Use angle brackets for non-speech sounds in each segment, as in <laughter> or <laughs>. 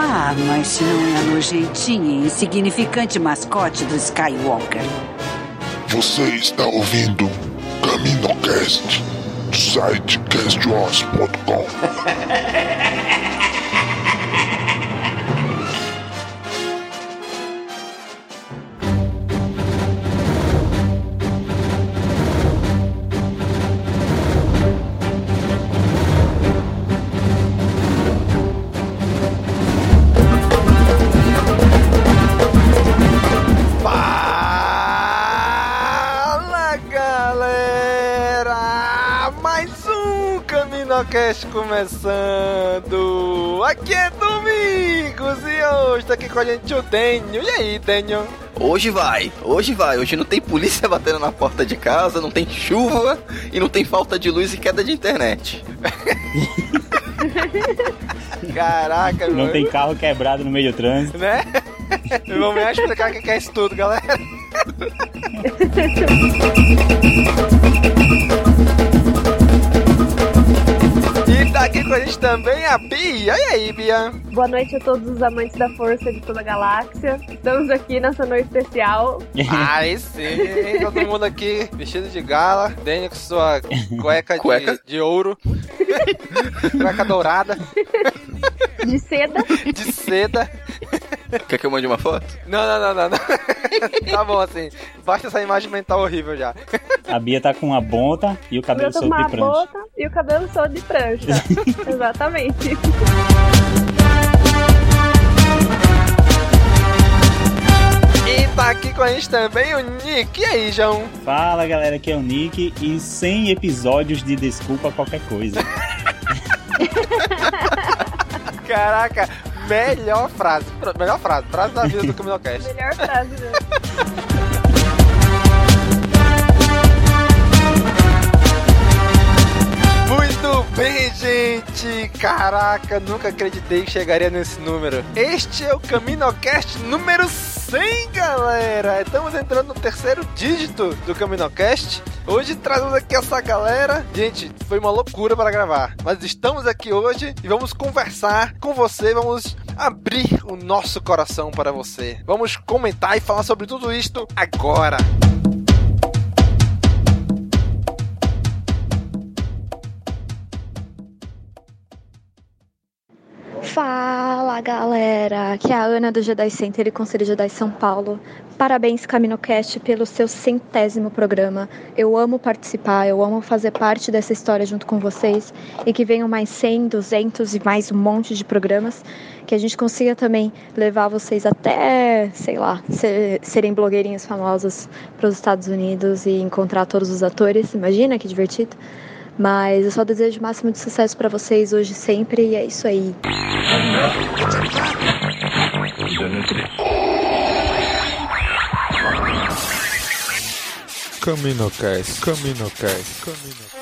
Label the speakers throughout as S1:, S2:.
S1: Ah, mas não é a nojentinha e insignificante mascote do Skywalker.
S2: Você está ouvindo CaminoCast do site castwars.com. <laughs>
S3: CaminoCast começando! Aqui é Domingos e hoje tá aqui com a gente o Daniel. E aí, Daniel?
S4: Hoje vai, hoje vai. Hoje não tem polícia <laughs> batendo na porta de casa, não tem chuva e não tem falta de luz e queda de internet. <laughs>
S3: Caraca,
S5: Não
S3: mano.
S5: tem carro quebrado no meio do trânsito.
S3: Né? <laughs> Vamos me explicar o que é isso tudo, galera. Aqui com a gente também a Bia. E aí, Bia?
S6: Boa noite a todos os amantes da força de toda a galáxia. Estamos aqui nessa noite especial. <laughs>
S3: Aí sim, todo mundo aqui vestido de gala. Daniel com sua cueca, de-
S4: Cueca?
S3: De, ouro. <laughs> cueca dourada,
S6: De seda.
S3: de seda. <laughs>
S4: Quer que eu mande uma foto?
S3: Não, não, não, não. não. <laughs> tá bom assim. Basta essa imagem mental horrível já.
S5: A Bia tá com uma bonta e o cabelo
S6: Eu tô com
S5: solto
S6: uma
S5: de prancha.
S6: bota e o cabelo solto de prancha. <laughs> Exatamente.
S3: E tá aqui com a gente também o Nick. E aí, João?
S5: Fala galera, aqui é o Nick e 100 episódios de desculpa qualquer coisa.
S3: Caraca, melhor frase. Melhor frase. Frase da vida do <laughs> Caminocast.
S6: Melhor frase mesmo. <laughs>
S3: Muito bem, gente! Caraca, nunca acreditei que chegaria nesse número. Este é o CaminoCast número 100, galera! Estamos entrando no terceiro dígito do CaminoCast. Hoje trazemos aqui essa galera. Gente, foi uma loucura para gravar, mas estamos aqui hoje e vamos conversar com você. Vamos abrir o nosso coração para você. Vamos comentar e falar sobre tudo isto agora.
S7: Galera, aqui é a Ana do Jedi Center e Conselho Jedi São Paulo. Parabéns CaminoCast pelo seu centésimo programa. Eu amo participar, eu amo fazer parte dessa história junto com vocês e que venham mais 100, 200 e mais um monte de programas. Que a gente consiga também levar vocês até, sei lá, ser- serem blogueirinhos famosos para os Estados Unidos e encontrar todos os atores. Imagina que divertido. Mas eu só desejo o máximo de sucesso para vocês hoje e sempre e é isso aí.
S8: CaminoCast, CaminoCast, Camino.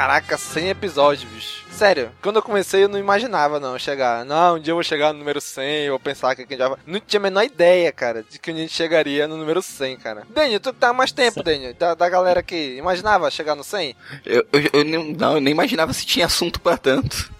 S3: Caraca, 100 episódios, bicho. Sério, quando eu comecei eu não imaginava não chegar. Não, um dia eu vou chegar no número 100, eu vou pensar que a gente já vai... Não tinha a menor ideia, cara, de que a gente chegaria no número 100, cara. Daniel, tu que tá há mais tempo, Daniel, da, da galera que imaginava chegar no 100?
S4: Eu, eu, eu nem, não, eu nem imaginava se tinha assunto pra tanto.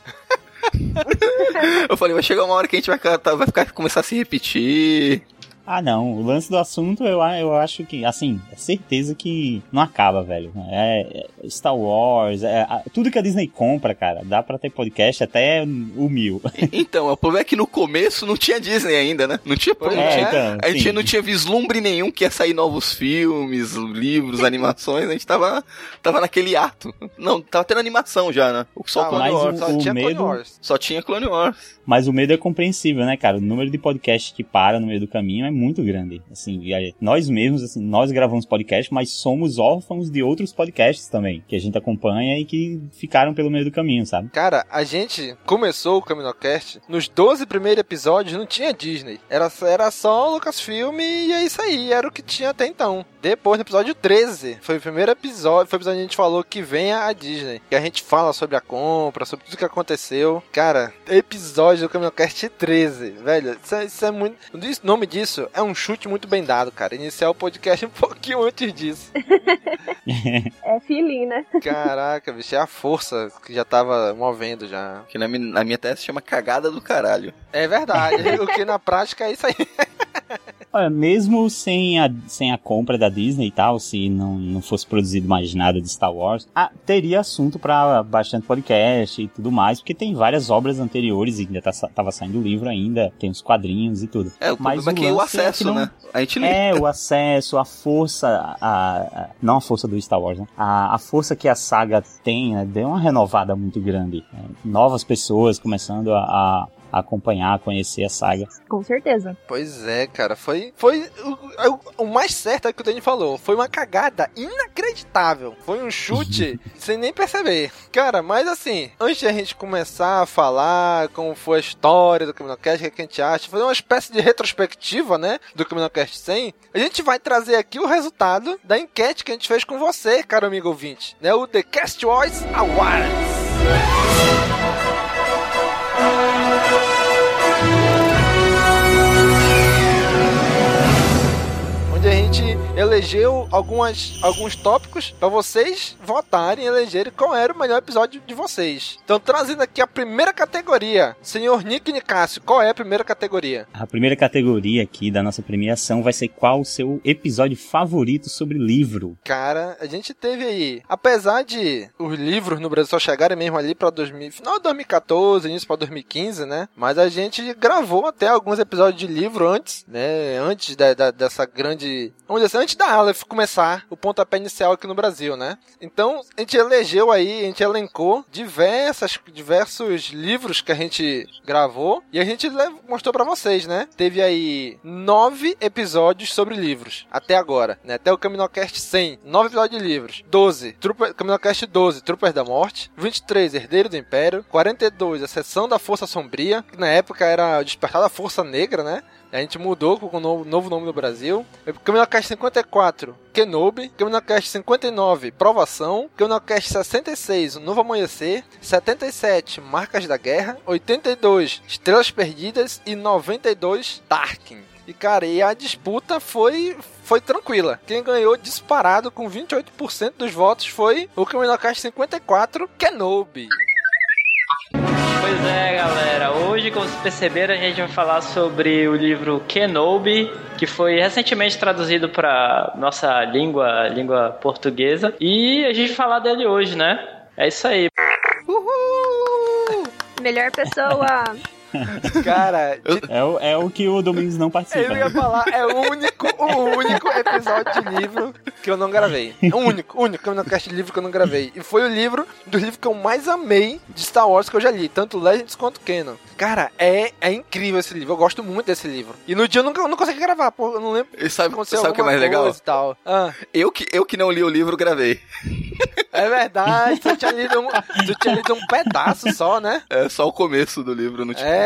S4: <laughs> Eu falei, vai chegar uma hora que a gente vai, ficar- vai ficar, começar a se repetir.
S5: Ah, não. O lance do assunto, eu, eu acho que, assim, é certeza que não acaba, velho. É, é Star Wars, é, a- tudo que a Disney compra, cara, dá pra ter podcast até o mil.
S4: Então, o problema é que no começo não tinha Disney ainda, né? Não tinha, não
S5: É,
S4: tinha-
S5: então,
S4: a gente
S5: sim.
S4: não tinha vislumbre nenhum que ia sair novos filmes, livros, animações, a gente tava, tava naquele ato. Não, tava tendo animação já, né? Só
S3: Ah,
S4: Clone Wars.
S5: o-
S3: Só
S5: o
S3: tinha Clone
S5: medo-
S3: Wars.
S4: Só tinha Clone Wars.
S5: Mas o medo é compreensível, né, cara? O número de podcasts que para no meio do caminho é muito grande. Assim, nós mesmos, assim, nós gravamos podcast, mas somos órfãos de outros podcasts também, que a gente acompanha e que ficaram pelo meio do caminho, sabe?
S3: Cara, a gente começou o Caminocast, nos 12 primeiros episódios não tinha Disney. Era, era só Lucasfilm e é isso aí, era o que tinha até então. Depois, no episódio 13, foi o primeiro episódio, foi o episódio que a gente falou que venha a Disney. Que a gente fala sobre a compra, sobre tudo que aconteceu. Cara, episódio do Caminocast 13, velho, isso é, isso é muito... O nome disso é um chute muito bem dado, cara. Iniciar o podcast <laughs> um pouquinho antes disso. <laughs>
S6: É feeling, né?
S3: Caraca, bicho, é a força que já tava movendo já.
S4: Que na minha, na minha tese chama cagada do caralho.
S3: É verdade, <laughs> o que na prática é isso aí. <laughs>
S5: Olha, mesmo sem a, sem a compra da Disney e tal, se não, não fosse produzido mais nada de Star Wars, ah, teria assunto pra bastante podcast e tudo mais, porque tem várias obras anteriores e ainda tá, tava saindo o livro ainda, tem os quadrinhos e tudo.
S4: É, o
S5: Mas
S4: problema é que o
S5: lance é
S4: acesso,
S5: que não-
S4: né? A gente não...
S5: É, <laughs> o acesso, a força, a, a- não a força do Star Wars, né? A, a força que a saga tem, né? Deu uma renovada muito grande. né? Novas pessoas começando a, a acompanhar, conhecer a saga.
S6: Com certeza.
S3: Pois é, cara, foi, foi o, o- o mais certo é que o Danny falou. Foi uma cagada inacreditável. Foi um chute <laughs> sem nem perceber. Cara, mas assim, antes de a gente começar a falar como foi a história do Caminocast, o que, que a gente acha, fazer uma espécie de retrospectiva, né, do Caminocast 100, a gente vai trazer aqui o resultado da enquete que a gente fez com você, caro amigo ouvinte, né, o The Cast Voice Awards. Elegeu algumas, alguns tópicos para vocês votarem e elegerem qual era o melhor episódio de vocês. Então, trazendo aqui a primeira categoria, senhor Nick Nicásio, qual é a primeira categoria?
S5: A primeira categoria aqui da nossa premiação vai ser qual o seu episódio favorito sobre livro.
S3: Cara, a gente teve aí, apesar de os livros no Brasil só chegarem mesmo ali para 2000, final de 2014, início para 2015, né? Mas a gente gravou até alguns episódios de livro antes, né? Antes da, da- dessa grande, vamos dizer assim, antes da Aleph começar o pontapé inicial aqui no Brasil, né? Então, a gente elegeu aí, a gente elencou diversas, diversos livros que a gente gravou e a gente mostrou pra vocês, né? Teve aí nove episódios sobre livros até agora, né? Até o Caminocast 100, nove episódios de livros. 12, Trooper, Caminocast 12, Troopers da Morte. 23, Herdeiro do Império. 42, A Sessão da Força Sombria, que na época era Despertar da Força Negra, né? A gente mudou com o novo, nome no Brasil. Caminocast 54, Kenobi. Caminocast 59, Provação. Caminocast 66, O Novo Amanhecer. 77, Marcas da Guerra. 82, Estrelas Perdidas. E 92, Tarkin. E, cara, e a disputa foi, foi tranquila. Quem ganhou disparado com 28% dos votos foi o Caminocast 54, Kenobi.
S9: Pois é, galera. Hoje, como vocês perceberam, a gente vai falar sobre o livro Kenobi, que foi recentemente traduzido para nossa língua, língua portuguesa, e a gente vai falar dele hoje, né? É isso aí.
S6: Melhor pessoa. <laughs> <laughs>
S3: Cara,
S5: É o, é o que o Domingos não participa.
S3: eu ia
S5: né?
S3: falar, é o único, o único episódio de livro que eu não gravei. É o único, único Caminocast de livro que eu não gravei. E foi o livro do livro que eu mais amei de Star Wars que eu já li, tanto Legends quanto Canon. Cara, é, é incrível esse livro, eu gosto muito desse livro. E no dia eu nunca eu não consegui gravar, pô, eu não lembro.
S4: E sabe,
S3: Aconteceu
S4: sabe o que é mais legal?
S3: e tal. Ah,
S4: Eu que, eu que não li o livro, gravei.
S3: é verdade, tu tinha, lido um, tu tinha lido um pedaço só, né?
S4: É só o começo do livro, não tinha.
S3: É.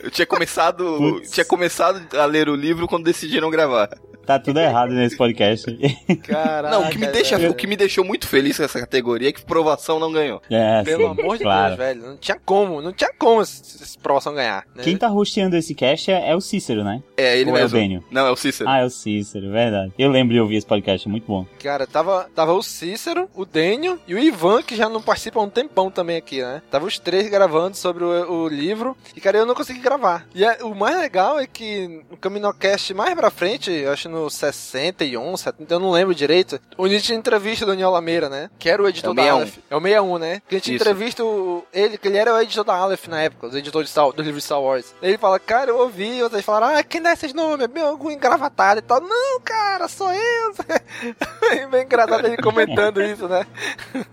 S4: Eu tinha começado,
S5: Putz.
S4: tinha começado a ler o livro quando decidiram gravar.
S5: Tá tudo errado nesse podcast. <laughs>
S3: Caraca.
S4: Não, o que, me deixa, o que me deixou muito feliz com essa categoria é que provação não ganhou.
S5: É,
S3: Pelo
S5: sim,
S3: amor de
S5: claro.
S3: Deus, velho. Não tinha como, não tinha como esse, promoção ganhar. Né?
S5: Quem tá rosteando esse cast é, é o Cícero, né?
S4: É, ele
S5: Ou é o
S4: mesmo.
S5: Bênio?
S4: Não, é o Cícero.
S5: Ah, é o Cícero, verdade. Eu lembro de ouvir esse podcast, é muito bom.
S3: Cara, tava, tava o Cícero, o Dênio e o Ivan, que já não participam há um tempão também aqui, né? Tava os três gravando sobre o, o livro. E, cara, eu não consegui gravar. E é- o mais legal é que no Caminocast mais pra frente, eu acho no 61, 70, eu não lembro direito, onde a gente entrevista o Daniel Lameira, né? Que era o editor
S4: É o
S3: da
S4: 61.
S3: Aleph. É o 61, né? Que a gente
S4: Isso.
S3: entrevista o- ele, que ele era o editor da Aleph na época, os editores Star, do livro Star Wars. Ele fala, cara, eu ouvi, vocês falaram, ah, quem dá esses nomes? É bem algum engravatado e tal. Não, cara, sou eu. É <laughs> bem engraçado ele comentando isso, né?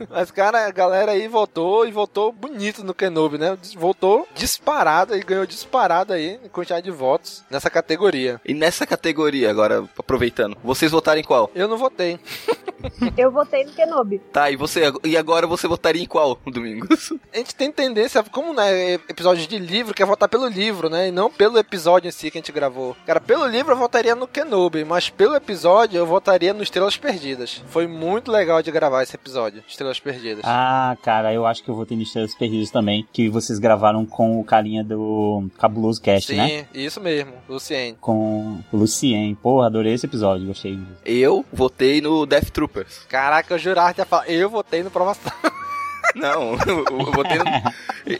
S3: Mas, cara, a galera aí votou e votou bonito no Kenobi, né? Votou disparado e ganhou disparado aí em quantidade de votos nessa categoria.
S4: E nessa categoria, agora, aproveitando, vocês votaram em qual?
S3: Eu não votei. <laughs>
S6: Eu votei no Kenobi.
S4: Tá, e você e agora você votaria em qual, Domingos? <laughs>
S3: A gente tem tendência, como né, episódio de livro, quer votar pelo livro, né? E não pelo episódio em si que a gente gravou. Cara, pelo livro eu votaria no Kenobi, mas pelo episódio eu votaria no Estrelas Perdidas. Foi muito legal de gravar esse episódio, Estrelas Perdidas.
S5: Ah, cara, eu acho que eu vou ter Estrelas Perdidas também, que vocês gravaram com o carinha do Cabuloso Cast,
S3: Sim,
S5: né?
S3: isso mesmo, Luciene.
S5: Com o Lucien. Porra, adorei esse episódio, gostei.
S4: Eu votei no Death Troopers.
S3: Caraca, eu jurava que ia falar, eu votei no Provação. <laughs>
S4: Não, eu eu votei no...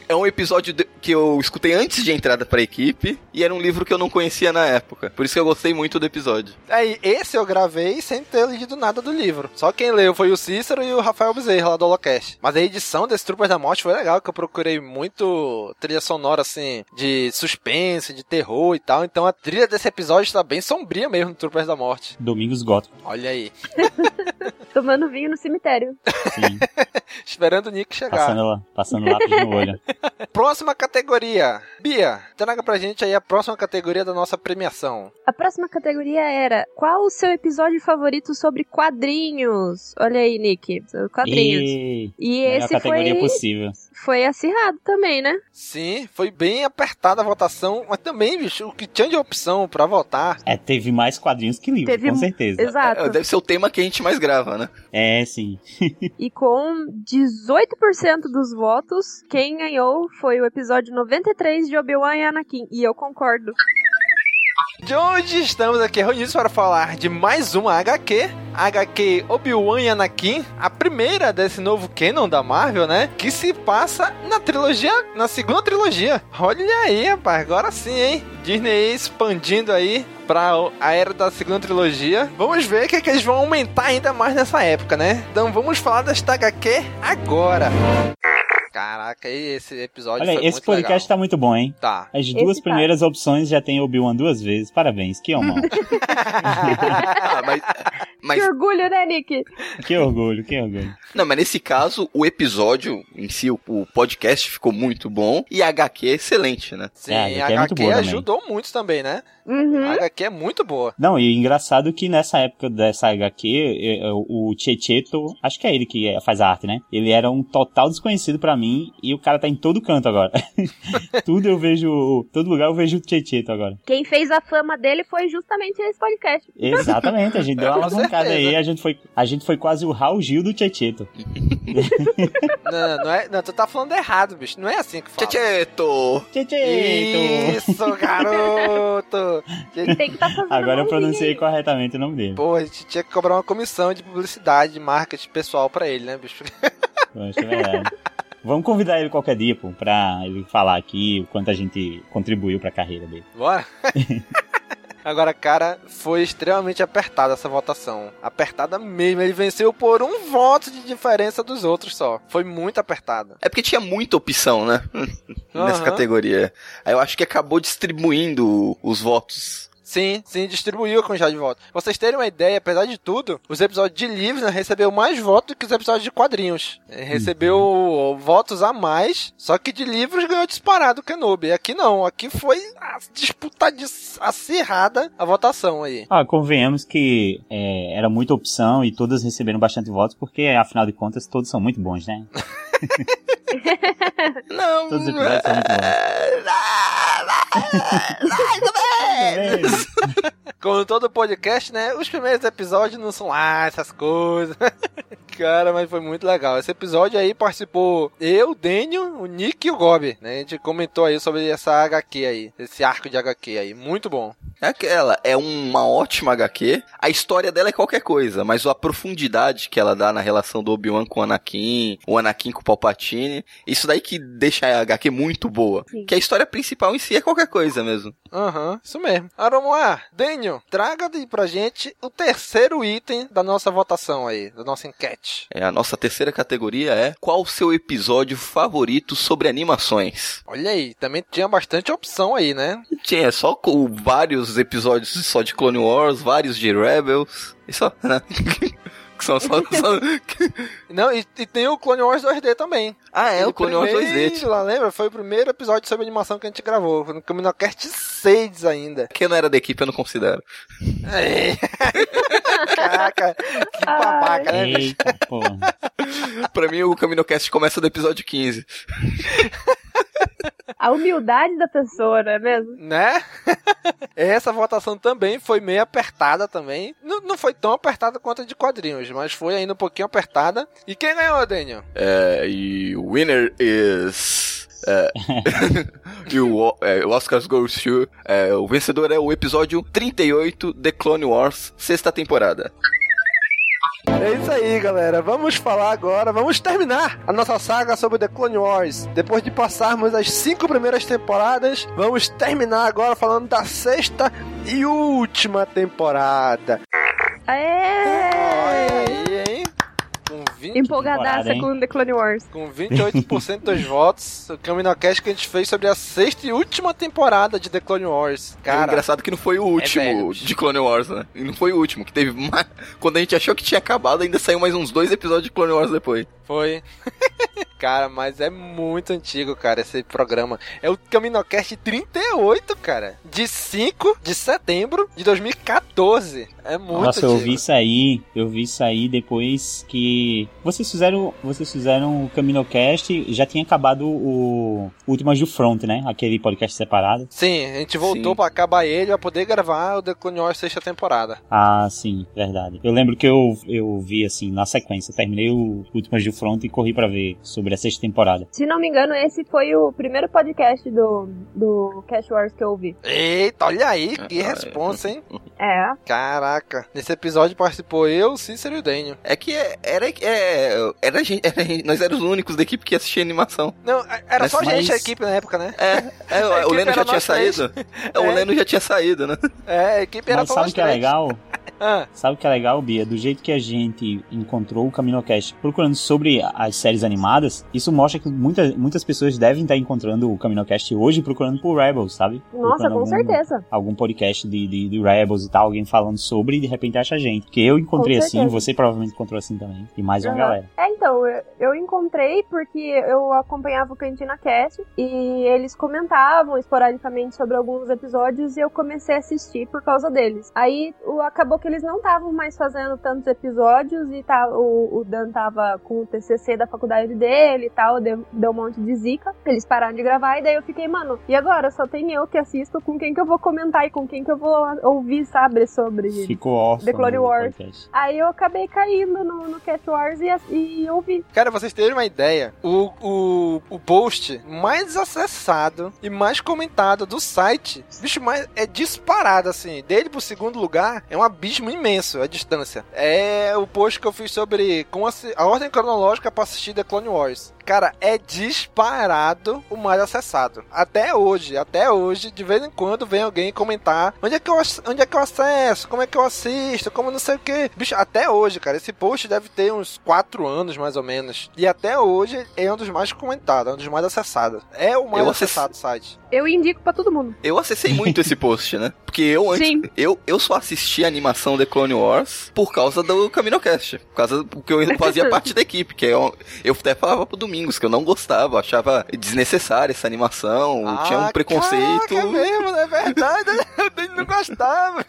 S4: É um episódio que eu escutei antes de entrada pra equipe e era um livro que eu não conhecia na época. Por isso que eu gostei muito do episódio.
S3: Aí, esse eu gravei sem ter lido nada do livro. Só quem leu foi o Cícero e o Rafael Bezerra, lá do Holocast. Mas a edição desse Troopers da Morte foi legal, que eu procurei muito trilha sonora, assim, de suspense, de terror e tal. Então a trilha desse episódio está bem sombria mesmo no Troopers da Morte.
S5: Domingos Gótico.
S3: Olha aí. <laughs>
S6: Tomando vinho no cemitério.
S5: Sim, <laughs>
S3: Esperando o Nick chegar.
S5: passando, lá, passando lápis no olho. <laughs>
S3: Próxima categoria. Bia, traga pra gente aí a próxima categoria da nossa premiação.
S6: A próxima categoria era qual o seu episódio favorito sobre quadrinhos? Olha aí, Nick, quadrinhos.
S5: E,
S6: E esse
S5: categoria
S6: foi
S5: possível.
S6: Foi acirrado também, né?
S3: Sim, foi bem apertada a votação, mas também, bicho, o que tinha de opção pra votar.
S5: É, teve mais quadrinhos que livros,
S6: Teve
S5: com certeza.
S6: Exato.
S4: É, deve ser o tema que a gente mais grava, né?
S5: É, sim. <laughs>
S6: E com 18% dos votos, quem ganhou foi o episódio 93 de Obi-Wan e Anakin. E eu concordo.
S3: De hoje estamos aqui reunidos para falar de mais uma HQ, HQ Obi-Wan e Anakin, a primeira desse novo canon da Marvel, né? Que se passa na trilogia, na segunda trilogia. Olha aí, rapaz, agora sim, hein? Disney expandindo aí pra a era da segunda trilogia. Vamos ver o que, é que eles vão aumentar ainda mais nessa época, né? Então vamos falar desta HQ agora. Caraca, aí esse episódio
S5: Olha,
S3: foi
S5: esse
S3: muito
S5: podcast tá muito bom, hein?
S3: legal. Tá.
S5: As duas
S6: Esse tá.
S5: primeiras opções já tem Obi-Wan duas vezes. Parabéns, que honra. <laughs>
S4: Ah, mas, mas
S6: Que orgulho, né, Nick?
S5: que orgulho, que orgulho.
S4: Não, mas nesse caso, o episódio em si, o, o podcast ficou muito bom e a HQ é excelente, né?
S3: Sim,
S5: É, a
S3: a
S5: HQ é muito
S3: HQ
S5: boa também.
S3: ajudou muito também, né?
S6: Uhum.
S3: A HQ é muito boa.
S5: Não, e engraçado que nessa época dessa HQ, o Checheto, acho que é ele que faz a arte, né? Ele era um total desconhecido pra mim e o cara tá em todo canto agora. <laughs> Tudo eu vejo, todo lugar eu vejo o Checheto agora.
S6: Quem fez a fama dele foi justamente esse podcast.
S5: Exatamente, a gente deu uma <laughs> alavancada aí, a gente foi, a gente foi quase o Raul Gil do Checheto. <laughs>
S3: Não, não é, não, tu tá falando errado, bicho. Não é assim que fala.
S4: Tchecheto!
S5: Checheto!
S3: Isso, garoto!
S6: Tem que estar fazendo
S5: Agora eu pronunciei corretamente o nome dele.
S3: Pô, a gente tinha que cobrar uma comissão de publicidade, de marketing pessoal pra ele, né, bicho?
S5: Poxa, é verdade. Vamos convidar ele qualquer dia, pô, pra ele falar aqui o quanto a gente contribuiu pra carreira dele.
S3: Bora? <laughs> Agora, cara, foi extremamente apertada essa votação. Apertada mesmo. Ele venceu por um voto de diferença dos outros só. Foi muito apertada.
S4: É porque tinha muita opção, né? <laughs> Nessa
S3: Aham.
S4: categoria. Aí eu acho que acabou distribuindo os votos.
S3: Sim, sim, distribuiu a quantidade de votos. Pra vocês terem uma ideia, apesar de tudo, os episódios de livros né, recebeu mais votos do que os episódios de quadrinhos. Recebeu votos a mais, só que de livros ganhou disparado o Kenobi. Aqui não, aqui foi a disputa de- acirrada a votação aí.
S5: Ah, convenhamos que é, era muita opção e todas receberam bastante votos, porque afinal de contas todos são muito bons, né?
S4: Não.
S5: Todos os episódios são muito bons.
S4: Menos.
S3: Como todo podcast, né? Os primeiros episódios não são lá essas coisas. <laughs> Cara, mas foi muito legal. Esse episódio aí participou eu, o Daniel, o Nick e o Gob, né? A gente comentou aí sobre essa HQ aí, esse arco de HQ aí. Muito bom.
S4: É aquela, é uma ótima HQ. A história dela é qualquer coisa, mas a profundidade que ela dá na relação do Obi-Wan com o Anakin, o Anakin com o Palpatine, isso daí que deixa a HQ muito boa.
S6: Sim.
S4: Que a história principal em si é qualquer coisa mesmo.
S3: Aham, isso mesmo. Aromoa, Daniel, traga pra gente o terceiro item da nossa votação aí, da nossa enquete.
S4: É, a nossa terceira categoria é qual o seu episódio favorito sobre animações?
S3: Olha aí, também tinha bastante opção aí, né?
S4: Tinha só com vários episódios só de Clone Wars, vários de Rebels, e só, né? <laughs> Que são só, <laughs> só-
S3: Não, e, e tem o Clone Wars 2D também.
S4: Ah, é, o Clone Wars 2D.
S3: primeiro, Lá, lembra? Foi o primeiro episódio sobre animação que a gente gravou. Foi no CaminoCast 6 ainda.
S4: Quem não era da equipe eu não considero.
S3: É. <laughs> Caraca, que babaca, né? bicho?
S5: Eita, porra.
S4: pra mim o CaminoCast começa do episódio 15. <laughs>
S6: A humildade da pessoa, não é mesmo?
S3: Né? <laughs> Essa votação também foi meio apertada também. Não, não foi tão apertada quanto a de quadrinhos, mas foi ainda um pouquinho apertada. E quem ganhou, Daniel?
S4: É, e o winner is. É, <laughs> e o, é, o Oscars Goes to. é, o vencedor é o episódio 38 The Clone Wars, sexta temporada.
S3: É isso aí, galera. Vamos falar agora, vamos terminar a nossa saga sobre The Clone Wars. Depois de passarmos as cinco primeiras temporadas, vamos terminar agora falando da sexta e última temporada.
S6: Aê!
S3: 20
S6: Empolgadaça
S5: hein?
S6: com The Clone Wars.
S3: Com 28% dos votos, o Caminocast que a gente fez sobre a sexta e última temporada de The Clone Wars.
S4: é
S3: Cara,
S4: engraçado que não foi o último
S3: velho.
S4: de Clone Wars, né? E não foi o último, que teve mais. Quando a gente achou que tinha acabado, ainda saiu mais uns dois episódios de Clone Wars depois.
S3: foi. <laughs> cara, mas é muito antigo, cara, esse programa. É o Caminocast 38, cara. De 5 de setembro de 2014. É muito
S5: Nossa, eu
S3: antigo.
S5: vi isso aí, eu vi isso aí depois que vocês fizeram, vocês fizeram o CaminoCast, já tinha acabado o Últimas do Front, né? Aquele podcast separado.
S3: Sim, a gente voltou
S4: Sim.
S3: pra acabar ele pra poder gravar o The Clone Wars sexta temporada.
S5: Ah, sim, verdade. Eu lembro que eu, eu vi assim na sequência, terminei o Últimas do Front e corri pra ver sobre a sexta temporada.
S6: Se não me engano, esse foi o primeiro podcast do, do Cash Wars que eu ouvi.
S3: Eita, olha aí, que responsa, hein?
S6: É.
S3: Caraca, nesse episódio participou eu, Cícero e o Daniel.
S4: É que é- era. É, era, gente, era nós éramos os únicos da equipe que assistia animação.
S3: Não, era
S4: Mas-
S3: só a gente,
S4: mas-
S3: a equipe na época, né?
S4: É, é, <laughs> o Leno já tinha saído. É, <laughs> O
S3: É.
S4: Leno já tinha saído, né?
S3: É, a equipe era
S5: Mas
S3: só
S5: sabe o que é legal?
S3: Ah,
S5: Sabe o que é legal, Bia? Do jeito que a gente encontrou o CaminoCast procurando sobre as séries animadas, isso mostra que muita, muitas pessoas devem estar encontrando o CaminoCast hoje procurando por Rebels, sabe?
S6: Nossa,
S5: Procurando
S6: com
S5: algum-
S6: certeza.
S5: Algum podcast de, de, de Rebels e tal, alguém falando sobre e de repente acha a gente. Porque eu encontrei assim, você provavelmente encontrou assim também. E mais uma
S6: Aham.
S5: galera.
S6: É, então, eu, eu encontrei porque eu acompanhava o Cantina Cast e eles comentavam esporadicamente sobre alguns episódios e eu comecei a assistir por causa deles. Aí o, acabou que eles não estavam mais fazendo tantos episódios e tá, o, o Dan tava com o TCC da faculdade dele e tal, deu, deu um monte de zica. Eles pararam de gravar e daí eu fiquei, mano, e agora? Só tem eu que assisto, com quem que eu vou comentar e com quem que eu vou ouvir, sabe, sobre
S5: Ficou órfão
S6: The Clone Wars. Aí eu acabei caindo no, no Cat Wars e, e ouvi.
S3: cara, vocês terem uma ideia, o, o, o post mais acessado e mais comentado do site, bicho, mais, é disparado, assim, dele pro segundo lugar, é um abismo imenso a distância. É o post que eu fiz sobre como assi- a ordem cronológica pra assistir The Clone Wars. Cara, é disparado o mais acessado. Até hoje, até hoje, de vez em quando vem alguém comentar onde é que eu, onde é que eu acesso, como é que eu assisto, como não sei o que. Bicho, até hoje, cara, esse post deve ter uns 4 anos mais ou menos. E até hoje é um dos mais comentados, é um dos mais acessados. É o mais
S4: Eu acess-
S3: acessado do site.
S6: Eu indico pra todo mundo.
S4: Eu acessei muito esse post, né? Porque eu antes.
S6: Sim.
S4: Eu, eu só assisti a animação The Clone Wars por causa do CaminoCast. Por causa do que eu <laughs> fazia parte da equipe. Que eu, eu até falava pro Domingos que eu não gostava, achava desnecessária essa animação, tinha um
S3: Ah,
S4: preconceito.
S3: Caraca, mesmo, é verdade. <laughs> Eu não gostava.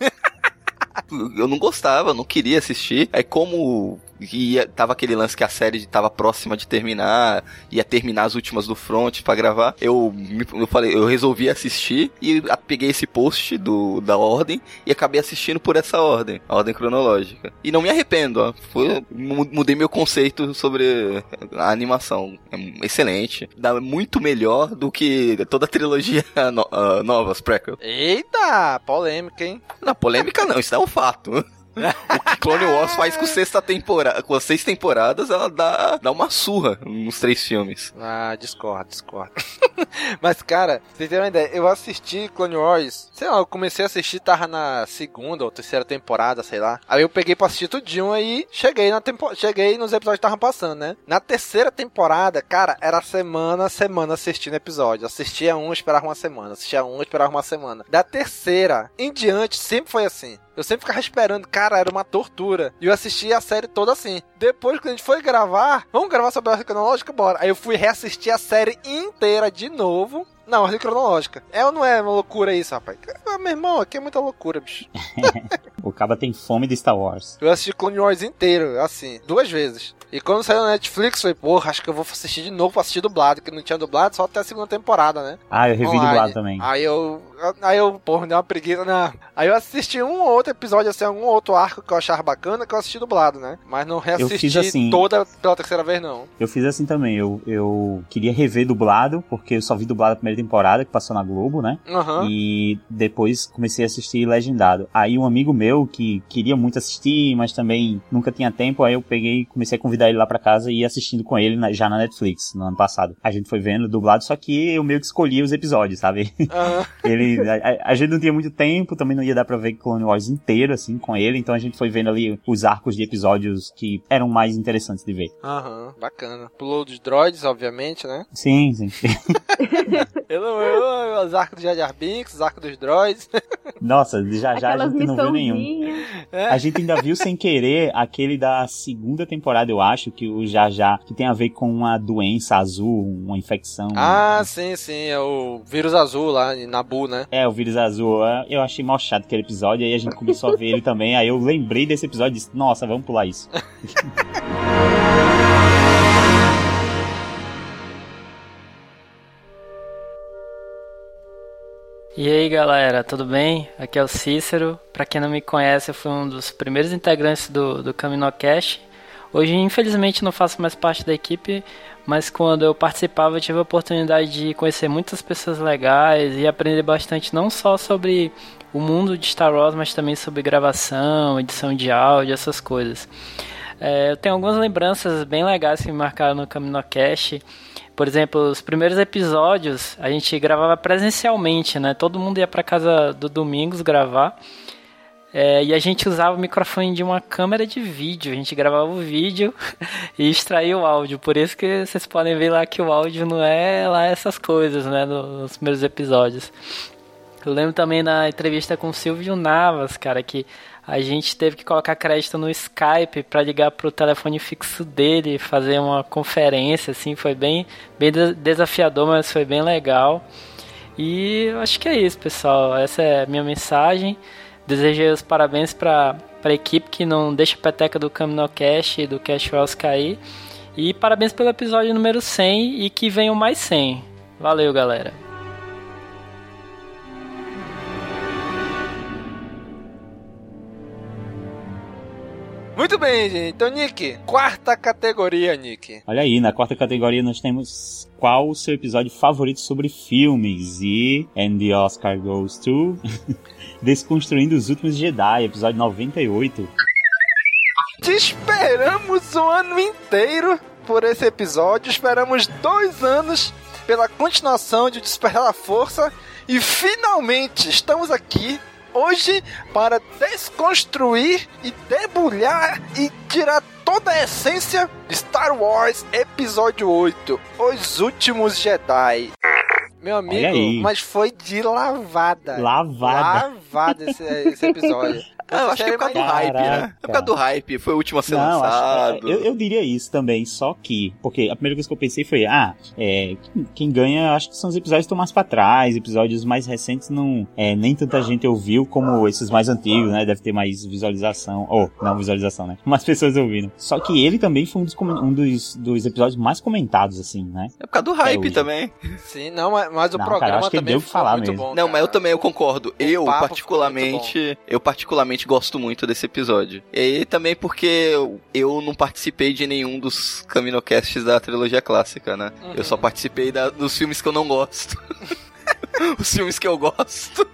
S4: eu não gostava, não queria assistir. Aí como E tava aquele lance que a série tava próxima de terminar, ia terminar as últimas do front pra gravar. Eu, eu falei, eu resolvi assistir e peguei esse post do, da ordem e acabei assistindo por essa ordem, a ordem cronológica. E não me arrependo, ó. Foi, mu- mudei meu conceito sobre a animação. É excelente. Dá muito melhor do que toda a trilogia <laughs> no, ah, nova, as prequel.
S3: Eita, polêmica, hein?
S4: Não, polêmica não, isso é um fato. O <laughs> que Clone Wars faz com sexta temporada, com as seis temporadas, ela dá, dá uma surra nos três filmes.
S3: Ah, discordo, discordo. <laughs> Mas, cara, vocês terem uma ideia, eu assisti Clone Wars, sei lá, eu comecei a assistir, tava na segunda ou terceira temporada, sei lá. Aí eu peguei pra assistir tudinho aí cheguei na tempo... cheguei nos episódios que estavam passando, né? Na terceira temporada, cara, era semana a semana assistindo episódio. Assistia um, esperava uma semana. Assistia um, esperava uma semana. Da terceira em diante, sempre foi assim. Eu sempre ficava esperando, cara, era uma tortura. E eu assistia a série toda assim. Depois, quando a gente foi gravar, vamos gravar sobre a ordem cronológica? Bora. Aí eu fui reassistir a série inteira de novo. Na ordem cronológica. É ou não é uma loucura isso, rapaz? Ah, meu irmão, aqui é muita loucura, bicho. <laughs>
S5: O Caba tem fome de Star Wars.
S3: Eu assisti Clone Wars inteiro, assim, duas vezes. E quando saiu na Netflix, falei, porra, acho que eu vou assistir de novo pra assistir dublado, que não tinha dublado só até a segunda temporada, né?
S5: Ah, eu revi
S3: Online.
S5: dublado também.
S3: Aí eu. Aí eu, porra, me deu uma preguiça, né? Aí eu assisti um ou outro episódio, assim, algum outro arco que eu achava bacana que eu assisti dublado, né? Mas não reassisti
S5: assim.
S3: toda pela terceira vez, não.
S5: Eu fiz assim também. Eu, eu queria rever dublado, porque eu só vi dublado a primeira temporada, que passou na Globo, né?
S3: Aham.
S5: E depois comecei a assistir legendado. Aí um amigo meu que queria muito assistir, mas também nunca tinha tempo, aí eu peguei e comecei a convidar ele lá pra casa e ia assistindo com ele na- já na Netflix, no ano passado. A gente foi vendo dublado, só que eu meio que escolhia os episódios, sabe?
S3: Aham. <laughs>
S5: ele, a, a gente não tinha muito tempo, também não ia dar pra ver Clone Wars inteiro, assim, com ele, então a gente foi vendo ali os arcos de episódios que eram mais interessantes de ver.
S3: Aham, bacana. Pulou dos droids, obviamente, né?
S5: Sim, sim. <laughs>
S3: Eu, eu, os arcos do Jar Jar Binks, os arcos dos droids. <laughs>
S5: Nossa, já já a
S6: Aquelas
S5: gente não viu nenhum.
S3: É.
S5: A gente ainda viu sem querer aquele da segunda temporada, eu acho, que o Já Já, que tem a ver com uma doença azul, uma infecção.
S3: Ah, sim, sim, é o vírus azul lá em Nabu, né?
S5: É, o vírus azul. É, Eu achei mal chato aquele episódio, aí a gente começou a ver ele também, aí eu lembrei desse episódio e disse, nossa, vamos pular isso. <laughs>
S9: E aí galera, tudo bem? Aqui é o Cícero. Pra quem não me conhece, eu fui um dos primeiros integrantes do, do Caminocast. Hoje, infelizmente, não faço mais parte da equipe, mas quando eu participava, eu tive a oportunidade de conhecer muitas pessoas legais e aprender bastante, não só sobre o mundo de Star Wars, mas também sobre gravação, edição de áudio, essas coisas. É, eu tenho algumas lembranças bem legais que me marcaram no Caminocast. Por exemplo, os primeiros episódios a gente gravava presencialmente, né? Todo mundo ia para casa do Domingos gravar. É, e a gente usava o microfone de uma câmera de vídeo. A gente gravava o vídeo <laughs> e extraía o áudio. Por isso que vocês podem ver lá que o áudio não é lá essas coisas, né? Nos primeiros episódios. Eu lembro também na entrevista com o Silvio Navas, cara, que a gente teve que colocar crédito no Skype para ligar pro telefone fixo dele, fazer uma conferência, assim, foi bem, bem de- desafiador, mas foi bem legal. E acho que é isso, pessoal. Essa é a minha mensagem. Desejei os parabéns para a equipe que não deixa a peteca do Caminocast e do Cash Wells cair. E parabéns pelo episódio número 100 e que venham mais 100. Valeu, galera.
S3: Muito bem, gente. Então, Nick, quarta categoria, Nick.
S5: Olha aí, na quarta categoria nós temos qual o seu episódio favorito sobre filmes e And the Oscar goes to <laughs> Desconstruindo os Últimos Jedi, episódio 98.
S3: Te esperamos o ano inteiro por esse episódio. Esperamos dois anos pela continuação de Despertar da Força. E finalmente estamos aqui hoje para desconstruir e debulhar e tirar toda a essência de Star Wars Episódio 8 Os Últimos Jedi. Meu amigo, mas foi de lavada.
S5: Lavada.
S3: Lavada esse, esse episódio. <laughs>
S4: Ah, eu acho que é por causa do hype, né? É por causa do hype, foi o último a ser
S5: Não,
S4: lançado.
S5: acho, é, eu, eu diria isso também, só que. Porque a primeira coisa que eu pensei foi, ah, é, quem, ganha, acho que são os episódios que estão mais pra trás, episódios mais recentes não. É, nem tanta gente ouviu como esses mais antigos, né? Deve ter mais visualização. Ou, não visualização, né? <laughs> Mais pessoas ouvindo. Só que ele também foi um dos, um dos, dos episódios mais comentados, assim, né?
S4: É por causa do hype também.
S3: Sim, não, mas, mas o
S5: Não, cara,
S3: programa
S5: acho que ele
S3: também
S5: deu o que
S3: foi
S5: falar
S3: muito
S5: mesmo.
S3: bom.
S4: Não, mas eu também eu concordo. Eu
S3: papo ficou
S4: particularmente, eu particularmente gosto muito desse episódio. E também porque eu, não participei de nenhum dos Caminocasts da trilogia clássica, né? Eu só participei da- dos filmes que eu não gosto. <laughs> Os filmes que eu gosto.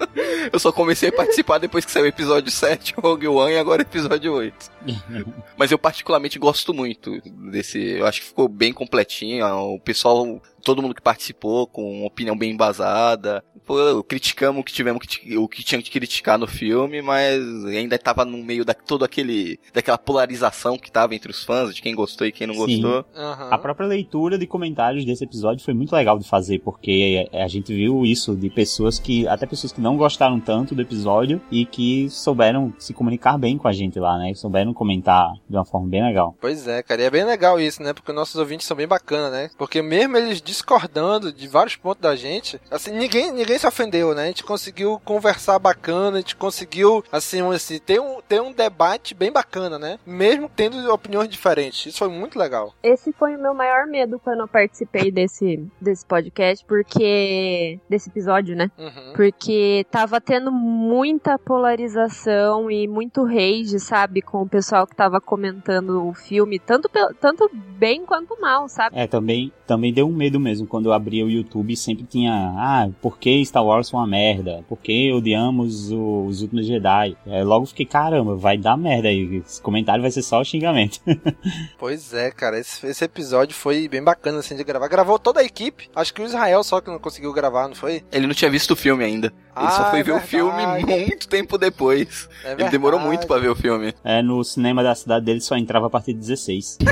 S4: Eu só comecei a participar depois que saiu o episódio 7, <laughs> Rogue One, e agora o episódio 8. <laughs> Mas eu particularmente gosto muito desse. Eu acho que ficou bem completinho. O pessoal, todo mundo que participou, com uma opinião bem embasada. Pô, criticamos o que tivemos que, o que tinha que criticar no filme, mas ainda tava no meio da todo aquele daquela polarização que tava entre os fãs, de quem gostou e quem não
S5: Sim.
S4: gostou.
S5: A própria leitura de comentários desse episódio foi muito legal de fazer, porque a gente viu isso de pessoas que, até pessoas que não gostaram tanto do episódio e que souberam se comunicar bem com a gente lá, né? Souberam comentar de uma forma bem legal.
S3: Pois é, cara, e é bem legal isso, né? Porque nossos ouvintes são bem bacanas, né? Porque mesmo eles discordando de vários pontos da gente, assim, ninguém, ninguém se ofendeu, né? A gente conseguiu conversar bacana, a gente conseguiu, assim, assim ter, um, ter um debate bem bacana, né? Mesmo tendo opiniões diferentes. Isso foi muito legal.
S6: Esse foi o meu maior medo quando eu participei desse, desse podcast, porque. desse episódio, né?
S3: Uhum.
S6: Porque tava tendo muita polarização e muito rage, sabe? Com o pessoal que tava comentando o filme, tanto, tanto bem quanto mal, sabe?
S5: É, também, também deu um medo mesmo quando eu abria o YouTube sempre tinha, ah, por que Star Wars foi uma merda? Por que odiamos o- os últimos Jedi? Aí logo fiquei, caramba, vai dar merda aí. Esse comentário vai ser só xingamento. <laughs>
S3: Pois é, cara, esse, esse episódio foi bem bacana, assim, de gravar. Gravou toda a equipe. Acho que o Israel só que não conseguiu gravar, não foi?
S4: Ele não tinha visto o filme ainda. Ele só
S3: Ah,
S4: foi
S3: é
S4: ver o
S3: verdade.
S4: filme muito tempo depois.
S3: É
S4: Ele demorou muito pra ver o filme.
S5: É, no cinema da cidade dele só entrava a partir de 16. <laughs>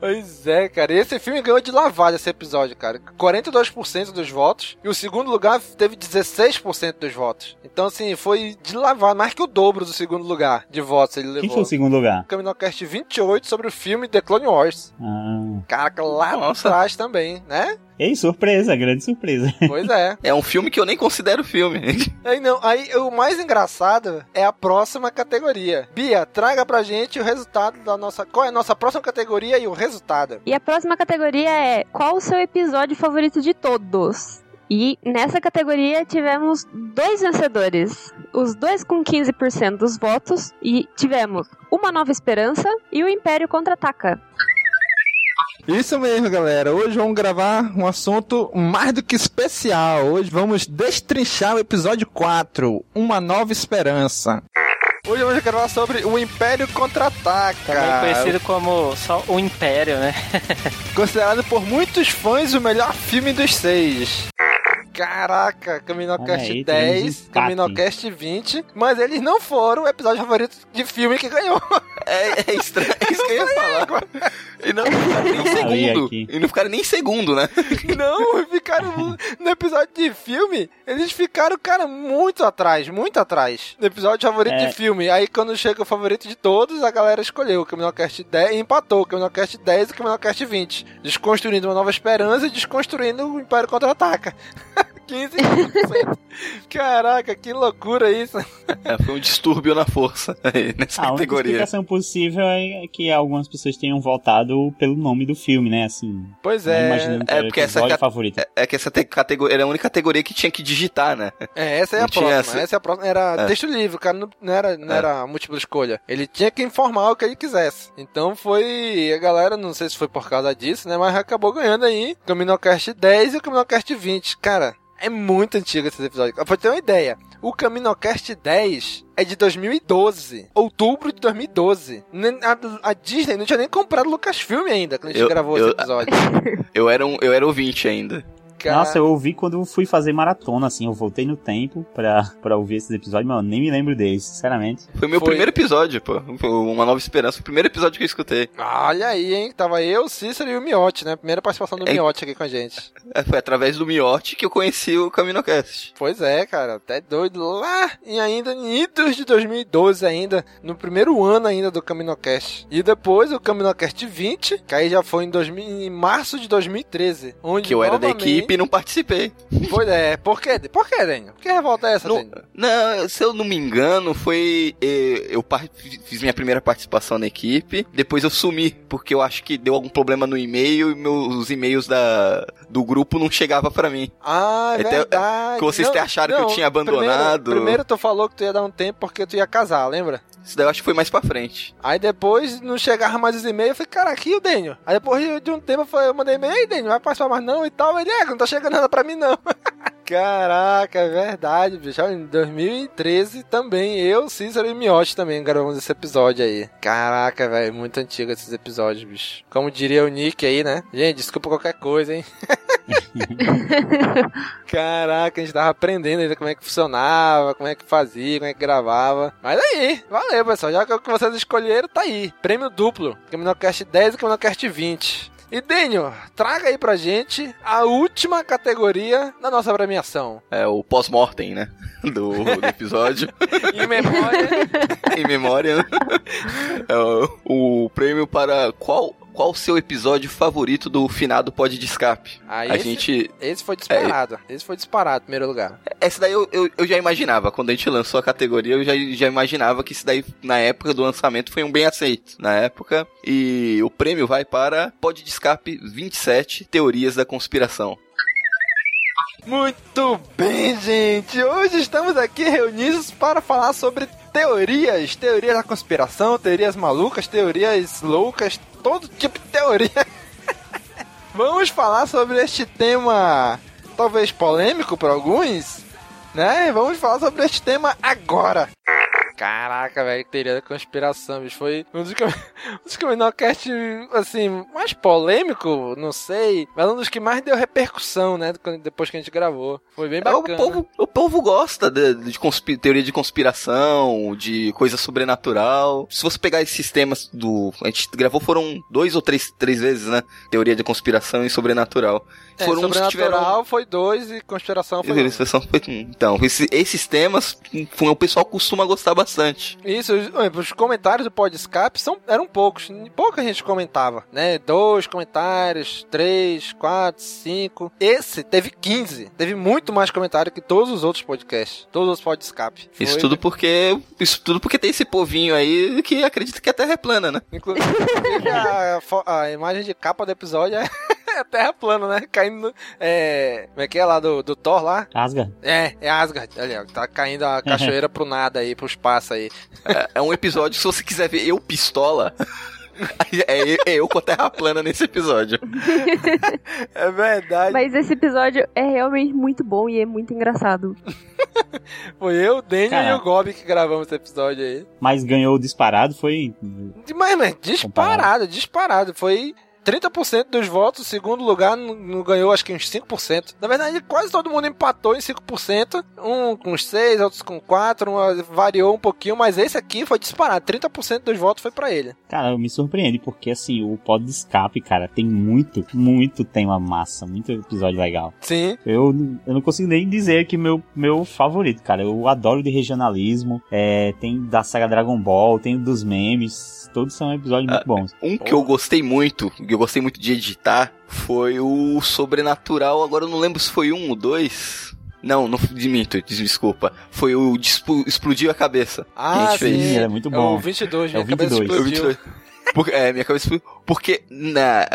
S3: Pois é, cara. E esse filme ganhou de lavada esse episódio, cara. 42% dos votos. E o segundo lugar teve 16% dos votos. Então, assim, foi de lavada. Mais que o dobro do segundo lugar de votos ele levou.
S5: Quem foi o segundo lugar?
S3: Caminocast 28 sobre o filme The Clone Wars.
S5: Ah.
S3: Caraca, lá
S4: Nossa.
S3: atrás também, né?
S5: Ei, surpresa, grande surpresa. <laughs>
S3: Pois é.
S4: É um filme que eu nem considero filme. <laughs>
S3: Aí não, aí o mais engraçado é a próxima categoria. Bia, traga pra gente o resultado da nossa. Qual é a nossa próxima categoria e o resultado?
S6: E a próxima categoria é qual o seu episódio favorito de todos? E nessa categoria tivemos dois vencedores. Os dois com 15% dos votos. E tivemos Uma Nova Esperança e o Império Contra-Ataca.
S10: Isso mesmo, galera. Hoje vamos gravar um assunto mais do que especial. Hoje vamos destrinchar o episódio 4, Uma Nova Esperança.
S3: Hoje vamos gravar sobre o Império Contra-Ataca.
S9: Também conhecido como só o Império, né? <laughs>
S3: Considerado por muitos fãs o melhor filme dos seis. Caraca, Caminocast
S5: aí, temos
S3: 10,
S5: empate.
S3: Caminocast 20, mas eles não foram o episódio favorito de filme que ganhou. <laughs>
S4: É, é estranho, é isso que eu ia falar. <laughs> E não ficaram nem segundo. E <laughs> não ficaram nem em segundo, né?
S3: Não, ficaram no- no episódio de filme, eles ficaram, cara, muito atrás, muito atrás. No episódio favorito
S5: É.
S3: de filme. Aí quando chega o favorito de todos, a galera escolheu o Caminocast 10 e empatou o Caminocast 10 e o Caminocast 20. Desconstruindo uma nova esperança e desconstruindo o Império Contra-Ataca. 15%. Caraca, que loucura isso.
S4: É, foi um distúrbio na força aí, nessa
S5: A única
S4: categoria.
S5: explicação possível é que algumas pessoas tenham votado pelo nome do filme, né? Assim.
S3: Pois
S5: não
S3: é.
S4: É porque essa
S5: favorito.
S4: É, é que essa te- categoria era a única categoria que tinha que digitar, né?
S3: É, essa é
S4: Não
S3: a próxima.
S4: essa.
S3: Essa é a próxima. Era
S4: É.
S3: texto livre, o cara não, não era, não
S4: É.
S3: era múltipla escolha. Ele tinha que informar o que ele quisesse. Então foi. A galera, não sei se foi por causa disso, né? Mas acabou ganhando aí o Caminocast 10 e o Caminocast 20. Cara, é muito antigo esse episódio. Pra ter uma ideia, o Caminocast 10 é de 2012. Outubro de 2012. Nem- A, a Disney não tinha nem comprado Lucasfilm ainda quando a gente
S4: Eu-
S3: gravou
S4: eu-
S3: esse episódio. <laughs>
S4: Eu era, um, eu era ouvinte ainda.
S5: Nossa, eu ouvi quando eu fui fazer maratona, assim, eu voltei no tempo pra, pra ouvir esses episódios, mas eu nem me lembro deles, sinceramente.
S4: Foi meu
S3: Foi.
S4: primeiro episódio, pô. Uma Nova Esperança. Foi o primeiro episódio que eu escutei.
S3: Olha aí, hein? Tava eu, Cícero e o Miotti, né? Primeira participação do
S4: É.
S3: Miotti aqui com a gente. <laughs>
S4: É, Foi através do Miotti que eu conheci o CaminoCast.
S3: Pois é, cara, até doido lá e ainda em idos de 2012 ainda, no primeiro ano ainda do CaminoCast. E depois o CaminoCast 20, que aí já foi em, 2000, em março de 2013, onde
S4: Que eu era da equipe e não participei.
S3: Pois é, por quê? Por quê, Daniel? Que revolta é essa,
S4: Não,
S3: Daniel?
S4: não, se eu não me engano, foi. eh, Eu fiz minha primeira participação na equipe, depois eu sumi, porque eu acho que deu algum problema no e-mail e meus e-mails da, do grupo não chegavam pra mim.
S3: Ah,
S4: Até-
S3: verdade.
S4: que vocês
S3: Não,
S4: acharam que eu
S3: não,
S4: tinha abandonado.
S3: Primeiro, primeiro tu falou que tu ia dar um tempo porque tu ia casar, lembra?
S4: Isso daí eu acho que foi mais pra frente.
S3: Aí depois não chegava mais os e-mails, eu falei, cara, aqui o Daniel. Aí depois de- um tempo eu, falei, eu mandei e-mail, ei, Daniel, vai participar mais não e tal. Ele, é, não tá chegando nada pra mim não. <laughs> Caraca, é verdade, bicho. Em 2013 também, eu, Cícero e Miotti também gravamos esse episódio aí. Caraca, velho, muito antigo esses episódios, bicho. Como diria o Nick aí, né? Gente, desculpa qualquer coisa, hein? <laughs> Caraca, a gente tava aprendendo ainda como é que funcionava, como é que fazia, como é que gravava. Mas aí, valeu, pessoal. Já é que vocês escolheram, tá aí. Prêmio duplo. Caminocast 10 e Caminocast 20. E Daniel, traga aí pra gente a última categoria da nossa premiação.
S4: É o pós-mortem, né? <laughs> Do, do episódio. <laughs>
S3: Em memória. <laughs>
S4: em memória, né? É o, o prêmio para qual qual o seu episódio favorito do finado Pod de Escape?
S3: Aí
S4: a
S3: esse,
S4: gente
S3: esse foi disparado. Esse foi disparado em primeiro lugar.
S4: essa daí eu, eu, eu já imaginava, quando a gente lançou a categoria, eu já, já imaginava que isso daí, na época do lançamento, foi um bem aceito. Na época. E o prêmio vai para Pod de Escape 27 Teorias da Conspiração.
S3: Muito bem, gente. Hoje estamos aqui reunidos para falar sobre teorias, teorias da conspiração, teorias malucas, teorias loucas, todo tipo de teoria. <laughs> Vamos falar sobre este tema, talvez polêmico para alguns, né? Vamos falar sobre este tema agora. Caraca, velho, que teoria da conspiração, bicho. Foi um dos, cam- <laughs> um dos Caminocast, assim, mais polêmico, não sei, mas um dos que mais deu repercussão, né, depois que a gente gravou. Foi bem
S4: É, o,
S3: bacana.
S4: povo, o povo gosta de, de teoria de conspiração, de coisa sobrenatural. Se você pegar esses temas do. A gente gravou, foram dois ou três, três vezes, né? Teoria de conspiração e sobrenatural.
S3: É,
S4: foram que
S3: sobrenatural
S4: tiveram.
S3: foi dois e conspiração foi um.
S4: Foi- Então, esse- esses temas um, o pessoal costuma gostar bastante.
S3: Isso, os, os comentários do Pod Escape são, eram poucos, pouca gente comentava, né? Dois comentários, três, quatro, cinco. Esse teve 15. Teve muito mais comentário que todos os outros podcasts. Todos os Pod Escape.
S4: Isso
S3: Foi-
S4: tudo porque. Isso tudo porque tem esse povinho aí que acredita que a Terra é plana, né? <laughs>
S3: Inclusive a, a imagem de capa do episódio é a <laughs> Terra plana, né? Caindo. no- É, como é que é lá do, do Thor lá?
S5: Asgard.
S3: É, é Asgard. Olha, ó, tá caindo a cachoeira <laughs> pro nada aí, pro espaço aí.
S4: É, é um episódio, se você quiser ver eu pistola. <laughs> É, é eu com a terra plana nesse episódio.
S3: É verdade.
S6: Mas esse episódio é realmente muito bom e é muito engraçado.
S3: Foi eu, o Daniel e o Gobi que gravamos esse episódio aí.
S5: Mas ganhou disparado foi.
S3: Mas, mas disparado, disparado. Foi 30% dos votos, o segundo lugar não, ganhou acho que uns 5%. Na verdade, quase todo mundo empatou em 5%. Um com 6, outros com 4, um variou um pouquinho, mas esse aqui foi disparado. 30% dos votos foi pra ele.
S5: Cara, me surpreende, porque assim, o pod de escape, cara, tem muito, muito tema massa, muito episódio legal.
S3: Sim.
S5: Eu, eu não consigo nem dizer que meu, meu favorito, cara. Eu adoro de regionalismo, é, tem da saga Dragon Ball, tem dos memes, todos são episódios muito bons.
S4: Um que eu gostei muito, eu gostei muito de editar, foi o Sobrenatural. Agora eu não lembro se foi um ou dois. Não, não minto, des- desculpa. Foi o Explodiu a Cabeça. que a
S3: Ah,
S4: gente fez.
S3: sim.
S5: é muito
S3: É
S5: bom.
S3: o 22,
S5: É
S3: minha
S5: o
S3: cabeça
S5: 22.
S4: Foi o
S3: explodiu.
S4: 22. Porque, é, minha cabeça explodiu. Porque, na,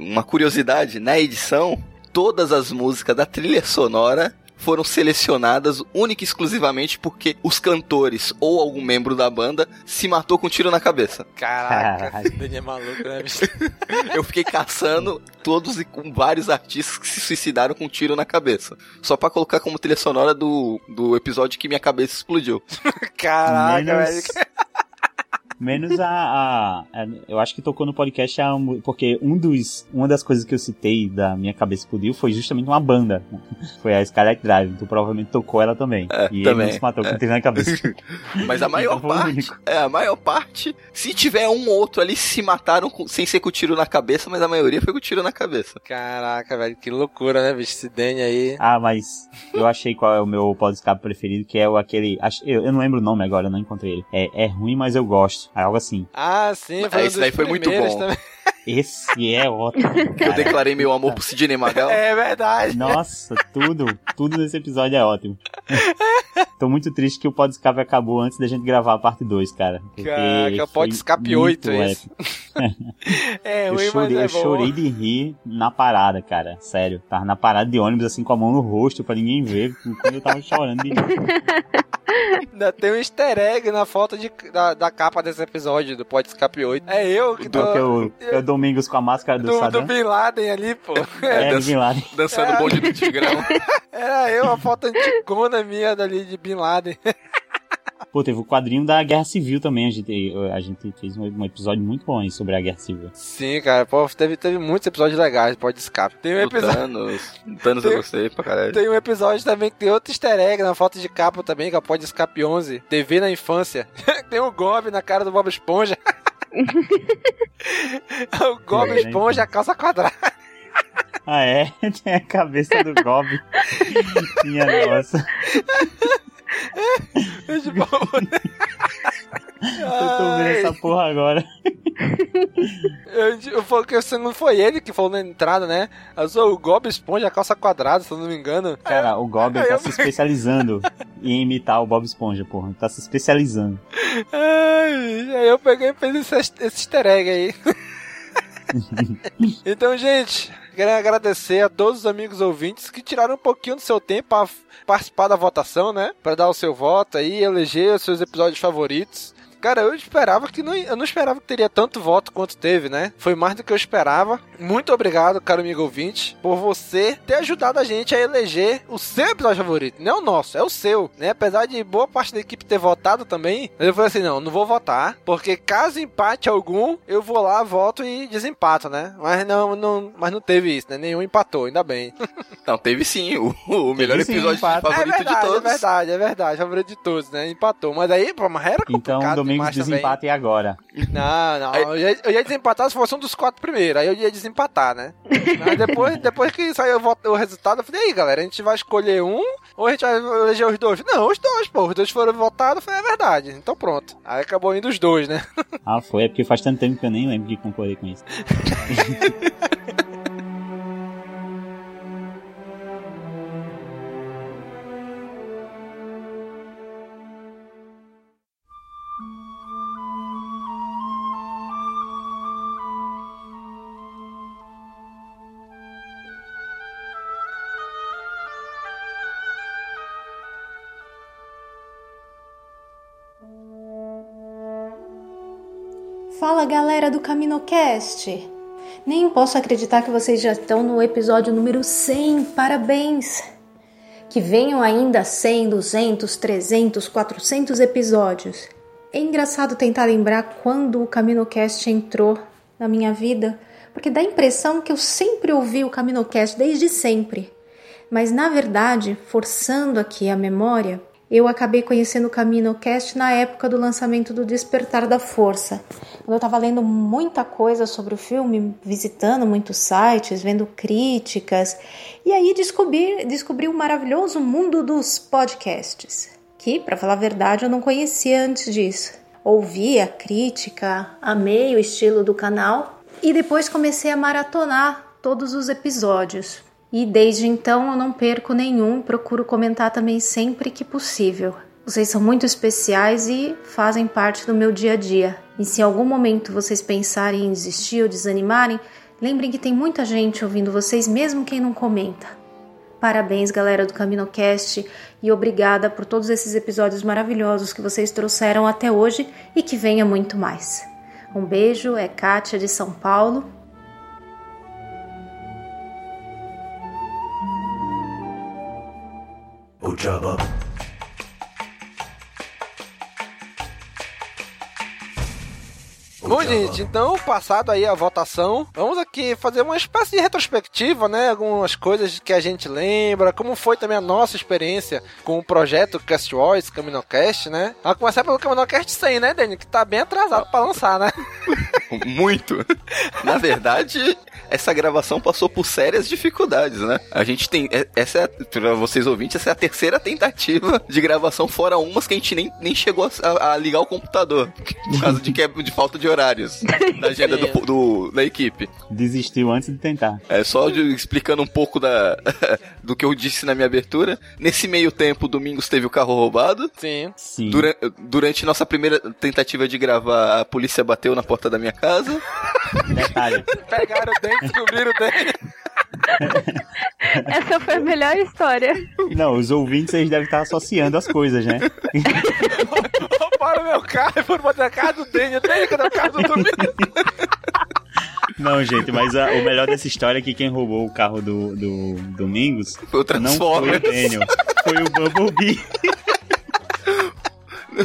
S4: uma curiosidade, na edição, todas as músicas da trilha sonora foram selecionadas única e exclusivamente porque os cantores ou algum membro da banda se matou com um tiro na cabeça.
S3: Caraca, Daniel é maluco, né, bicho? <laughs>
S4: Eu fiquei caçando todos e com vários artistas que se suicidaram com um tiro na cabeça. Só pra colocar como trilha sonora do, do episódio que minha cabeça explodiu.
S3: Caraca,
S5: Menos-
S3: velho.
S5: Menos a, a, a, Eu acho que tocou no podcast a, porque um dos, uma das coisas que eu citei da minha cabeça explodiu foi justamente uma banda. Foi a Skylight Drive. Tu provavelmente tocou ela também.
S4: É,
S5: e
S4: também.
S5: ele se matou com tiro na cabeça. <laughs>
S4: Mas a maior
S5: Então o
S4: parte.
S5: único.
S4: É, a maior parte. Se tiver um ou outro ali, se mataram com- sem ser com tiro na cabeça, mas a maioria foi com tiro na cabeça.
S3: Caraca, velho, que loucura, né, bicho? Esse Danny aí.
S5: Ah, mas eu achei qual é o meu pod escape preferido, que é o aquele. Eu, eu não lembro o nome agora, eu não encontrei ele. É, é ruim, mas eu gosto. É algo assim.
S3: Ah, sim, foi
S4: Ah,
S3: um
S4: esse daí foi muito bom.
S3: também.
S5: Esse é <laughs> ótimo.
S4: Eu
S5: cara.
S4: declarei meu amor pro Sidney Magal.
S3: É verdade.
S5: Nossa, tudo, tudo nesse episódio é ótimo. Tô muito triste que o pod escape acabou antes da gente gravar a parte 2, cara. porque
S3: Caraca,
S5: foi
S3: pod escape
S5: muito
S3: 8 esse. <laughs> É
S5: Eu
S3: ruim,
S5: chorei, eu
S3: mas é bom.
S5: chorei de rir na parada, cara. Sério. Tava na parada de ônibus, assim, com a mão no rosto, pra ninguém ver. Quando eu tava chorando de rir. <laughs>
S3: Ainda tem um easter egg na foto de, da, da capa desse episódio do Pod Escape 8. É eu que tô.
S5: É o, que <laughs> é o Domingos com a máscara do,
S3: do, do
S5: Saddam.
S3: Bin Laden ali, pô.
S5: É,
S4: dan-
S5: do Bin Laden.
S4: Dançando
S3: É.
S4: bonde do Tigrão.
S3: Era <laughs> eu, a foto anticona minha dali de Bin Laden. <laughs>
S5: Pô, teve o quadrinho da Guerra Civil também. A gente, a gente fez um, um episódio muito bom aí sobre a Guerra Civil.
S3: Sim, cara, pô, teve, teve muitos episódios legais, pode escape. Tem um episódio.
S4: Thanos. <laughs> Thanos eu
S3: Tem-
S4: gostei pra caralho.
S3: Tem um episódio também que tem outro easter egg na foto de capa também, que é o Pode Escape 11. TV na infância. <laughs> tem o Gob na cara do Bob Esponja. <laughs> o Gob
S5: né,
S3: Esponja, a calça quadrada.
S5: Ah, é? Tem a cabeça do Gob. Minha nossa. Eu tô vendo essa porra agora.
S3: Eu, eu falei que se não foi ele que falou na entrada, né? Eu sou o Gob Esponja, a calça quadrada, se eu não me engano.
S5: Cara, o Gob tá
S3: eu-
S5: se especializando em imitar o Bob Esponja, porra. Tá se especializando.
S3: Ai, aí eu peguei e fiz esse, esse easter egg aí. <laughs> então, gente, quero agradecer a todos os amigos ouvintes que tiraram um pouquinho do seu tempo para participar da votação, né? Para dar o seu voto aí, eleger os seus episódios favoritos. Cara, eu esperava que não, eu não esperava que teria tanto voto quanto teve, né? Foi mais do que eu esperava. Muito obrigado, caro amigo ouvinte, por você ter ajudado a gente a eleger o seu episódio favorito. Não é o nosso, é o seu, né? Apesar de boa parte da equipe ter votado também, eu falei assim, não, não vou votar, porque caso empate algum, eu vou lá, voto e desempato, né? Mas não, não, mas não teve isso, né? Nenhum empatou, ainda bem. <laughs>
S4: Não, teve sim. O, o melhor
S5: sim,
S4: episódio
S5: empate.
S4: favorito
S3: é verdade,
S4: de todos.
S3: É verdade, é verdade, favorito de todos, né? Empatou. Mas aí, pô, mas era
S5: Então,
S3: complicado
S5: Domingos
S3: demais também.
S5: desempate agora.
S3: Não, não. Eu ia, eu ia desempatar se fosse um dos quatro primeiros. Aí eu ia desempatar, né? <laughs> Mas depois, depois que saiu o, resultado, eu falei, e aí, galera, a gente vai escolher um ou a gente vai eleger os dois? Não, os dois, pô. Os dois foram votados, foi a verdade. Então pronto. Aí acabou indo os dois, né?
S5: Ah, foi. É porque faz tanto tempo que eu nem lembro de concordei com isso. <laughs>
S11: Fala galera do CaminoCast! Nem posso acreditar que vocês já estão no episódio número 100, parabéns! Que venham ainda 100, 200, 300, 400 episódios. É engraçado tentar lembrar quando o CaminoCast entrou na minha vida, porque dá a impressão que eu sempre ouvi o CaminoCast desde sempre. Mas na verdade, forçando aqui a memória, eu acabei conhecendo o CaminoCast na época do lançamento do Despertar da Força. Eu estava lendo muita coisa sobre o filme, visitando muitos sites, vendo críticas, e aí descobri, descobri o maravilhoso mundo dos podcasts, que, para falar a verdade, eu não conhecia antes disso. Ouvi a crítica, amei o estilo do canal e depois comecei a maratonar todos os episódios. E desde então eu não perco nenhum, procuro comentar também sempre que possível. Vocês são muito especiais e fazem parte do meu dia a dia. E se em algum momento vocês pensarem em desistir ou desanimarem, lembrem que tem muita gente ouvindo vocês, mesmo quem não comenta. Parabéns, galera do CaminoCast, e obrigada por todos esses episódios maravilhosos que vocês trouxeram até hoje e que venha muito mais. Um beijo, é Kátia de São Paulo. Good job up.
S3: Bom, gente, então, passado aí a votação, vamos aqui fazer uma espécie de retrospectiva, né? Algumas coisas que a gente lembra, como foi também a nossa experiência com o projeto Cast Wars, Caminocast, né? A começar pelo Caminocast 100, né, Dani? Que tá bem atrasado pra lançar, né? <laughs>
S4: Muito. Na verdade, essa gravação passou por sérias dificuldades, né? A gente tem. é- Essa é, pra vocês ouvintes, essa é a terceira tentativa de gravação, fora umas que a gente nem, nem chegou a, a ligar o computador. Por causa de, que, de falta de horários da agenda do, do- da equipe.
S5: Desistiu antes de tentar.
S4: É só de- explicando um pouco da, <laughs> do que eu disse na minha abertura. Nesse meio tempo, Domingos teve o carro roubado.
S3: Sim.
S5: Sim.
S4: Dura- durante nossa primeira tentativa de gravar, a polícia bateu na porta da minha casa. <laughs>
S5: Detalhe.
S3: Pegaram o dente, descobriram o dente. <laughs>
S6: Essa foi a melhor história.
S5: Não, os ouvintes eles devem estar associando as coisas, né?
S3: Roubaram meu carro e foram botar a casa do Dani. Dani, cadê o carro do Domingo?
S5: Não, gente, mas a- o melhor dessa história é que quem roubou o carro do, do Domingos
S4: Foi o
S5: não foi o. Daniel, foi o Bumblebee.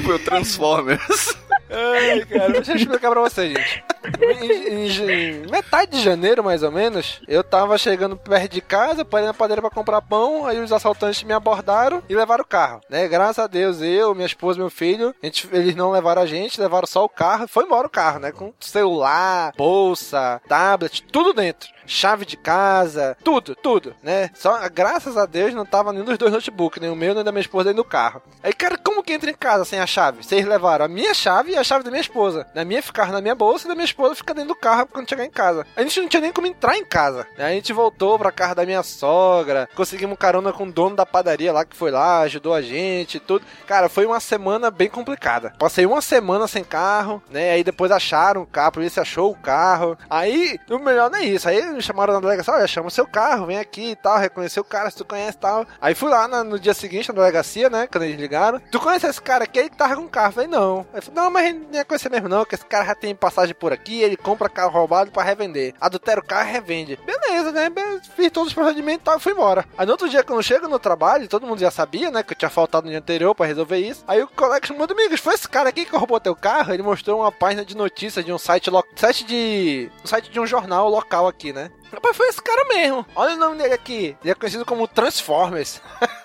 S4: Foi o Transformers.
S3: Ai, cara, deixa eu explicar pra vocês, gente. Em, em- em metade de janeiro, mais ou menos, eu tava chegando perto de casa, parei na padaria pra comprar pão, aí os assaltantes me abordaram e levaram o carro, né? Graças a Deus, eu, minha esposa meu filho, gente- eles não levaram a gente, levaram só o carro, foi embora o carro, né? Com celular, bolsa, tablet, tudo dentro. Chave de casa, tudo, tudo, né? Só, graças a Deus, não tava nenhum dos dois notebooks, nem o meu, nem da minha esposa, nem do carro. Aí, cara, como que entra em casa sem a chave? Vocês levaram a minha chave e a chave da minha esposa. Na minha ficar na minha bolsa e da minha esposa fica dentro do carro quando chegar em casa. A gente não tinha nem como entrar em casa. Aí a gente voltou pra casa da minha sogra, conseguimos carona com o dono da padaria lá que foi lá, ajudou a gente e tudo. Cara, foi uma semana bem complicada. Passei uma semana sem carro, né? Aí depois acharam o carro, a polícia achou o carro. Aí, o melhor não é isso. Aí me chamaram na delegacia, olha, chama o seu carro, vem aqui e tal, reconheceu o cara, se tu conhece e tal. Aí fui lá no dia seguinte na delegacia, né? Quando eles ligaram. Tu conhece esse cara aqui? Ele tava com um carro. Eu falei, não. Ele falou, não, mas gente não ia conhecer mesmo, não, que esse cara já tem passagem por aqui, ele compra carro roubado pra revender. Adultera o carro e revende. Beleza, né? Fiz todos os procedimentos e tal, fui embora. Aí no outro dia, quando eu chego no trabalho, todo mundo já sabia, né? Que eu tinha faltado no dia anterior pra resolver isso. Aí o colega chamou Domingos, foi esse cara aqui que roubou teu carro? Ele mostrou uma página de notícias de um site, site de. um site de um jornal local aqui, Rapaz, foi esse cara mesmo. Olha o nome dele aqui. Ele é conhecido como Transformers. <laughs>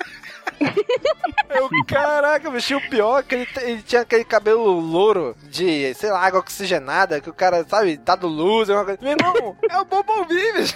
S3: Eu, caraca, bicho, o pior é que ele, ele tinha aquele cabelo louro de, sei lá, água oxigenada, que o cara, sabe, tá do luz, é uma coisa. Meu irmão, é o Bumblebee, bicho.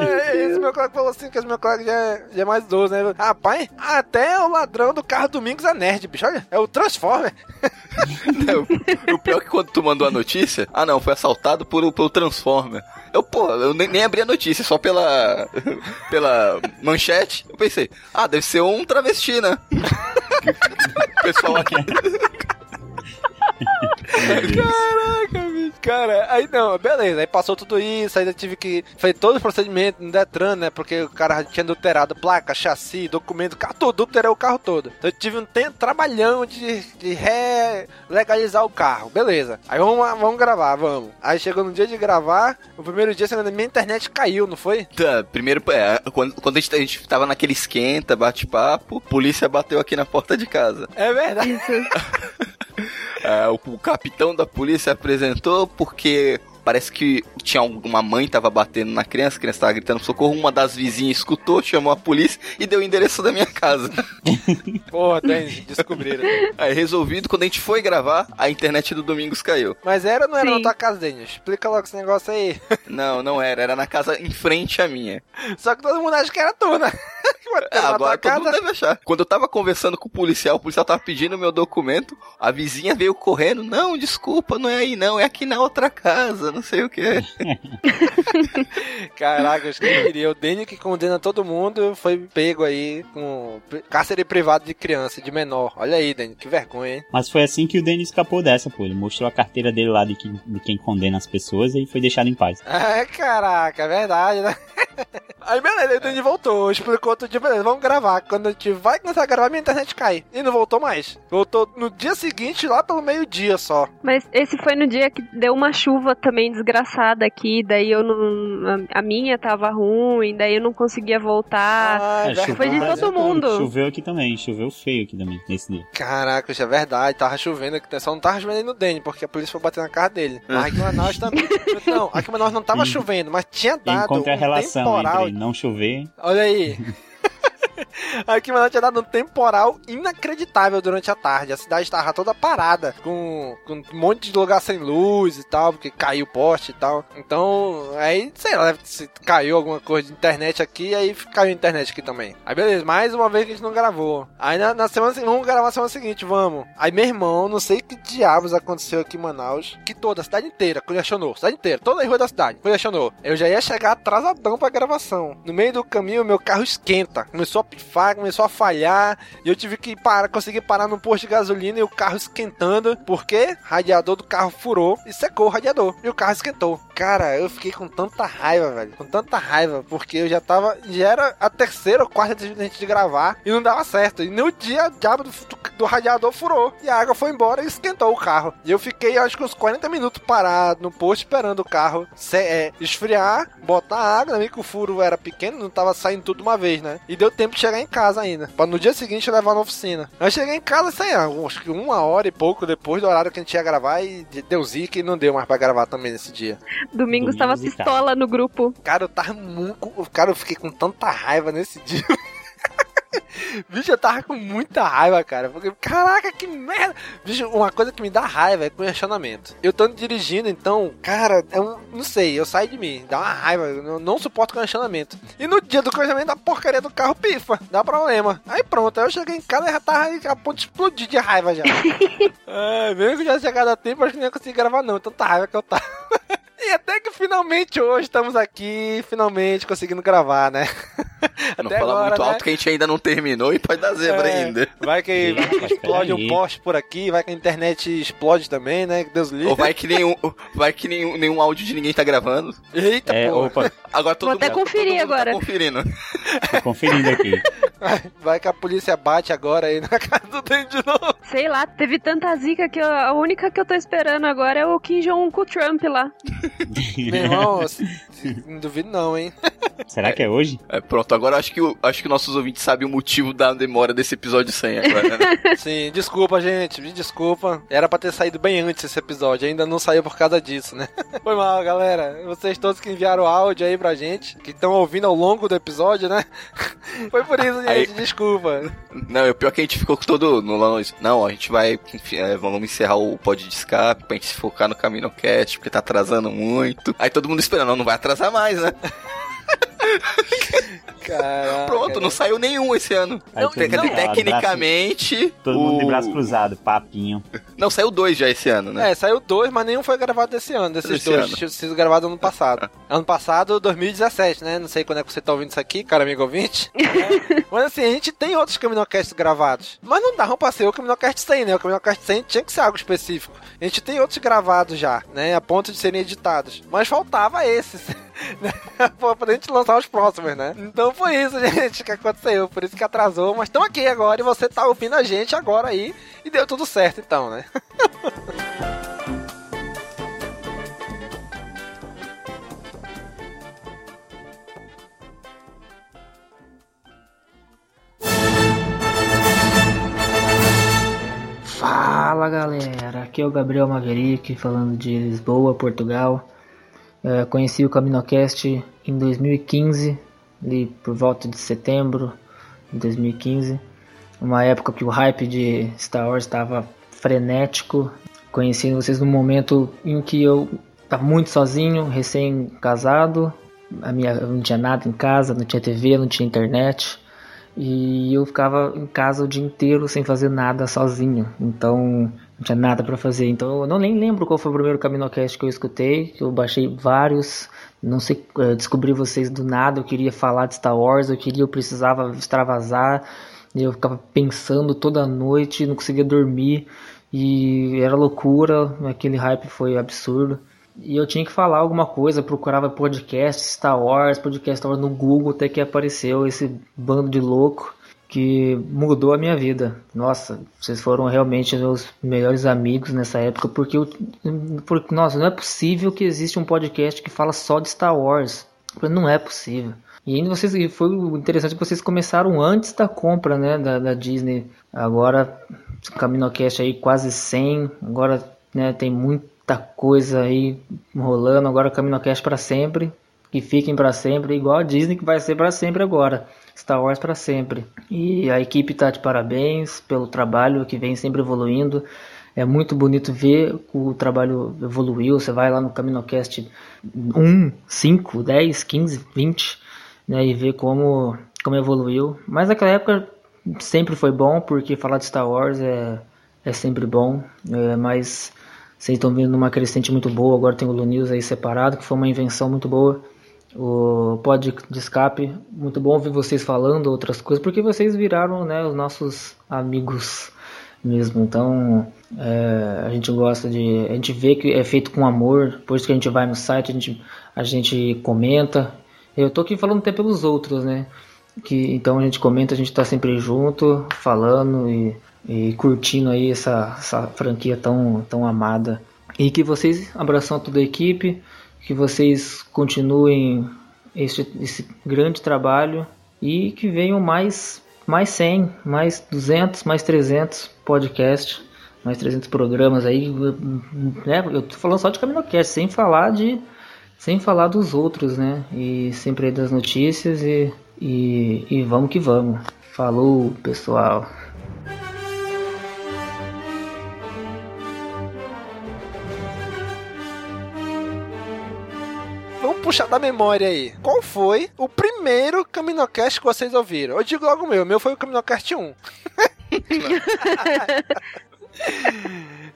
S3: É, Esse meu colega falou assim, que esse meu colega já é, já é mais idoso, né? Rapaz, até o ladrão do carro Domingos é nerd, bicho. Olha, é o Transformer. <laughs>
S4: o pior é que quando tu mandou a notícia, ah não, foi assaltado por, pelo Transformer. Eu, pô, eu nem, nem abri a notícia, só pela, <laughs> pela manchete. Eu pensei, ah, deve ser um travesti, né? <laughs> O pessoal aqui. <laughs>
S3: Caraca, bicho. Cara, aí não, beleza. Aí passou tudo isso, ainda tive que. Fez todo o procedimento no Detran, né? Porque o cara tinha adulterado placa, chassi, documento, carro todo, adulterei o carro todo. Então eu tive um tempo trabalhão de, de legalizar o carro. Beleza. Aí vamos, lá, vamos gravar, vamos. Aí chegou no dia de gravar, o primeiro dia, segunda, minha internet caiu, não foi?
S4: Tá, primeiro, é, quando, quando a, gente, a gente tava naquele esquenta, bate-papo, polícia bateu aqui na porta de casa.
S3: É verdade. <laughs>
S4: É, o, o capitão da polícia apresentou porque parece que tinha uma mãe tava batendo na criança, a criança tava gritando socorro, uma das vizinhas escutou, chamou a polícia e deu o endereço da minha casa. <laughs>
S3: Porra, tem, descobriram.
S4: Aí resolvido, quando a gente foi gravar, a internet do Domingos caiu.
S3: Mas era ou não era
S6: Sim.
S3: na tua casa, Daniel? Explica logo esse negócio aí. <laughs>
S4: Não, não era, era na casa em frente à minha.
S3: Só que todo mundo acha que era tu, né? <laughs> Na
S4: agora
S3: tua
S4: todo mundo
S3: casa.
S4: deve achar. Quando eu tava conversando com o policial, o policial tava pedindo meu documento, a vizinha veio correndo, não, desculpa, não é aí não, é aqui na outra casa, não sei o <laughs> que.
S3: Caraca, eu queria. O Daniel que condena todo mundo foi pego aí com cárcere privado de criança, de menor. Olha aí, Daniel, que vergonha, hein?
S5: Mas foi assim que o Danny escapou dessa, pô. Ele mostrou a carteira dele lá de, que- de quem condena as pessoas e foi deixado em paz.
S3: É, caraca, é verdade, né? <laughs> Aí beleza, o Danny voltou, explicou outro dia, beleza, vamos gravar. Quando a gente vai começar a gravar, minha internet cai. E não voltou mais. Voltou no dia seguinte, lá pelo meio-dia só.
S6: Mas esse foi no dia que deu uma chuva também desgraçada aqui, daí eu não. A minha tava ruim, daí eu não conseguia voltar.
S3: Ah,
S5: É, choveu
S6: foi de todo mundo.
S5: Choveu aqui também, choveu feio aqui também, nesse dia.
S3: Caraca, isso é verdade, tava chovendo aqui, só não tava chovendo aí no Danny, porque a polícia foi bater na casa dele. Mas aqui em Manaus também. Não, aqui em Manaus não tava <laughs> chovendo, mas tinha dado
S5: Encontre a
S3: um
S5: relação
S3: temporal.
S5: entre não chover.
S3: Olha aí. <laughs> <laughs> Aqui em Manaus tinha dado um temporal inacreditável durante a tarde. A cidade estava toda parada, com, com um monte de lugar sem luz e tal, porque caiu o poste e tal. Então, aí, sei lá, se caiu alguma coisa de internet aqui, aí caiu a internet aqui também. Aí beleza, mais uma vez que a gente não gravou. Aí na, na semana seguinte, vamos gravar a semana seguinte, vamos. Aí meu irmão, não sei que diabos aconteceu aqui em Manaus, que toda a cidade inteira congestionou, cidade inteira, toda a rua da cidade congestionou. Eu já ia chegar atrasadão pra gravação. No meio do caminho, meu carro esquenta, começou a pifar, começou a falhar, e eu tive que parar, conseguir parar num posto de gasolina e o carro esquentando, porque radiador do carro furou e secou o radiador, e o carro esquentou. Cara, eu fiquei com tanta raiva, velho, com tanta raiva, porque eu já tava, já era a terceira ou quarta vez a gente de gravar, e não dava certo. E no dia, o diabo do, do, do radiador furou, e a água foi embora e esquentou o carro. E eu fiquei, acho que uns 40 minutos parado no posto, esperando o carro se- é, esfriar, botar água, né, que o furo era pequeno, não tava saindo tudo uma vez, né? E deu tempo de chegar em casa ainda, pra no dia seguinte levar na oficina. Eu cheguei em casa, sei lá, acho que uma hora e pouco depois do horário que a gente ia gravar, e deu zica e não deu mais pra gravar também nesse dia.
S6: Domingos tava
S3: Domingos e
S6: pistola no grupo.
S3: Cara, eu tava muito. Cara, eu fiquei com tanta raiva nesse <laughs> dia. Bicho, eu tava com muita raiva, cara. Porque, caraca, que merda. Bicho, uma coisa que me dá raiva é congestionamento. Eu tô dirigindo, então, cara, é um. Não sei, eu saio de mim. Dá uma raiva. Eu não, suporto congestionamento. E no dia do congestionamento, a porcaria do carro pifa. Dá problema. Aí pronto, aí eu cheguei em casa e já tava a ponto de explodir de raiva já. <laughs> é, mesmo que eu já chegado a tempo, acho que não ia conseguir gravar, não. Tanta raiva que eu tava. E até que finalmente hoje estamos aqui, finalmente conseguindo gravar, né? <laughs>
S4: Não fala muito alto que a gente ainda não terminou e pode dar zebra
S3: É,
S4: ainda.
S3: Vai que, vai que explode um poste por aqui, vai que a internet explode também, né? Que Deus livre.
S4: Ou vai que nenhum, vai que nenhum, nenhum áudio de ninguém tá gravando.
S3: Eita,
S5: É,
S3: pô.
S5: opa,
S4: Agora todo
S6: Vou até
S4: mundo,
S6: conferir
S4: todo mundo
S6: agora.
S4: Tá conferindo.
S5: tô conferindo aqui. <laughs>
S3: Vai que a polícia bate agora aí na casa do Dente de novo.
S6: Sei lá, teve tanta zica que eu- a única que eu tô esperando agora é o Kim Jong-un com o Trump lá. <laughs> <laughs>
S3: Meu irmão, se- <laughs> não duvido não, hein?
S5: Será que é hoje?
S4: É, pronto, agora acho que, o- acho que nossos ouvintes sabem o motivo da demora desse episódio 100 agora, né? <laughs>
S3: Sim, desculpa, gente, me desculpa. Era pra ter saído bem antes esse episódio, ainda não saiu por causa disso, né? Foi mal, galera. Vocês todos que enviaram áudio aí pra gente, que estão ouvindo ao longo do episódio, né? Foi por isso, gente,
S4: Aí-
S3: desculpa.
S4: Não, o pior é que a gente ficou com todo no lance. Não, a gente vai. enfim, é, vamos encerrar o pod de escape pra gente se focar no CaminoCast, porque tá atrasando muito. Aí todo mundo esperando, não, não vai atrasar mais, né? <laughs>
S3: Caraca.
S4: Pronto, não saiu nenhum esse ano. Não, te-
S5: lá,
S4: tecnicamente.
S5: Todo mundo de
S4: o-
S5: braço cruzado, papinho.
S4: Não, saiu dois já esse ano, né?
S3: É, saiu dois, mas nenhum foi gravado desse ano, desses
S4: Desse
S3: dois.
S4: ano.
S3: Tinha sido gravado ano passado. <laughs> ano passado, 2017, né? Não sei quando é que você tá ouvindo isso aqui, cara amigo ouvinte. É. <laughs> Mas assim, a gente tem outros Caminocasts gravados. Mas não dá pra ser o Caminocast 100, né? O Caminocast 100 tinha que ser algo específico. A gente tem outros gravados já, né? A ponto de serem editados. Mas faltava esses. <laughs> <laughs> pra gente lançar os próximos, né? Então foi isso, gente, que aconteceu. Por isso que atrasou. Mas estamos aqui agora e você tá ouvindo a gente agora aí. E deu tudo certo, então, né? <laughs>
S12: Fala galera, aqui é o Gabriel Maverick falando de Lisboa, Portugal. É, conheci o CaminoCast em 2015, ali por volta de setembro de 2015, uma época que o hype de Star Wars estava frenético. Conheci vocês no momento em que eu estava muito sozinho, recém-casado, a minha, não tinha nada em casa, não tinha TV, não tinha internet. E eu ficava em casa o dia inteiro sem fazer nada sozinho. Então não tinha nada para fazer. Então eu não nem lembro qual foi o primeiro CaminoCast que eu escutei. que Eu baixei vários. Não sei, eh, descobri vocês do nada. Eu queria falar de Star Wars. Eu queria, eu precisava extravasar. E eu ficava pensando toda noite, não conseguia dormir. E era loucura. Aquele hype foi absurdo. e eu tinha que falar alguma coisa, procurava podcast Star Wars, podcast Star Wars no Google, até que apareceu esse bando de louco que mudou a minha vida. Nossa, vocês foram realmente meus melhores amigos nessa época, porque, eu, porque nossa, não é possível que exista um podcast que fala só de Star Wars. Não é possível. E ainda vocês, foi interessante que vocês começaram antes da compra, né, da, da Disney. Agora, CaminoCast aí quase 100, agora, né, tem muita coisa aí rolando, agora CaminoCast para sempre, que fiquem para sempre, igual a Disney que vai ser para sempre agora. Star Wars para sempre. E a equipe está de parabéns pelo trabalho que vem sempre evoluindo. É muito bonito ver o trabalho evoluiu. Você vai lá no CaminoCast 1, 5, 10, 15, 20 né, e ver como, como evoluiu. Mas naquela época sempre foi bom, porque falar de Star Wars é, é sempre bom. É, mas vocês estão vendo uma crescente muito boa. Agora tem o Lu News aí separado, que foi uma invenção muito boa. O pod de escape, muito bom ouvir vocês falando outras coisas, porque vocês viraram né, os nossos amigos mesmo. Então é, a gente gosta de. A gente vê que é feito com amor, por isso que a gente vai no site, a gente, a gente comenta, eu tô aqui falando até pelos outros, né? Que, então a gente comenta, a gente tá sempre junto, falando e, e curtindo aí essa, essa franquia tão, tão amada. E que vocês abraçam toda a equipe, que vocês continuem esse, esse grande trabalho e que venham mais, mais 100, mais 200, mais 300 podcasts, mais 300 programas aí. Né? Eu tô falando só de CaminoCast, sem falar de sem falar dos outros, né? E sempre das notícias e, e, e vamos que vamos. Falou, pessoal.
S3: Puxar da memória aí. Qual foi o primeiro Caminocast que vocês ouviram? Eu digo logo o meu. O meu foi o Caminocast 1. <laughs>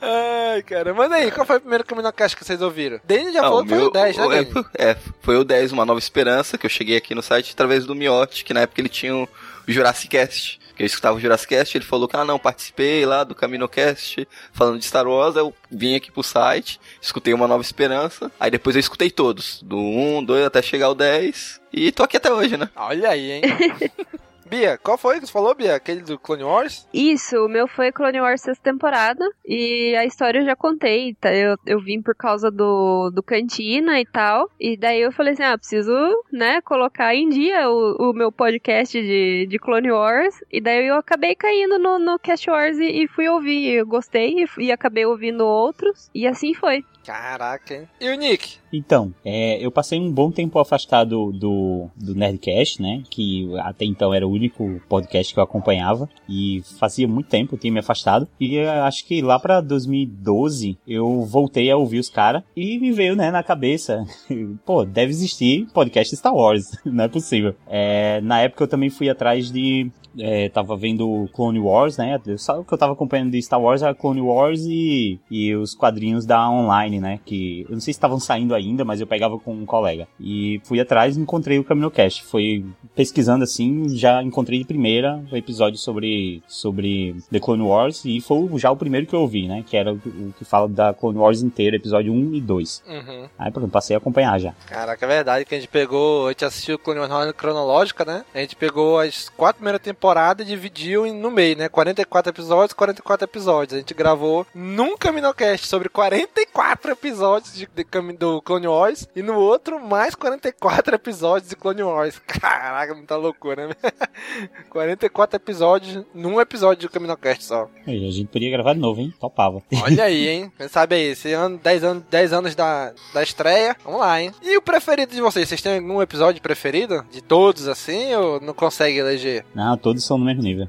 S3: Ai, cara. Manda aí, qual foi o primeiro Caminocast que vocês ouviram? Danny já ah, falou que foi o 10, né,
S4: Danny? É, foi o 10, Uma Nova Esperança, que eu cheguei aqui no site através do Miotti, que na época ele tinha o Jurassic Cast. Que eu escutava o Jurassic Cast, ele falou que, ah, não, participei lá do CaminoCast, falando de Star Wars, eu vim aqui pro site, escutei Uma Nova Esperança, aí depois eu escutei todos, do 1, 2 até chegar ao 10, e tô aqui até hoje, né?
S3: Olha aí, hein? <laughs> Bia, qual foi que você falou, Bia? Aquele do Clone Wars?
S6: Isso, o meu foi Clone Wars sexta temporada. E a história eu já contei, tá? Eu, eu vim por causa do, do Cantina e tal. E daí eu falei assim, ah, preciso, né, colocar em dia o, o meu podcast de, de Clone Wars. E daí eu acabei caindo no, no Cast Wars e, e fui ouvir. Eu gostei e, e acabei ouvindo outros. E assim foi.
S3: Caraca, hein? E o Nick?
S5: Então, é, eu passei um bom tempo afastado do, do Nerdcast, né? Que até então era o único podcast que eu acompanhava. E fazia muito tempo eu tinha me afastado. E acho que lá pra 2012 eu voltei a ouvir os caras. E me veio, né, na cabeça. <laughs> Pô, deve existir podcast Star Wars. <laughs> Não é possível. É, na época eu também fui atrás de é, tava vendo Clone Wars, né? Só que eu tava acompanhando de Star Wars era Clone Wars e, e os quadrinhos da online, né? Que eu não sei se estavam saindo ainda, mas eu pegava com um colega. E fui atrás e encontrei o CaminoCast. Foi pesquisando assim, já encontrei de primeira o episódio sobre, sobre The Clone Wars e foi já o primeiro que eu ouvi, né? Que era o, o que fala da Clone Wars inteira, episódio 1 e 2. Uhum. Aí pronto, passei a acompanhar já.
S3: Caraca, é verdade que a gente pegou, a gente assistiu Clone Wars cronológica, né? A gente pegou as quatro primeiras temporadas temporada e dividiu no meio, né? 44 episódios, 44 episódios. A gente gravou num Caminocast sobre 44 episódios de, de, do Clone Wars e no outro mais 44 episódios de Clone Wars. <laughs> Caraca, muita loucura, né? <laughs> 44 episódios num episódio do Caminocast só.
S5: E a gente podia gravar de novo, hein? Topava.
S3: Olha aí, <laughs> hein? Quem sabe aí, esse ano, 10 anos, 10 anos da, da estreia. Vamos lá, hein? E o preferido de vocês? Vocês têm algum episódio preferido? De todos assim ou não consegue eleger?
S5: Não, todos todos são no mesmo nível.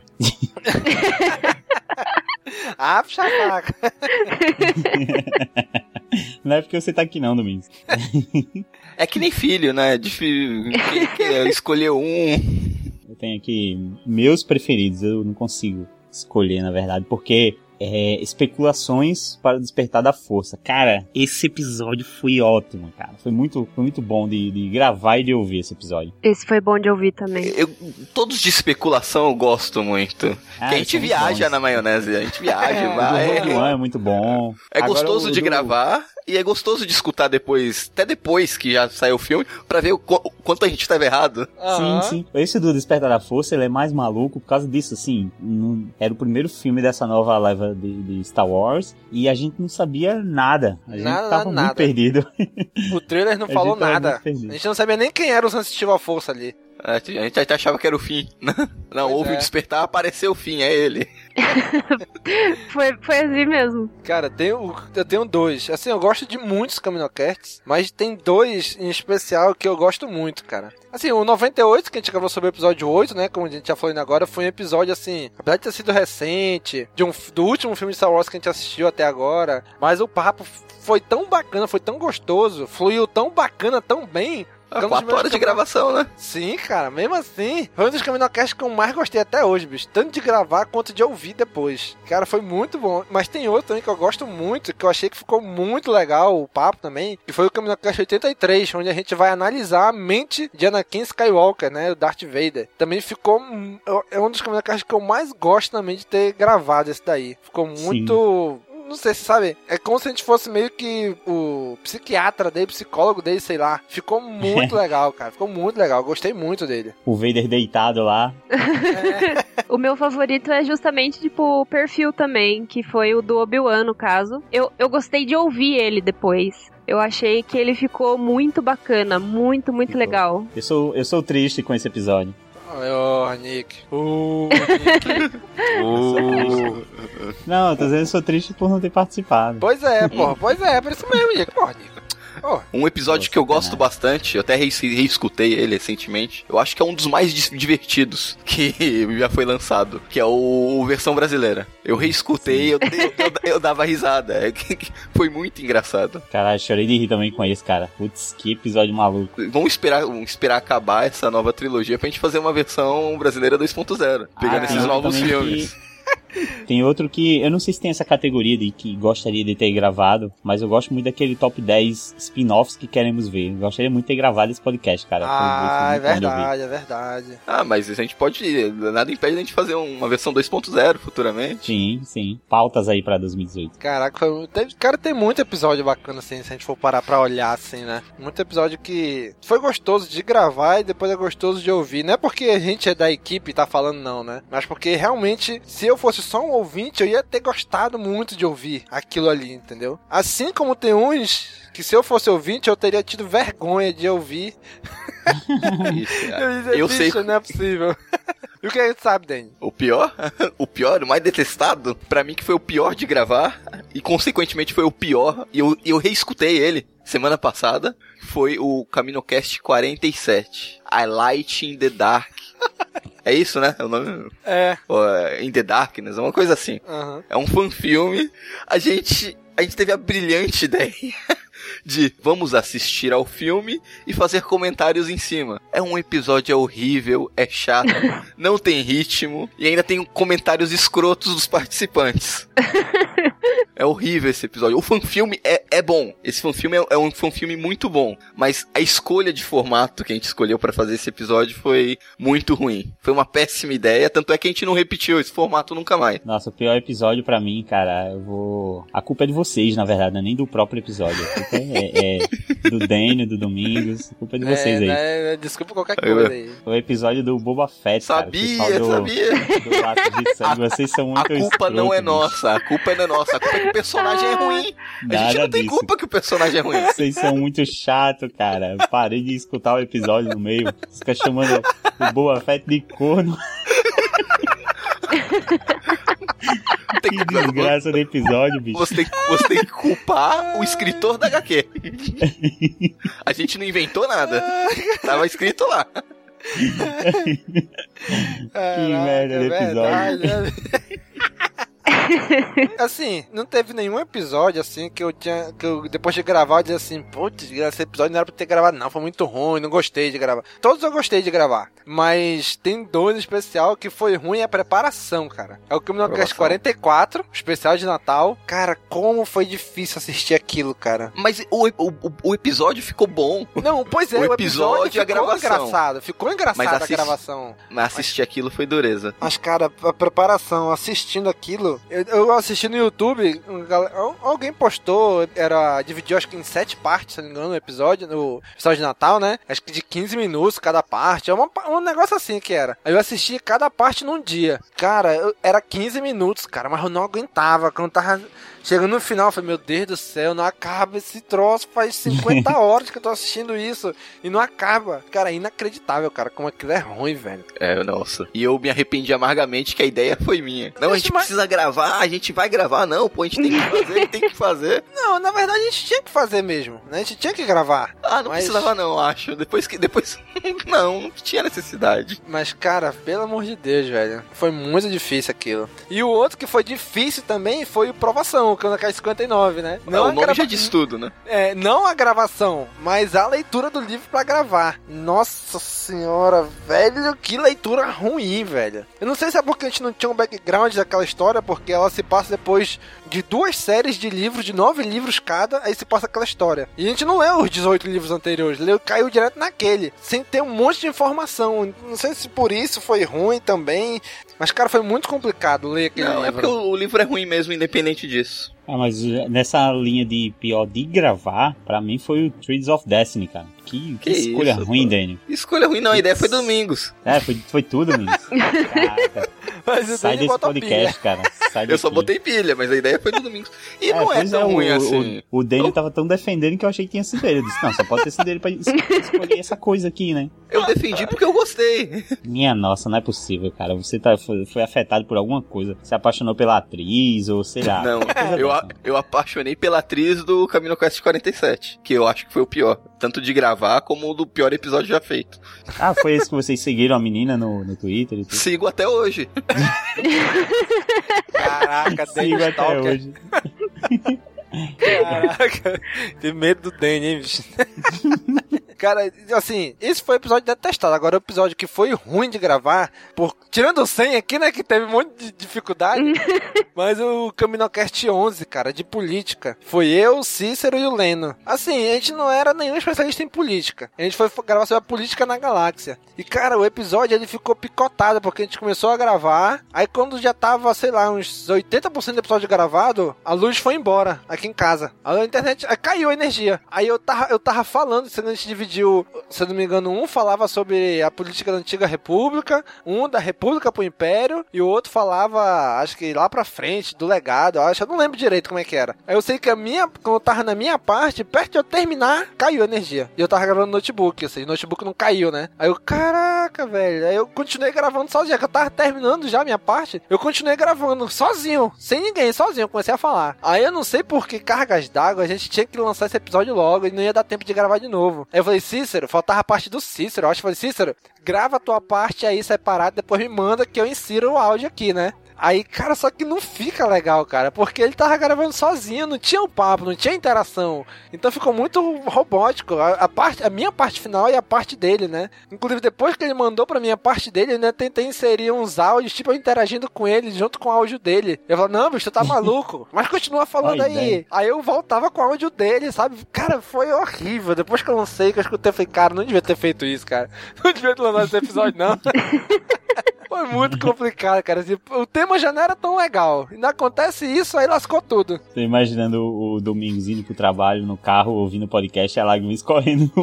S3: ah, puxa a faca. <laughs>
S5: Não é porque você tá aqui não, Domingos.
S4: É que nem filho, né? De filho, escolher um.
S5: Eu tenho aqui meus preferidos, eu não consigo escolher, na verdade, porque é, especulações para despertar da força. Cara, esse episódio foi ótimo, cara. Foi muito, foi muito bom de, de gravar e de ouvir esse episódio.
S6: Esse foi bom de ouvir também.
S4: Eu, todos de especulação eu gosto muito. Ah, a gente viaja bons. na maionese, a gente viaja, é, vai.
S5: O é muito bom.
S4: É Agora, gostoso o, de do... gravar E é gostoso de escutar depois, até depois que já saiu o filme, pra ver o, qu- o quanto a gente tava errado.
S5: Sim, sim. Esse do Despertar da Força, ele é mais maluco por causa disso, assim. não- era o primeiro filme dessa nova leva de, de Star Wars e a gente não sabia nada. A gente
S3: Nada,
S5: tava
S3: nada.
S5: muito perdido.
S3: O trailer não <laughs>
S5: A
S3: falou nada. A gente não sabia nem quem era o sensitivo à força ali.
S4: A gente a gente até achava que era o fim. <laughs> Não, houve
S3: é.
S4: o despertar, apareceu o fim, é ele. <laughs>
S6: Foi, foi assim mesmo.
S3: Cara, tenho, eu tenho dois. Assim, eu gosto de muitos Caminocasts, mas tem dois em especial que eu gosto muito, cara. Assim, o 98, que a gente gravou sobre o episódio 8, né? Como a gente já falou ainda agora, foi um episódio, assim, apesar de ter sido recente, de um, do último filme de Star Wars que a gente assistiu até agora, mas o papo foi tão bacana, foi tão gostoso, fluiu tão bacana, tão bem.
S4: Ah, quatro horas de gravação, né?
S3: Sim, cara, mesmo assim, foi um dos Caminocasts que eu mais gostei até hoje, bicho. Tanto de gravar quanto de ouvir depois. Cara, foi muito bom. Mas tem outro também que eu gosto muito, que eu achei que ficou muito legal o papo também, que foi o Caminocast 83, onde a gente vai analisar a mente de Anakin Skywalker, né? O Darth Vader. Também ficou. É um dos Caminocasts que eu mais gosto também de ter gravado esse daí. Ficou muito. Não sei se sabe, é como se a gente fosse meio que o psiquiatra dele, psicólogo dele, sei lá. Ficou muito <laughs> legal, cara. Ficou muito legal. Gostei muito dele.
S5: o Vader deitado lá. <laughs>
S6: O meu favorito é justamente, tipo, o perfil também, que foi o do Obi-Wan, no caso. Eu, eu gostei de ouvir ele depois. Eu achei que ele ficou muito bacana, muito, muito legal.
S5: Eu sou, eu sou triste com esse episódio.
S3: Ô, Nick. Ô,
S5: Não, eu tô dizendo que eu sou triste por não ter participado.
S3: Pois é, porra. <laughs> Pois é, por isso mesmo, Nick. Porra, Nick.
S4: Um episódio que eu gosto bastante, eu até rees- reescutei ele recentemente. Eu acho que é um dos mais divertidos <laughs> que já foi lançado, que é o versão brasileira. Eu reescutei, eu, eu, eu- eu dava risada. É que- que foi muito engraçado.
S5: Caralho, chorei de rir também com esse, cara. Putz, que episódio maluco.
S4: Vamos esperar, vamos esperar acabar essa nova trilogia pra gente fazer uma versão brasileira 2.0, pegando
S5: Ah,
S4: esses novos filmes. <laughs>
S5: Tem outro que eu não sei se tem essa categoria de que gostaria de ter gravado, mas eu gosto muito daquele top 10 spin-offs que queremos ver. Eu gostaria muito de ter gravado esse podcast, cara.
S3: Ah, é verdade, é verdade.
S4: Ah, mas a gente pode. Nada impede a gente fazer uma versão 2.0 futuramente.
S5: Sim, sim. Pautas aí pra 2018.
S3: Caraca, foi, teve, cara, tem muito episódio bacana, assim, se a gente for parar pra olhar, assim, né? Muito episódio que foi gostoso de gravar e depois é gostoso de ouvir. Não é porque a gente é da equipe e tá falando, não, né? Mas porque realmente, se eu fosse só um ouvinte, eu ia ter gostado muito de ouvir aquilo ali, entendeu? Assim como tem uns que se eu fosse ouvinte, eu teria tido vergonha de ouvir. <laughs> eu,
S4: Eu sei-
S3: Não é possível. <laughs> e o que a gente sabe, Danny?
S4: O pior, <laughs> o pior, o mais detestado, pra mim que foi o pior de gravar e consequentemente foi o pior e eu, eu reescutei ele semana passada, foi o CaminoCast 47, I Light in the Dark. É isso, né? É o nome?
S3: É.
S4: É In the Darkness, é uma coisa assim.
S3: Aham.
S4: É um fanfilme. A gente, a gente teve a brilhante <laughs> ideia de vamos assistir ao filme e fazer comentários em cima. É um episódio horrível, é chato, <laughs> não tem ritmo e ainda tem comentários escrotos dos participantes. <laughs> É horrível esse episódio. O fanfilme é, é bom. Esse fanfilme é, é um fanfilme muito bom. Mas a escolha de formato que a gente escolheu pra fazer esse episódio foi muito ruim. Foi uma péssima ideia. Tanto é que a gente não repetiu esse formato nunca mais.
S5: Nossa, o pior episódio pra mim, cara, eu vou. A culpa é de vocês, na verdade, não é nem do próprio episódio. É, é do Daniel, do Domingos. A culpa é de vocês
S3: É,
S5: aí.
S3: né, Desculpa qualquer coisa aí.
S5: O episódio do Boba Fett,
S4: Sabia,
S5: cara. do,
S4: sabia.
S5: Do Laço de Sangue. Vocês são muito
S4: A culpa não é
S5: escroto, bicho.
S4: nossa. A culpa não é nossa. A culpa é que o personagem é ruim. A gente
S5: Nada
S4: não tem
S5: disso.
S4: culpa que o personagem é ruim.
S5: Vocês são muito chato, cara. Parei de escutar o episódio no meio. Vocês ficam chamando o Boba Fett de corno. <laughs>
S4: Tem
S5: que desgraça do episódio, bicho.
S4: Você tem, você tem que culpar o escritor da HQ. A gente não inventou nada. Tava escrito lá.
S5: que merda de episódio.
S3: Assim, não teve nenhum episódio assim que eu tinha. que eu, depois de gravar, eu dizia assim, putz, esse episódio não era pra ter gravado, não, foi muito ruim, não gostei de gravar. Todos eu gostei de gravar. Mas tem dois especial que foi ruim a preparação, cara. É o Criminalcast
S4: Aprovação.
S3: 44, o especial de Natal. Cara, como foi difícil assistir aquilo, cara.
S4: Mas o, o, o- episódio ficou bom.
S3: Não, pois é,
S4: O
S3: o
S4: episódio
S3: episódio
S4: a
S3: ficou
S4: gravação.
S3: engraçado. Ficou engraçada
S4: assiste-
S3: a gravação.
S4: Mas assistir aquilo foi dureza.
S3: Mas, cara, a preparação, assistindo aquilo, eu, eu assisti no YouTube, um alguém postou, era, dividiu acho que em sete partes, se não me engano, o episódio, no episódio de Natal, né? Acho que de 15 minutos cada parte, é uma, um negócio assim que era. Aí eu assisti cada parte num dia. Cara, eu- era 15 minutos, cara, mas eu não aguentava, quando tava chegando no final, eu falei, meu Deus do céu, não acaba esse troço, faz 50 <laughs> horas que eu tô assistindo isso, e não acaba. Cara, é inacreditável, cara, como aquilo é ruim, velho.
S4: É, nossa. E eu me arrependi amargamente que a ideia foi minha. Não, a gente precisa gravar, a gente vai gravar, não, pô, a gente tem que fazer, a gente tem que fazer. <laughs>
S3: Não, na verdade a gente tinha que fazer mesmo, né? A gente tinha que gravar.
S4: Ah, não
S3: Mas-
S4: precisava não, acho. Depois que. Depois. <laughs> não, não tinha necessidade.
S3: Mas, cara, pelo amor de Deus, velho. Foi muito difícil aquilo. E o outro que foi difícil também foi o Provação, é o K59, né?
S4: Não, o
S3: a
S4: nome
S3: grava-
S4: já diz tudo, né?
S3: É, não a gravação, mas a leitura do livro pra gravar. Nossa senhora, velho, que leitura ruim, velho. Eu não sei se é porque a gente não tinha um background daquela história, porque ela se passa depois de duas séries de livros, de nove livros cada, aí se passa aquela história. E a gente não leu os 18 livros anteriores, leu, caiu direto naquele, sem ter um monte de informação. Não sei se por isso foi ruim também, mas, cara, foi muito complicado ler aquele
S4: Não, é
S3: livro.
S4: porque o, o livro é ruim mesmo, independente disso.
S5: Ah, mas nessa linha de pior de gravar, pra mim foi o Trees of Destiny, cara. Que, que
S4: Que
S5: escolha
S4: isso,
S5: ruim,
S4: pô.
S5: Daniel.
S4: Escolha ruim, não, a ideia foi domingos.
S5: É, foi, foi tudo, menino. <laughs> Caraca. Sai desse podcast, cara. Sai
S4: Eu só
S5: daqui.
S4: botei pilha, mas a ideia foi do domingos. E não é
S5: pois
S4: tão
S5: o,
S4: ruim
S5: o-
S4: assim.
S5: O, o Daniel tava tão defendendo que eu achei que tinha sido ele. Eu disse, não, só pode ter sido ele pra es- escolher essa coisa aqui, né?
S4: Eu defendi porque eu gostei.
S5: Minha nossa, não é possível, cara. Você tá, foi, foi afetado por alguma coisa. Se apaixonou pela atriz, ou sei lá.
S4: Não, eu, a- eu apaixonei pela atriz do Camino Quest 47, que eu acho que foi o pior. Tanto de gravar como do pior episódio já feito.
S5: Ah, foi esse que vocês seguiram a menina no, no Twitter e tudo?
S4: Sigo até hoje. <laughs>
S3: Caraca, Dani
S5: Sigo até
S3: Stalker.
S5: Hoje.
S3: Caraca, que medo do Danny, hein, bicho? <laughs> Cara, assim, esse foi o episódio detestado. Agora, o episódio que foi ruim de gravar, por... tirando o 100 aqui, né, que teve um monte de dificuldade, <laughs> mas o Caminocast 11, cara, de política, foi eu, o Cícero e o Leno. Assim, a gente não era nenhum especialista em política. A gente foi gravar sobre a política na galáxia. E, cara, o episódio, ele ficou picotado, porque a gente começou a gravar, aí quando já tava, sei lá, uns 80% do episódio gravado, a luz foi embora, aqui em casa. A internet, aí caiu a energia. Aí eu tava, eu tava falando, se a gente dividiu, se não me engano, um falava sobre a política da antiga república, um da república pro império, e o outro falava, acho que lá pra frente, do legado, acho, eu não lembro direito como é que era. Aí eu sei que a minha, quando eu tava na minha parte, perto de eu terminar, caiu a energia. E eu tava gravando no notebook, ou seja, o notebook não caiu, né? Aí eu, caraca, velho. Aí eu continuei gravando sozinho, que eu tava terminando já a minha parte, eu continuei gravando sozinho, sem ninguém, sozinho, eu comecei a falar. Aí eu não sei por que cargas d'água, a gente tinha que lançar esse episódio logo e não ia dar tempo de gravar de novo. Aí eu falei, Cícero, faltava a parte do Cícero. Eu acho que falei, Cícero, grava a tua parte aí separada, depois me manda que eu insiro o áudio aqui, né? Aí, cara, só que não fica legal, cara, porque ele tava gravando sozinho, não tinha um papo, não tinha interação. Então ficou muito robótico. A, a parte, a minha parte final e a parte dele, né? Inclusive, depois que ele mandou pra minha parte dele, eu ainda tentei inserir uns áudios, tipo, eu interagindo com ele junto com o áudio dele. Eu falei, não, bicho, tu tá <laughs> maluco. Mas continua falando
S5: a
S3: aí. Aí eu voltava com o áudio dele, sabe? Cara, foi horrível. Depois que eu lancei, que eu escutei, eu falei, cara, não devia ter feito isso, cara. <laughs> Não devia ter lançado esse episódio, não. <laughs> Foi muito complicado, cara. Assim, o tema já não era tão legal. Ainda acontece isso, aí lascou tudo.
S5: Tô imaginando o, Domingos indo pro trabalho no carro, ouvindo o podcast a lágrima escorrendo. <laughs>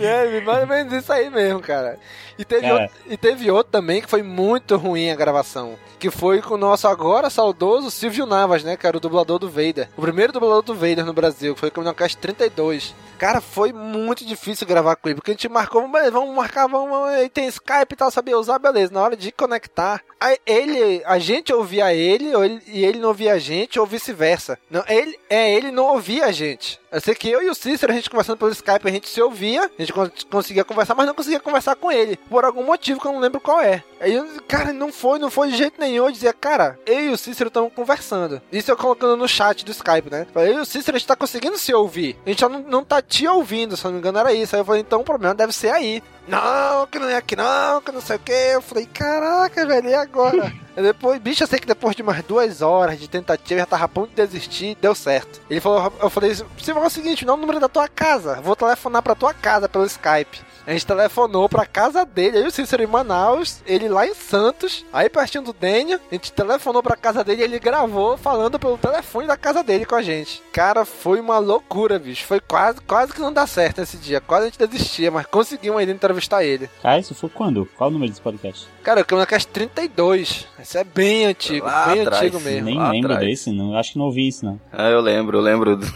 S3: É, mais ou menos isso aí mesmo, cara. E teve,
S5: Cara.
S3: outro, e teve outro também que foi muito ruim a gravação. Que foi com o nosso agora saudoso Silvio Navas, né? Que era o dublador do Vader. O primeiro dublador do Vader no Brasil, que foi com o Cast 32. Cara, foi muito difícil gravar com ele, porque a gente marcou, vamos marcar, vamos, tem Skype e tal, sabia usar, beleza. Na hora de conectar, aí ele, a gente ouvia ele, ou ele- e ele não ouvia a gente, ou vice-versa. Não, ele, é, ele não ouvia a gente. Eu sei que eu e o Cícero, a gente conversando pelo Skype, a gente se ouvia, a gente con- conseguia conversar, mas não conseguia conversar com ele. Por algum motivo que eu não lembro qual é. Aí, cara, não foi, não foi de jeito nenhum. Eu dizia, cara, eu e o Cícero estamos conversando. Isso eu colocando no chat do Skype, né? Falei, eu e o Cícero, a gente tá conseguindo se ouvir. A gente só não, não tá te ouvindo, se eu não me engano, era isso. Aí eu falei, então o problema deve ser aí. Não, que não é aqui não, que não sei o que. Eu falei, caraca, velho, e agora? <laughs> Depois, bicho, eu sei que depois de umas duas horas de tentativa, já tava a ponto de desistir, deu certo. Ele falou, eu falei, você vai o seguinte, não é o número da tua casa, vou telefonar pra tua casa pelo Skype. A gente telefonou pra casa dele, aí o Cícero em Manaus, ele lá em Santos, aí pertinho do Daniel, a gente telefonou pra casa dele e ele gravou falando pelo telefone da casa dele com a gente. Cara, foi uma loucura, bicho. Foi quase, quase que não dá certo esse dia. Quase a gente desistia, mas conseguimos ainda entrevistar ele.
S5: Ah, isso foi quando? Qual o número desse podcast?
S3: Cara, o Caminocast 32. Esse é bem antigo,
S4: Lá
S3: bem
S4: atrás,
S3: antigo mesmo.
S5: Nem
S4: lá
S5: lembro
S4: atrás.
S5: desse, não. Acho que não ouvi isso, não.
S4: Ah, eu lembro, eu lembro. do-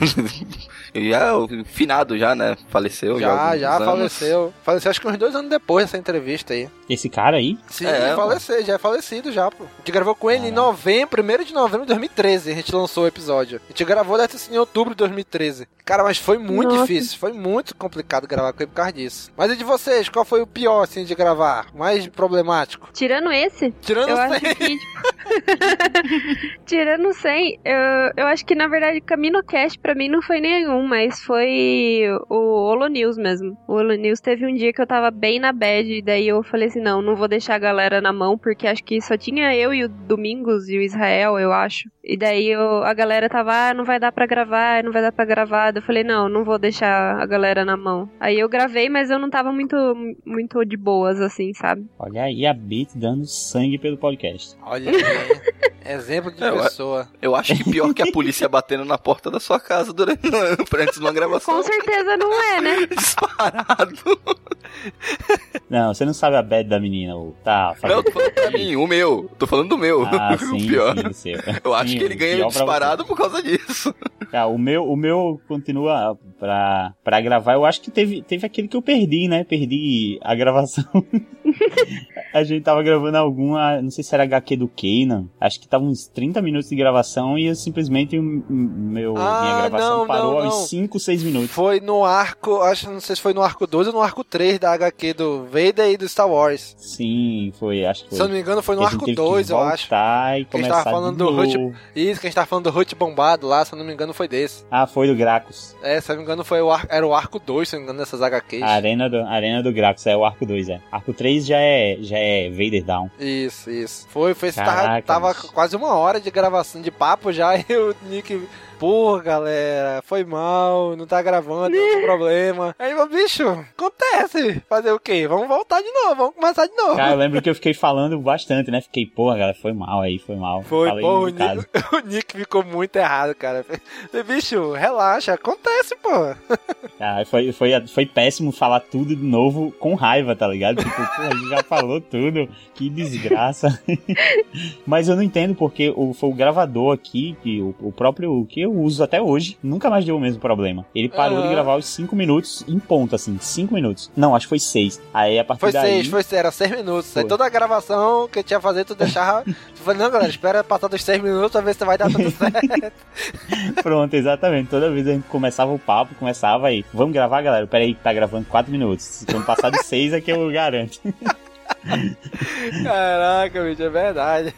S4: já, <laughs> o finado já, né? Faleceu já.
S3: Já, já
S4: anos.
S3: faleceu. Faleceu acho que uns dois anos depois dessa entrevista aí.
S5: Esse cara aí?
S3: Sim,
S4: É,
S3: ele faleceu, já é falecido já, pô. A gente gravou com ele em novembro, 1 de novembro de 2013, a gente lançou o episódio. A gente gravou deve ter sido em outubro de 2013. Cara, mas foi muito
S6: Nossa.
S3: difícil, foi muito complicado gravar com ele por causa disso. Mas e de vocês, qual foi o pior, assim, de gravar? Mais problemático?
S6: Tirando esse,
S3: Tirando
S6: eu
S3: o
S6: acho
S3: 100.
S6: que, tirando 100, eu, eu acho que na verdade CaminoCast pra mim não foi nenhum, mas foi o Holo News mesmo. O Holo News teve um dia que eu tava bem na bad, e daí eu falei assim, não, não vou deixar a galera na mão, porque acho que só tinha eu e o Domingos e o Israel, eu acho. E daí eu- a galera tava, ah, não vai dar pra gravar, não vai dar pra gravar. Eu falei, não, não vou deixar a galera na mão. Aí eu gravei, mas eu não tava muito, muito de boas, assim, sabe?
S5: Olha aí a Bit dando sangue pelo podcast.
S3: Olha <laughs> exemplo de
S4: É, eu-
S3: pessoa.
S4: Eu acho que pior que a polícia <laughs> batendo na porta da sua casa durante <laughs> antes de uma gravação.
S6: Com certeza não é, né?
S4: Disparado.
S5: Não, você não sabe a bad da menina, ou tá?
S4: Não, eu tô falando pra mim, o meu. Tô falando do meu.
S5: Ah,
S4: o
S5: sim,
S4: pior.
S5: sim, o seu.
S4: Eu acho
S5: Sim,
S4: que ele
S5: o
S4: ganha disparado por causa disso.
S5: Ah, o meu, o meu continua pra, pra gravar. Eu acho que teve, teve aquele que eu perdi, né? Perdi a gravação. A gente tava gravando alguma, não sei se era HQ do Kanan. Acho que tava uns 30 minutos de gravação e eu simplesmente o meu, minha
S3: Ah,
S5: gravação
S3: não,
S5: parou
S3: não, não.
S5: aos 5, 6 minutos.
S3: Foi no arco, acho, não sei se foi no arco 2 ou no arco 3 da HQ do Vader e do Star Wars.
S5: Sim, foi, acho que foi.
S3: Se eu não me engano, foi no arco
S5: teve que
S3: 2, eu acho.
S5: E
S3: Que a gente tava falando do Hut. Isso, que a gente tava falando do Hut bombado lá, se eu não me engano, foi desse.
S5: Ah, foi do Gracos.
S3: É, se eu não me engano, foi o ar... era o arco 2, se eu não me engano, dessas HQs.
S5: A Arena do, Arena do Gracos, é o arco 2, é. Arco 3 já é, já é Vader Down.
S3: Isso, isso. Foi, foi, tava,
S5: Caraca,
S3: tava
S5: bicho.
S3: quase uma hora de gravação de papo já <laughs> e o Nick. Pô, galera, foi mal, não tá gravando, tem um problema. Aí, meu bicho, acontece. Fazer o quê? Vamos voltar de novo, vamos começar de novo.
S5: Cara, eu lembro que eu fiquei falando bastante, né? Fiquei, porra, cara, foi mal aí, foi mal.
S3: Foi,
S5: Falei
S3: pô, o. Nick, <laughs> o Nick ficou muito errado, cara. Falei, Bicho, relaxa, acontece, pô.
S5: Cara, foi, foi, foi péssimo falar tudo de novo com raiva, tá ligado? Tipo, pô, a gente já falou tudo, que desgraça. <laughs> Mas eu não entendo porque o, foi o gravador aqui, que o, o próprio que eu uso até hoje, nunca mais deu o mesmo problema. Ele parou
S3: Aham.
S5: de gravar os 5 minutos em ponto, assim, 5 minutos. Não, acho que foi 6. Aí a partir
S3: Foi
S5: daí.
S3: seis, foi seis, era seis minutos. Aí
S5: Foi.
S3: toda a gravação que eu tinha que fazer, tu deixava. <laughs> Tu falei, não, galera, espera passar dos seis minutos pra ver se vai dar tudo certo. <laughs>
S5: Pronto, exatamente. Toda vez a gente começava o papo, começava aí. Vamos gravar, galera? Peraí, tá gravando 4 minutos. Quando passar de 6 é que eu garanto. <laughs>
S3: Caraca, bicho, é verdade.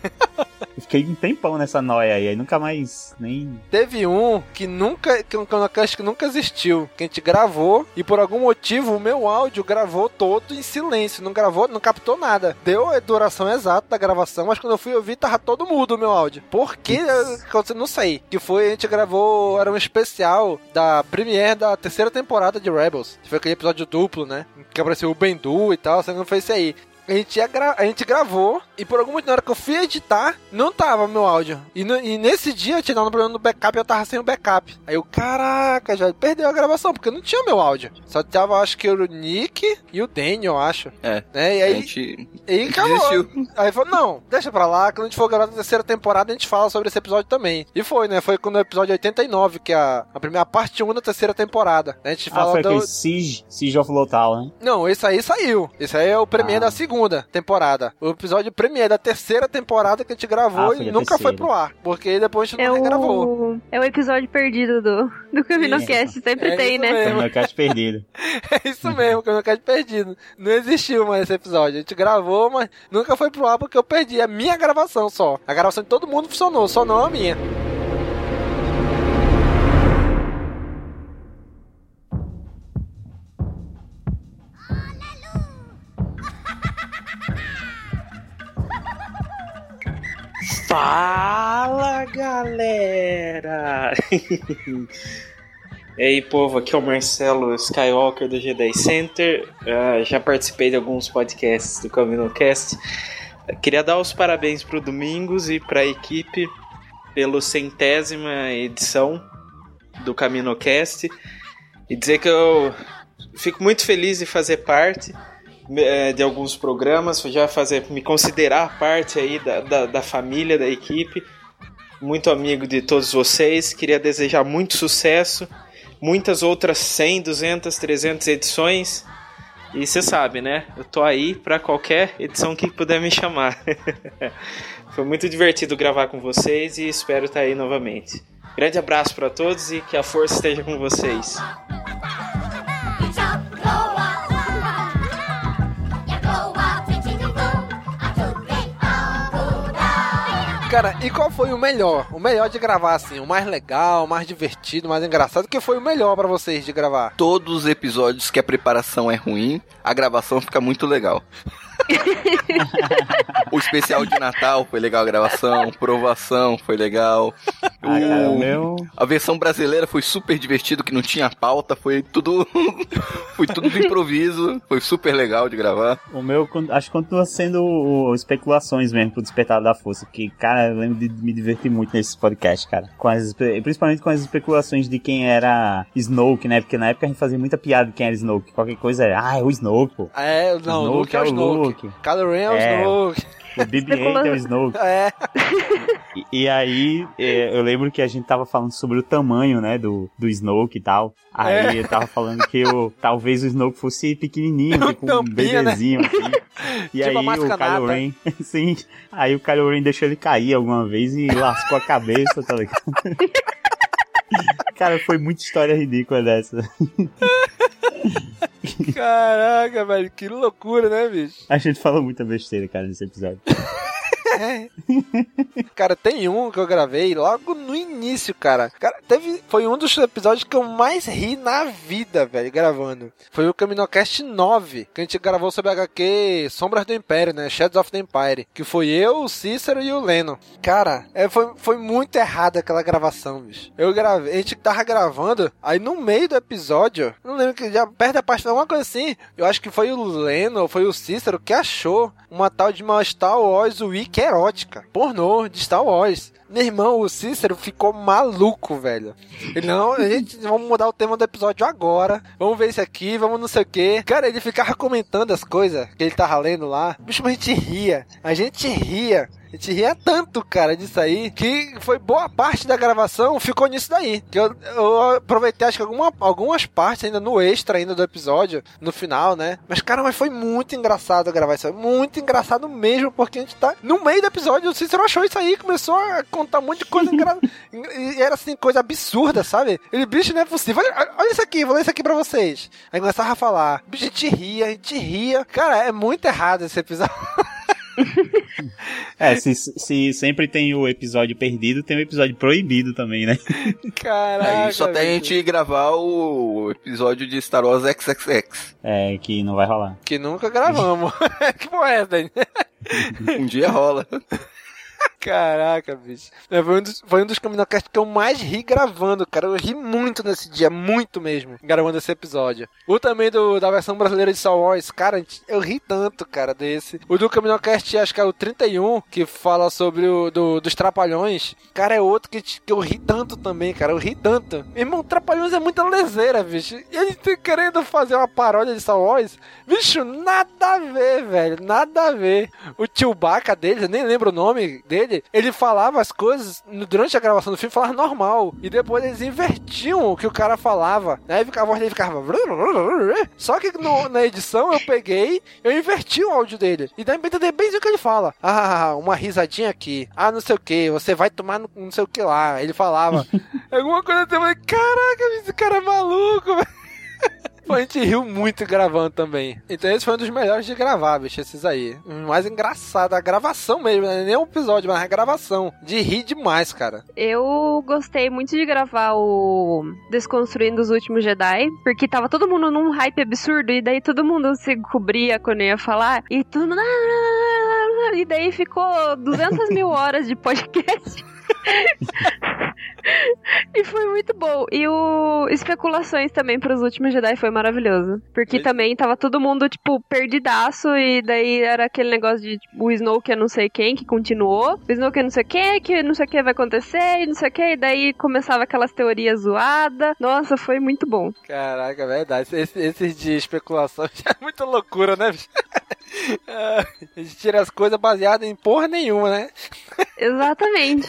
S5: Eu Fiquei um tempão nessa noia aí, aí nunca mais nem.
S3: Teve um que nunca, que um Canocast que nunca existiu, que a gente gravou e por algum motivo o meu áudio gravou todo em silêncio, não gravou, não captou nada. Deu a duração exata da gravação, mas quando eu fui ouvir tava todo mudo o meu áudio. Por que? Eu não sei. Que foi, a gente gravou, era um especial da premiere da terceira temporada de Rebels. Foi aquele episódio duplo, né? Que apareceu o Bendu e tal, que não foi esse aí. A gente, ia gra- a gente gravou e por algum motivo, na hora que eu fui editar, não tava meu áudio. E, no- e nesse dia eu tinha dado um problema no backup e eu tava sem o backup. Aí eu, caraca, já perdeu a gravação, porque não tinha meu áudio. Só tava, acho que o Nick e o Daniel, eu acho.
S4: É.
S3: Né? E
S4: A
S3: aí,
S4: gente,
S3: e
S4: a gente
S3: acabou.
S4: desistiu.
S3: Aí falou, não, deixa pra lá, quando a gente for gravar a terceira temporada, a gente fala sobre esse episódio também. E foi, né? Foi quando o episódio 89, que é a, a primeira parte 1 da terceira temporada. A gente
S5: Ah,
S3: fala
S5: foi
S3: do...
S5: Siege, Siege of Lothal, né?
S3: Não, esse aí saiu. Esse aí é o premiere
S5: Ah.
S3: da segunda temporada. O episódio premiere da terceira temporada que a gente gravou
S5: Ah, foi
S3: e nunca foi
S5: terceira.
S3: pro ar. Porque depois a gente
S6: É
S3: não regravou.
S6: o, é o episódio perdido do, do CaminoCast, sempre
S3: É
S6: tem, né?
S3: mesmo.
S5: Meu cast perdido. <laughs>
S3: É isso mesmo, quero perdido. Não existiu mais esse episódio. A gente gravou, mas nunca foi pro ar porque eu perdi a minha gravação só. A gravação de todo mundo funcionou, só não a minha.
S13: Fala galera! <laughs> E aí, povo, aqui é o Marcelo Skywalker do G10 Center. Uh, já participei de alguns podcasts do CaminoCast. Queria dar os parabéns para o Domingos e para a equipe pelo centésima edição do CaminoCast e dizer que eu fico muito feliz de fazer parte de alguns programas, já fazer me considerar parte aí da, da, da família, da equipe, muito amigo de todos vocês. Queria desejar muito sucesso, muitas outras 100, 200, 300 edições. E você sabe, né? Eu tô aí para qualquer edição que puder me chamar. <laughs> Foi muito divertido gravar com vocês e espero estar aí novamente. Grande abraço para todos e que a força esteja com vocês.
S3: Cara, e qual foi o melhor? O melhor de gravar, assim, o mais legal, o mais divertido, o mais engraçado, que foi o melhor para vocês de gravar?
S4: Todos os episódios que a preparação é ruim, a gravação fica muito legal. <laughs> o especial de Natal foi legal a gravação, provação foi legal.
S5: Ah, cara, o meu...
S4: A versão brasileira foi super divertido, que não tinha pauta, foi tudo <laughs> foi tudo de improviso, foi super legal de gravar.
S5: O meu acho que continua sendo o, especulações mesmo pro Despertar da Força, que cara, eu lembro de me divertir muito nesse podcast, cara. Com as, principalmente com as especulações de quem era Snoke, né? Porque na época a gente fazia muita piada de quem era Snoke. Qualquer coisa era, ah, é o Snoke, pô.
S3: É, não, o Luke é o Snoke. Snoke. Kylo Ren é o é, Snoke.
S5: O BB-8 é o Snoke.
S3: É.
S5: E, e aí, é, eu lembro que a gente tava falando sobre o tamanho, né, do, do Snoke e tal. Aí é. eu tava falando que o, talvez o Snoke fosse pequenininho, tipo um né? bebezinho, né? assim. E tipo aí o Kylo Ren, <laughs> sim, aí o Kylo Ren deixou ele cair alguma vez e lascou a cabeça, tá ligado? <laughs> Cara, foi muita história ridícula dessa.
S3: Caraca, velho, que loucura, né, bicho?
S5: A gente falou muita besteira, cara, nesse episódio. <laughs> <laughs>
S3: cara, tem um que eu gravei logo no início, cara. Cara, teve. Foi um dos episódios que eu mais ri na vida, velho, gravando. Foi o Caminocast 9, que a gente gravou sobre HQ Sombras do Império, né? Shadows of the Empire. Que foi eu, o Cícero e o Leno. Cara, é, foi, foi muito errada aquela gravação, bicho. Eu gravei, a gente tava gravando, aí no meio do episódio, não lembro que já perto da parte, alguma coisa assim. Eu acho que foi o Leno, foi o Cícero que achou uma tal de uma Star Wars Wiki erótica, pornô de Star Wars. Meu irmão, o Cícero ficou maluco, velho. Ele, não, a gente vamos mudar o tema do episódio agora. Vamos ver isso aqui, vamos não sei o que. Cara, ele ficava comentando as coisas que ele tava lendo lá. Bicho, a gente ria. A gente ria. A gente ria tanto, cara, disso aí, que foi boa parte da gravação ficou nisso daí. Que eu, eu aproveitei, acho que alguma, algumas partes ainda no extra ainda do episódio, no final, né? Mas, cara, mas foi muito engraçado gravar isso. Muito engraçado mesmo, porque a gente tá no meio do episódio, o Cícero achou isso aí, começou a contar um monte de coisa engraçada. e era assim, coisa absurda, sabe? Ele, bicho, não é possível. Olha, olha isso aqui, vou ler isso aqui pra vocês. Aí começava a falar. Bicho, a gente ria, a gente ria. Cara, é muito errado esse episódio.
S5: é, se, se sempre tem o episódio perdido, tem o episódio proibido também, né?
S3: Caraca.
S4: Aí só tem a gente gravar o episódio de Star Wars XXX.
S5: É, que não vai rolar.
S3: Que nunca gravamos. <laughs> que porra é
S4: Um dia rola.
S3: Caraca, bicho. É, foi um dos, foi um dos Caminocast que eu mais ri gravando, cara. Eu ri muito nesse dia, muito mesmo, gravando esse episódio. O também do, da versão brasileira de Star Wars, cara, eu ri tanto, cara, desse. O do Caminocast, acho que é o 31, que fala sobre o do, dos Trapalhões. Cara, é outro que, que eu ri tanto também, cara. Eu ri tanto. Irmão, Trapalhões é muita lezeira, bicho. E gente querendo fazer uma paródia de Star Wars. Bicho, nada a ver, velho. Nada a ver. O Chewbacca deles, eu nem lembro o nome dele dele, ele falava as coisas durante a gravação do filme, falava normal. E depois eles invertiam o que o cara falava. Aí a voz dele ficava. <laughs> Só que no, na edição eu peguei, eu inverti o áudio dele. E dá pra entender bem o que ele fala. Ah, uma risadinha aqui. Ah, não sei o que. Você vai tomar no, não sei o que lá. Ele falava. <laughs> Alguma coisa eu falei, caraca, esse cara é maluco, velho. Pô, a gente riu muito gravando também. Então esse foi um dos melhores de gravar, bicho, esses aí. O mais engraçado, a gravação mesmo, né? nem o episódio, mas a gravação. De rir demais, cara.
S6: Eu gostei muito de gravar o Desconstruindo os Últimos Jedi, porque tava todo mundo num hype absurdo, e daí todo mundo se cobria quando ia falar, e mundo... <laughs> E daí ficou 200 mil horas de podcast. <laughs> E foi muito bom. E o especulações também pros últimos Jedi foi maravilhoso. Porque também tava todo mundo, tipo, perdidaço. E daí era aquele negócio de tipo, o Snoke é não sei quem que continuou. O Snoke é não sei o que, que não sei o que vai acontecer, e não sei o que. E daí começava aquelas teorias zoadas. Nossa, foi muito bom.
S3: Caraca, é verdade. Esse, esses de especulação <laughs> já é muita loucura, né, bicho? <laughs> A gente tira as coisas baseadas em porra nenhuma, né?
S6: Exatamente.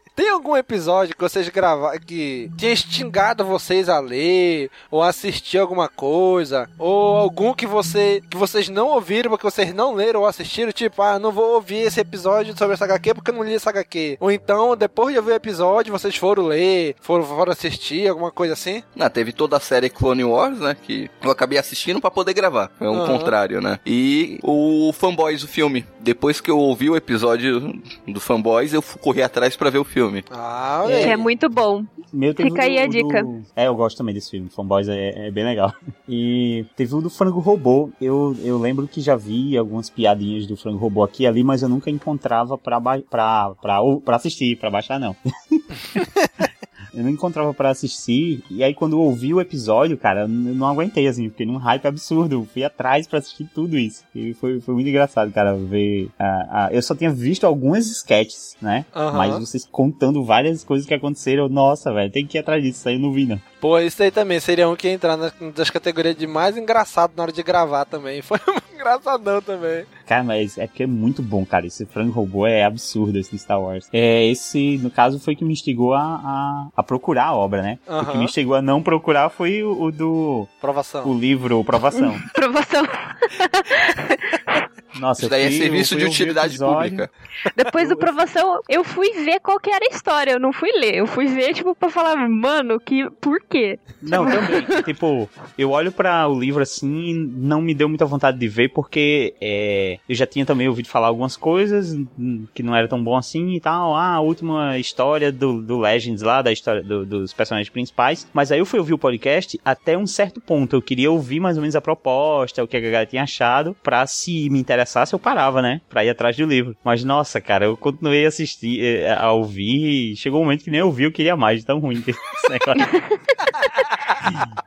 S3: Tem algum episódio que vocês gravaram que tinha instigado vocês a ler ou assistir alguma coisa? Ou algum que, você, que vocês não ouviram porque vocês não leram ou assistiram? Tipo, ah, não vou ouvir esse episódio sobre essa HQ porque eu não li essa HQ. Ou então, depois de ouvir o episódio, vocês foram ler, foram, foram assistir, alguma coisa assim?
S4: Ah, teve toda a série Clone Wars, né? Que eu acabei assistindo pra poder gravar. É o
S3: Aham.
S4: contrário, né? E o Fanboys, o filme. Depois que eu ouvi o episódio do Fanboys, eu corri atrás pra ver o filme.
S3: Ah,
S6: Que é muito bom.
S5: Meu
S6: Fica aí
S5: o
S6: a
S5: do-
S6: dica.
S5: É, eu gosto também desse filme. Fanboys é, é bem legal. E teve o do Frango Robô. Eu, eu lembro que já vi algumas piadinhas do Frango Robô aqui e ali, mas eu nunca encontrava pra, ba- pra, pra, ou- pra assistir, pra baixar não. <laughs> Eu não encontrava pra assistir, e aí quando eu ouvi o episódio, cara, eu não aguentei, assim, fiquei num hype absurdo, fui atrás pra assistir tudo isso. E foi, foi muito engraçado, cara, ver. ah, ah, eu só tinha visto algumas sketches, né?
S3: Aham.
S5: Mas vocês contando várias coisas que aconteceram, nossa, velho, tem que ir atrás disso, isso aí eu não vi, não.
S3: Pô, isso aí também seria um que ia entrar nas, das categorias de mais engraçado na hora de gravar também. <laughs> Foi um engraçadão também.
S5: Cara, mas é porque é muito bom, cara. Esse frango robô é absurdo, esse de Star Wars. É, esse, no caso, foi que me instigou a, a, a procurar a obra, né? O que me instigou a não procurar foi o, o do.
S3: Provação.
S5: O livro Provação. <laughs>
S6: Provação. <laughs>
S5: Nossa,
S4: Isso daí é
S5: fui-
S4: serviço
S5: eu
S4: de utilidade pública.
S6: Depois do provação, eu fui ver qual que era a história. Eu não fui ler. Eu fui ver, tipo, pra falar, mano, que por quê?
S5: Não, também. <laughs> tipo, eu olho pra o livro assim e não me deu muita vontade de ver, porque é, eu já tinha também ouvido falar algumas coisas que não era tão bom assim e tal. Ah, a última história do, do Legends lá, da história do- dos personagens principais. Mas aí eu fui ouvir o podcast até um certo ponto. Eu queria ouvir mais ou menos a proposta, o que a galera tinha achado, pra se me interessasse, eu parava, né? Pra ir atrás do livro. Mas nossa, cara, eu continuei a assistir, eh, a ouvir, e chegou um momento que nem eu ouvi, eu queria mais, tão ruim que. <laughs>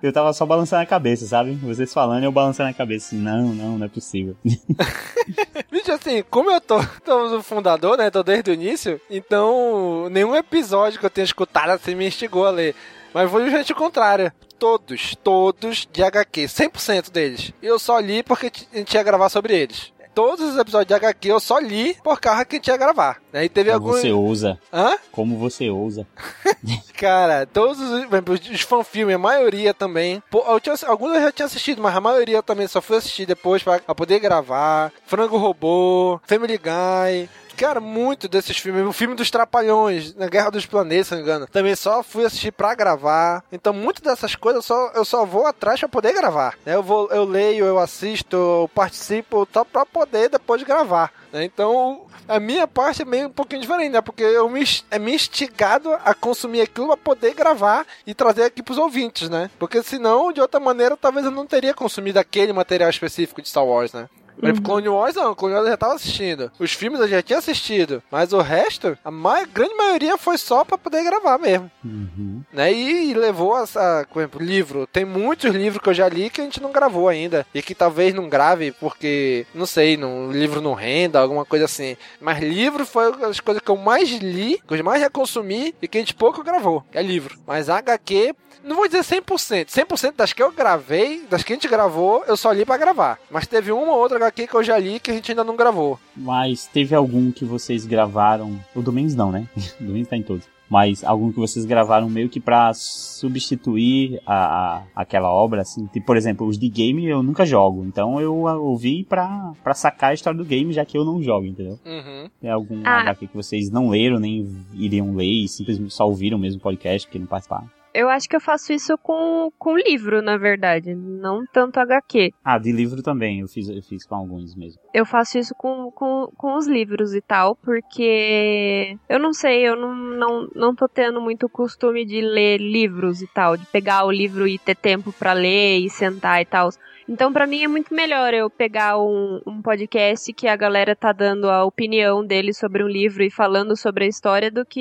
S5: Eu tava só balançando a cabeça, sabe? Vocês falando eu balançando a cabeça. Assim, não, não, não é possível. <laughs>
S3: Bicho, assim, como eu tô, tô no fundador, né? Tô desde o início, então nenhum episódio que eu tenha escutado assim me instigou a ler. Mas foi justamente o contrário. Todos, todos de HQ, 100% deles. Eu só li porque a gente ia gravar sobre eles. Todos os episódios de HQ eu só li por causa que a gente ia gravar. Né? E teve
S5: Como
S3: alguns.
S5: você ousa.
S3: Hã?
S5: Como você ousa. <laughs>
S3: Cara, todos os, os fanfilmes, a maioria também. Eu tinha, alguns eu já tinha assistido, mas a maioria eu também só fui assistir depois pra, pra poder gravar. Frango Robô, Family Guy. Cara, muito desses filmes. O filme dos Trapalhões, na Guerra dos Planetas, se não me engano. Também só fui assistir pra gravar. Então, muitas dessas coisas eu só, eu só vou atrás pra poder gravar. né? Eu, vou, eu leio, eu assisto, eu participo só pra poder depois gravar. né? Então, a minha parte é meio um pouquinho diferente, né? Porque eu me, é me instigado a consumir aquilo pra poder gravar e trazer aqui pros ouvintes, né? Porque senão, de outra maneira, talvez eu não teria consumido aquele material específico de Star Wars, né? Por exemplo, Clone Wars não, Clone Wars eu já tava assistindo. Os filmes eu já tinha assistido. Mas o resto, a ma grande maioria foi só pra poder gravar mesmo. Né? E levou essa. Por exemplo, livro. Tem muitos livros que eu já li que a gente não gravou ainda. E que talvez não grave porque, não sei, não, o livro não renda, alguma coisa assim. Mas livro foi as coisas que eu mais li, que eu mais já consumi e que a gente pouco gravou. É livro. Mas HQ. Não vou dizer 100%. 100% das que eu gravei, das que a gente gravou, eu só li pra gravar. Mas teve uma ou outra HQ que eu já li que a gente ainda não gravou.
S5: Mas teve algum que vocês gravaram. O Domingos não, né? <laughs> O Domingos tá em todos. Mas algum que vocês gravaram meio que pra substituir a, a- aquela obra, assim. Tipo, por exemplo, os de game eu nunca jogo. Então eu ouvi pra, pra sacar a história do game, já que eu não jogo, entendeu?
S3: Uhum.
S5: Tem algum
S6: Ah.
S5: HQ que vocês não leram, nem iriam ler e simplesmente só ouviram mesmo o podcast, porque não participaram?
S6: Eu acho que eu faço isso com, com livro, na verdade. Não tanto HQ.
S5: Ah, de livro também, eu fiz, eu fiz com alguns mesmo.
S6: Eu faço isso com, com, com os livros e tal, porque eu não sei, eu não, não, não tô tendo muito costume de ler livros e tal, de pegar o livro e ter tempo pra ler e sentar e tal. Então, para mim é muito melhor eu pegar um, um, podcast que a galera tá dando a opinião dele sobre um livro e falando sobre a história do que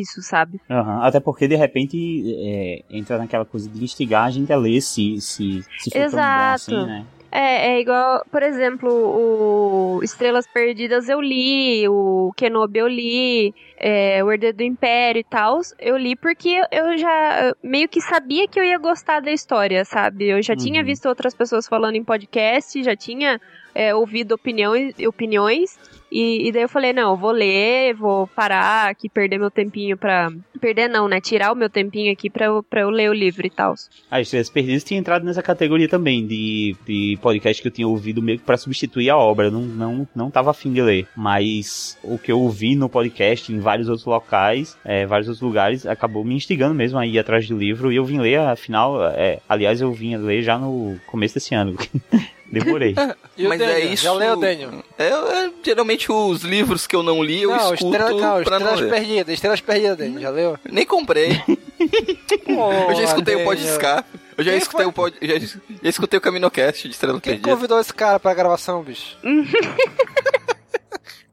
S6: isso, sabe?
S5: Uhum. Até porque, de repente, é, entra naquela coisa de instigar a gente a ler se, se, se for
S6: Exato. tão bom assim, né? É, é igual, por exemplo, o Estrelas Perdidas eu li, o Kenobi eu li, é, o Herdeiro do Império e tal, eu li porque eu já meio que sabia que eu ia gostar da história, sabe? Eu já uhum. tinha visto outras pessoas falando em podcast, já tinha é, ouvido opiniões, opiniões e, e, daí eu falei, não, vou ler, vou parar aqui, perder meu tempinho pra. Perder não, né? Tirar o meu tempinho aqui pra eu, pra eu ler o livro e tal.
S5: Ah, Estrelas Perdidas tinha entrado nessa categoria também, de, de podcast que eu tinha ouvido meio que pra substituir a obra. Não, não, não tava afim de ler. Mas o que eu ouvi no podcast, em vários outros locais, é, vários outros lugares, acabou me instigando mesmo a ir atrás do livro. E eu vim ler, afinal, é, aliás, eu vim ler já no começo desse ano. <laughs> Demorei. <laughs>
S3: Mas Daniel? é isso. Já leu, Daniel?
S4: É, é, geralmente os livros que eu não li, eu não, escuto estrela, não, pra
S3: Estrelas
S4: não
S3: Perdidas, Estrelas Perdidas, Daniel. Já leu?
S4: Nem comprei. eu já escutei Daniel. o Pod Eu já escutei, o pod, já, já escutei o Caminocast de Estrela
S3: Quem
S4: Perdida.
S3: Quem convidou esse cara pra gravação, bicho? <laughs>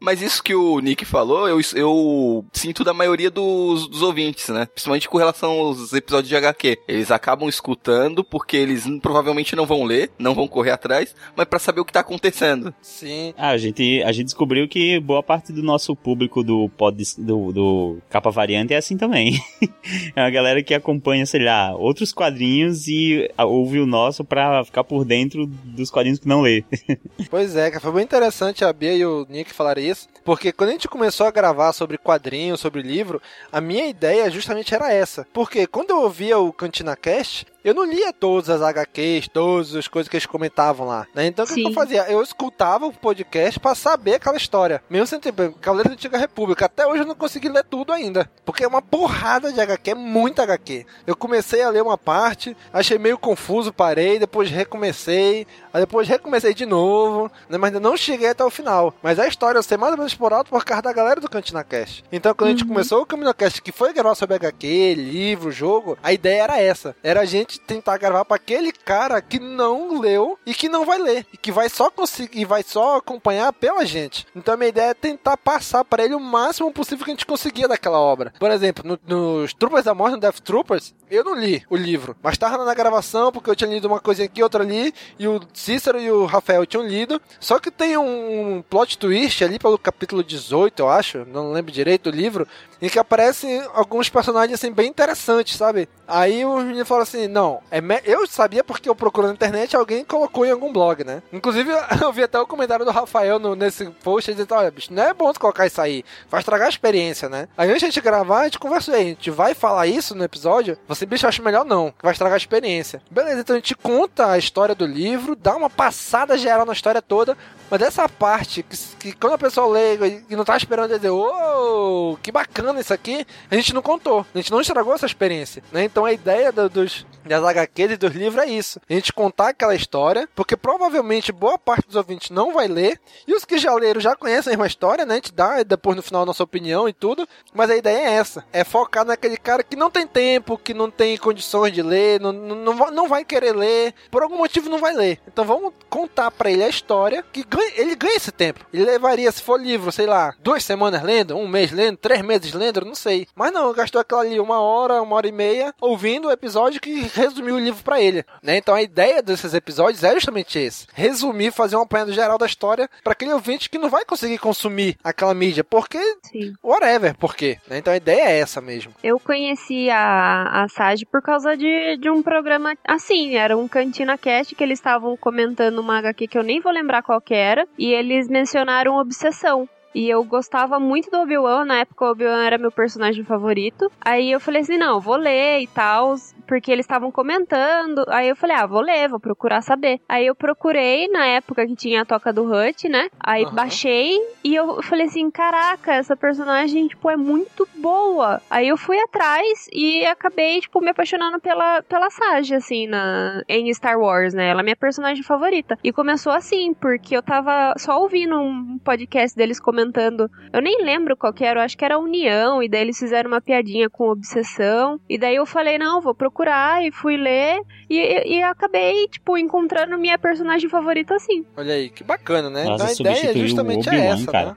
S4: Mas isso que o Nick falou, eu, eu sinto da maioria dos, dos ouvintes, né? Principalmente com relação aos episódios de HQ. Eles acabam escutando porque eles provavelmente não vão ler, não vão correr atrás, mas para saber o que tá acontecendo.
S3: Sim.
S5: Ah, a gente, a gente descobriu que boa parte do nosso público do pod, do, do Capa Variante é assim também. <laughs> é uma galera que acompanha, sei lá, outros quadrinhos e ouve o nosso pra ficar por dentro dos quadrinhos que não lê. <laughs>
S3: pois é, foi bem interessante a Bia e o Nick falarem isso, porque quando a gente começou a gravar sobre quadrinhos, sobre livro, a minha ideia justamente era essa. Porque quando eu ouvia o Cantina Cast, eu não lia todas as HQs, todas as coisas que eles comentavam lá, né? Então o que, que, eu fazia? Eu escutava o podcast para saber aquela história. Mesmo sem ter Cavaleiro da Antiga República. Até hoje eu não consegui ler tudo ainda. Porque é uma porrada de HQ, é muita HQ. Eu comecei a ler uma parte, achei meio confuso, parei, depois recomecei, aí depois recomecei de novo, né? Mas ainda não cheguei até o final. Mas a história eu sei mais ou menos por alto por causa da galera do Cantina Cast. Então quando uhum. a gente uhum. começou o Caminho Cast, que foi gravar sobre HQ, livro, jogo, a ideia era essa. Era a gente tentar gravar para aquele cara que não leu e que não vai ler e que vai só conseguir vai só acompanhar pela gente. Então a minha ideia é tentar passar para ele o máximo possível que a gente conseguia daquela obra. Por exemplo, no, nos Troopers da Morte, no Death Troopers, eu não li o livro, mas tava na gravação porque eu tinha lido uma coisinha aqui, outra ali, e o Cícero e o Rafael tinham lido. Só que tem um plot twist ali pelo capítulo 18, eu acho, não lembro direito do livro, em que aparecem alguns personagens assim bem interessantes, sabe? Aí o menino falou assim: "Não, é eu sabia porque eu procuro na internet, alguém colocou em algum blog, né? Inclusive, <laughs> eu vi até o comentário do Rafael no, nesse post, dizendo, olha, bicho, não é bom colocar isso aí, vai estragar a experiência, né? Aí antes de gravar, a gente conversou aí, a gente vai falar isso no episódio? Você, bicho, acha melhor não, vai estragar a experiência. Beleza, então a gente conta a história do livro, dá uma passada geral na história toda, mas essa parte, que, que quando a pessoa lê e não tá esperando dizer, ô, oh, que bacana isso aqui, a gente não contou, a gente não estragou essa experiência, né? Então a ideia do, dos, das HQs e dos livros é isso, a gente contar aquela história, porque provavelmente boa parte dos ouvintes não vai ler, e os que já leram já conhecem a mesma história, né? A gente dá depois no final a nossa opinião e tudo, mas a ideia é essa, é focar naquele cara que não tem tempo, que não tem condições de ler, não, não, não vai querer ler, por algum motivo não vai ler. Então vamos contar para ele a história que ganha ele ganha esse tempo. Ele levaria, se for livro, sei lá, duas semanas lendo, um mês lendo, três meses lendo, não sei. Mas não, gastou aquela ali uma hora, uma hora e meia, ouvindo o episódio que resumiu o livro para ele. Né? Então a ideia desses episódios é justamente esse: resumir, fazer um apanhado geral da história para aquele ouvinte que não vai conseguir consumir aquela mídia, porque. Sim. Whatever, por quê? Né? Então a ideia é essa mesmo.
S6: Eu conheci a, a Sage por causa de, de um programa assim, era um Cantina Cast que eles estavam comentando uma HQ que eu nem vou lembrar qual que era, e eles mencionaram Obsessão. E eu gostava muito do Obi-Wan, na época o Obi-Wan era meu personagem favorito. Aí eu falei assim, não, vou ler e tal porque eles estavam comentando. Aí eu falei, ah, vou ler, vou procurar saber. Aí eu procurei na época que tinha a toca do Hut, né? Aí uhum. baixei e eu falei assim, caraca, essa personagem, tipo, é muito boa. Aí eu fui atrás e acabei, tipo, me apaixonando pela, pela Sage, assim, na, em Star Wars, né? Ela é minha personagem favorita. E começou assim, porque eu tava só ouvindo um podcast deles comentando comentando. Eu nem lembro qual que era, eu acho que era União, e daí eles fizeram uma piadinha com obsessão. E daí eu falei, não, vou procurar, e fui ler, e, e, e acabei, tipo, encontrando minha personagem favorita assim.
S3: Olha aí, que bacana, né?
S5: Nossa,
S3: então a ideia
S5: substituiu
S3: justamente é essa,
S5: cara.
S3: né?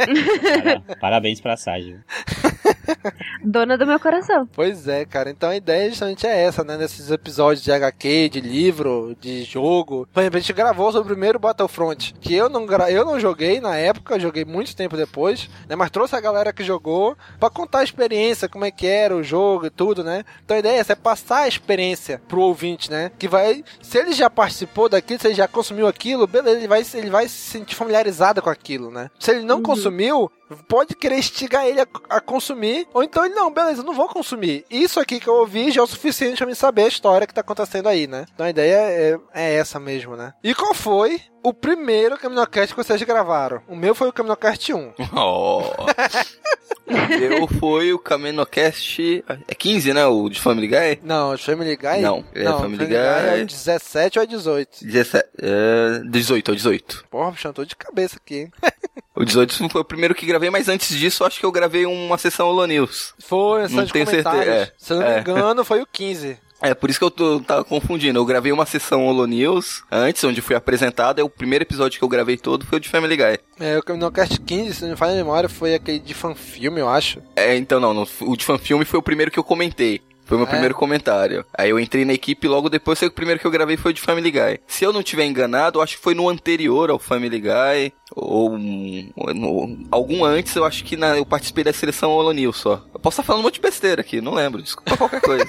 S3: <laughs>
S5: Para- Parabéns pra Sage. <laughs>
S6: Dona do meu coração.
S3: Pois é, cara. Então a ideia justamente é essa, né? Nesses episódios de HQ, de livro, de jogo. Por exemplo, a gente gravou sobre o primeiro Battlefront, que eu não, gra... eu não joguei na época, joguei muito tempo depois, né? Mas trouxe a galera que jogou pra contar a experiência, como é que era o jogo e tudo, né? Então a ideia é essa, é passar a experiência pro ouvinte, né? Que vai, se ele já participou daquilo, se ele já consumiu aquilo, beleza, ele vai, ele vai se sentir familiarizado com aquilo, né? Se ele não consumiu, pode querer instigar ele a, a consumir, ou então ele, não, beleza, não vou consumir. Isso aqui que eu ouvi já é o suficiente pra me saber a história que tá acontecendo aí, né? Então a ideia é, é essa mesmo, né? E qual foi o primeiro Caminocast que vocês gravaram? O meu foi o Caminocast 1. <laughs>
S4: Oh. Eu foi o Caminocast. É 15, né? O de Family Guy?
S3: Não, de Family Guy?
S4: Não, é
S3: não
S4: Family
S3: Guy é
S4: Guy.
S3: o 17 ou é 18?
S4: 17, é, 18, é o 18.
S3: Porra, eu tô de cabeça aqui, hein? <laughs>
S4: O 18 foi o primeiro que gravei, mas antes disso, acho que eu gravei uma sessão Holo News.
S3: Foi, sessão
S4: Não
S3: de
S4: tenho certeza, é.
S3: Se eu não me
S4: É.
S3: engano, foi o 15.
S4: É, por isso que eu tô, tava confundindo. Eu gravei uma sessão Holo News antes, onde fui apresentado. É o primeiro episódio que eu gravei todo foi o de Family Guy.
S3: É, o Caminocast 15, se não me falha a memória, foi aquele de fanfilme, eu acho.
S4: É, então não, não, o de fanfilme foi o primeiro que eu comentei. Foi o meu
S3: É?
S4: primeiro comentário. Aí eu entrei na equipe e logo depois o primeiro que eu gravei foi o de Family Guy. Se eu não tiver enganado, eu acho que foi no anterior ao Family Guy. Ou ou no- algum antes, eu acho que na- eu participei da seleção Holo News só. Eu posso estar falando um monte de besteira aqui, não lembro. Desculpa qualquer coisa.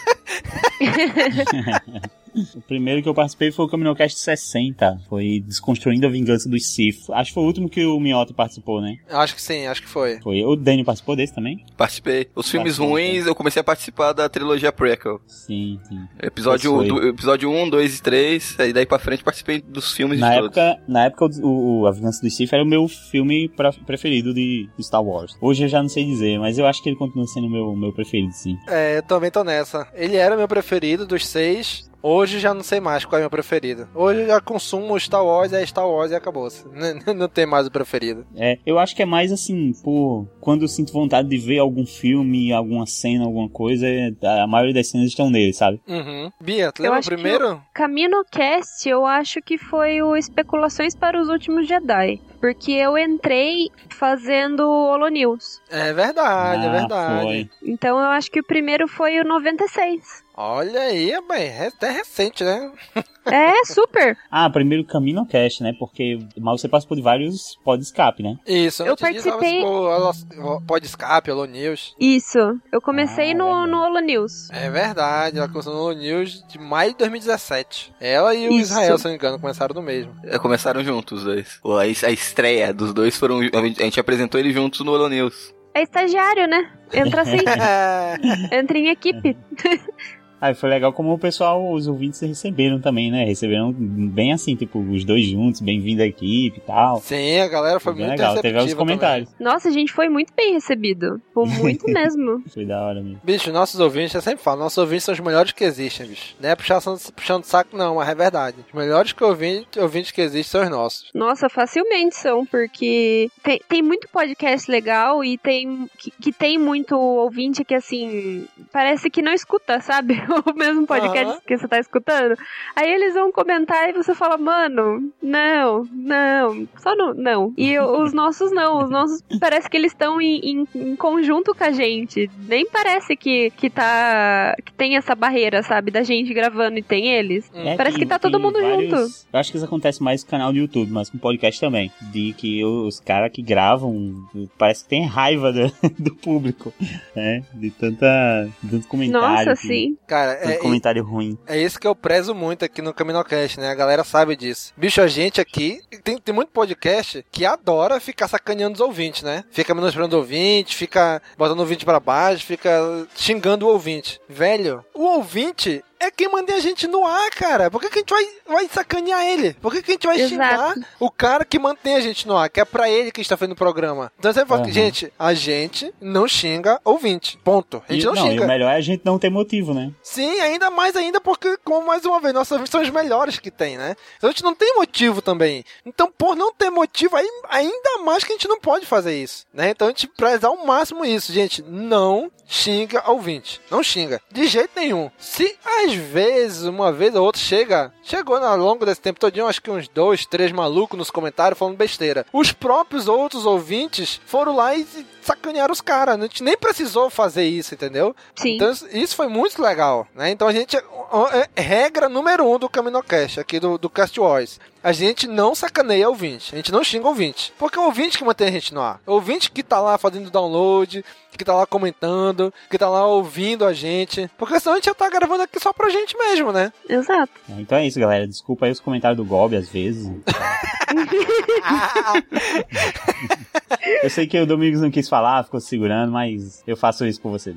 S4: <laughs>
S5: O primeiro que eu participei foi o Caminocast 60. Foi Desconstruindo a Vingança dos Sith. Acho que foi o último que o Miotti participou, né?
S3: Acho que sim, acho que foi.
S5: Foi. O Daniel participou desse também?
S4: Participei. Os filmes
S5: Bacana.
S4: ruins, eu comecei a participar da trilogia prequel.
S5: Sim, sim.
S4: Episódio, do, episódio 1, 2 e 3. Aí daí pra frente participei dos filmes
S5: Na
S4: de todos.
S5: época, na época o, o A Vingança dos Sith era o meu filme pra- preferido de, de Star Wars. Hoje eu já não sei dizer, mas eu acho que ele continua sendo o meu, meu preferido, sim.
S3: É, eu também tô nessa. Ele era meu preferido dos seis. Hoje já não sei mais qual é meu preferido. Hoje eu já consumo Star Wars, é Star Wars e acabou-se. <laughs> Não, tem mais o preferido.
S5: É, eu acho que é mais assim, por quando eu sinto vontade de ver algum filme, alguma cena, alguma coisa, é- a maioria das cenas estão nele, sabe?
S3: Uhum. Bia, tu
S6: Eu
S3: lembra o
S6: acho que
S3: primeiro?
S6: o CaminoCast, eu acho que foi o Especulações para os Últimos Jedi. Porque eu entrei fazendo Holo News.
S3: É verdade, é
S5: Ah,
S3: verdade.
S5: foi.
S6: Então eu acho que o primeiro foi o 96.
S3: Olha aí, bem, é até recente, né? <laughs>
S6: É, super.
S5: Ah, primeiro Caminocast, né? Porque mas você participou de vários pod escape, né?
S3: Isso,
S6: Eu participei-
S3: participou, ela- Pode Escape, Alô News.
S6: Isso. Eu comecei
S5: Ah,
S6: no,
S5: verdade.
S6: no Holo News.
S3: É verdade, ela começou no Alô News de maio de 2017. Ela e o
S6: Isso.
S3: Israel, se não me engano, começaram no mesmo.
S4: É, começaram juntos os dois. O- A, estreia dos dois foram. A gente a gente apresentou eles juntos no Holo News.
S6: É estagiário, né? Entra assim. <laughs> Entra em equipe. <laughs>
S5: Ah, e foi legal como o pessoal, os ouvintes receberam também, né? Receberam bem assim, tipo, os dois juntos, bem-vindo à equipe e tal.
S3: Sim, a galera foi
S5: Bem
S3: muito
S5: legal, teve vários comentários.
S6: Nossa, a gente foi muito bem recebido. Foi <laughs> muito mesmo.
S5: Foi da hora mesmo.
S3: Bicho, nossos ouvintes, eu sempre falo, nossos ouvintes são os melhores que existem, bicho. Não é puxando, puxando saco, não, mas é verdade. Os melhores que ouvintes, ouvintes que existem são os nossos.
S6: Nossa, facilmente são, porque tem, tem muito podcast legal e tem que, que tem muito ouvinte que, assim, parece que não escuta, sabe? <laughs> O mesmo podcast
S3: Aham.
S6: que você tá escutando. Aí eles vão comentar e você fala, mano, não, não, só não, não. E os nossos não, os nossos parece que eles estão em, em- em conjunto com a gente. Nem parece que, que tá. que tem essa barreira, sabe? Da gente gravando e tem eles.
S5: É,
S6: parece
S5: tem-
S6: que tá todo mundo
S5: vários-
S6: junto.
S5: Eu acho que isso acontece mais no canal do YouTube, mas com podcast também. De que os caras que gravam parece que tem raiva do, <laughs> do público, né? De tanta, de tanto comentário.
S6: Nossa,
S5: que-
S6: sim.
S3: Cara,
S5: Tanto
S3: é,
S5: comentário ruim.
S3: é isso que eu prezo muito aqui no Caminocast, né? A galera sabe disso. Bicho, a gente aqui tem, tem muito podcast que adora ficar sacaneando os ouvintes, né? Fica menosprezando o ouvinte, fica botando o ouvinte pra baixo, fica xingando o ouvinte. Velho, o ouvinte é quem mantém a gente no ar, cara. Por que, que a gente vai, vai sacanear ele? Por que, que a gente vai
S6: Exato.
S3: xingar o cara que mantém a gente no ar? Que é pra ele que está fazendo o programa. Então você fala que,
S5: Aham.
S3: gente, a gente não xinga ouvinte. Ponto. A gente
S5: E,
S3: não,
S5: não, e
S3: xinga.
S5: o melhor é a gente não ter motivo, né?
S3: Sim, ainda mais ainda porque, como mais uma vez, nossos ouvintes são os melhores que tem, né? Então a gente não tem motivo também. Então, por não ter motivo, aí, ainda mais que a gente não pode fazer isso, né? Então a gente preza ao máximo isso, gente. Não xinga ouvinte. Não xinga. De jeito nenhum. Se às vezes, uma vez ou outra, chega. Chegou ao longo desse tempo todinho, acho que uns dois, três malucos nos comentários falando besteira. Os próprios outros ouvintes foram lá e sacanearam os caras. A gente nem precisou fazer isso, entendeu?
S6: Sim.
S3: Então isso- foi muito legal, né? Então a gente. ó, é Regra número um do Caminocast, aqui do, do Cast Wars. A gente não sacaneia ouvinte. A gente não xinga ouvinte. Porque é o ouvinte que mantém a gente no ar. O ouvinte que tá lá fazendo download, que tá lá comentando, que tá lá ouvindo a gente. Porque senão a gente já tá gravando aqui só pra gente mesmo, né?
S6: Exato.
S5: Então é isso, galera. Desculpa aí os comentários do Gob às vezes. <laughs> <laughs> eu sei que o Domingos não quis falar, ficou se segurando, mas eu faço isso por você.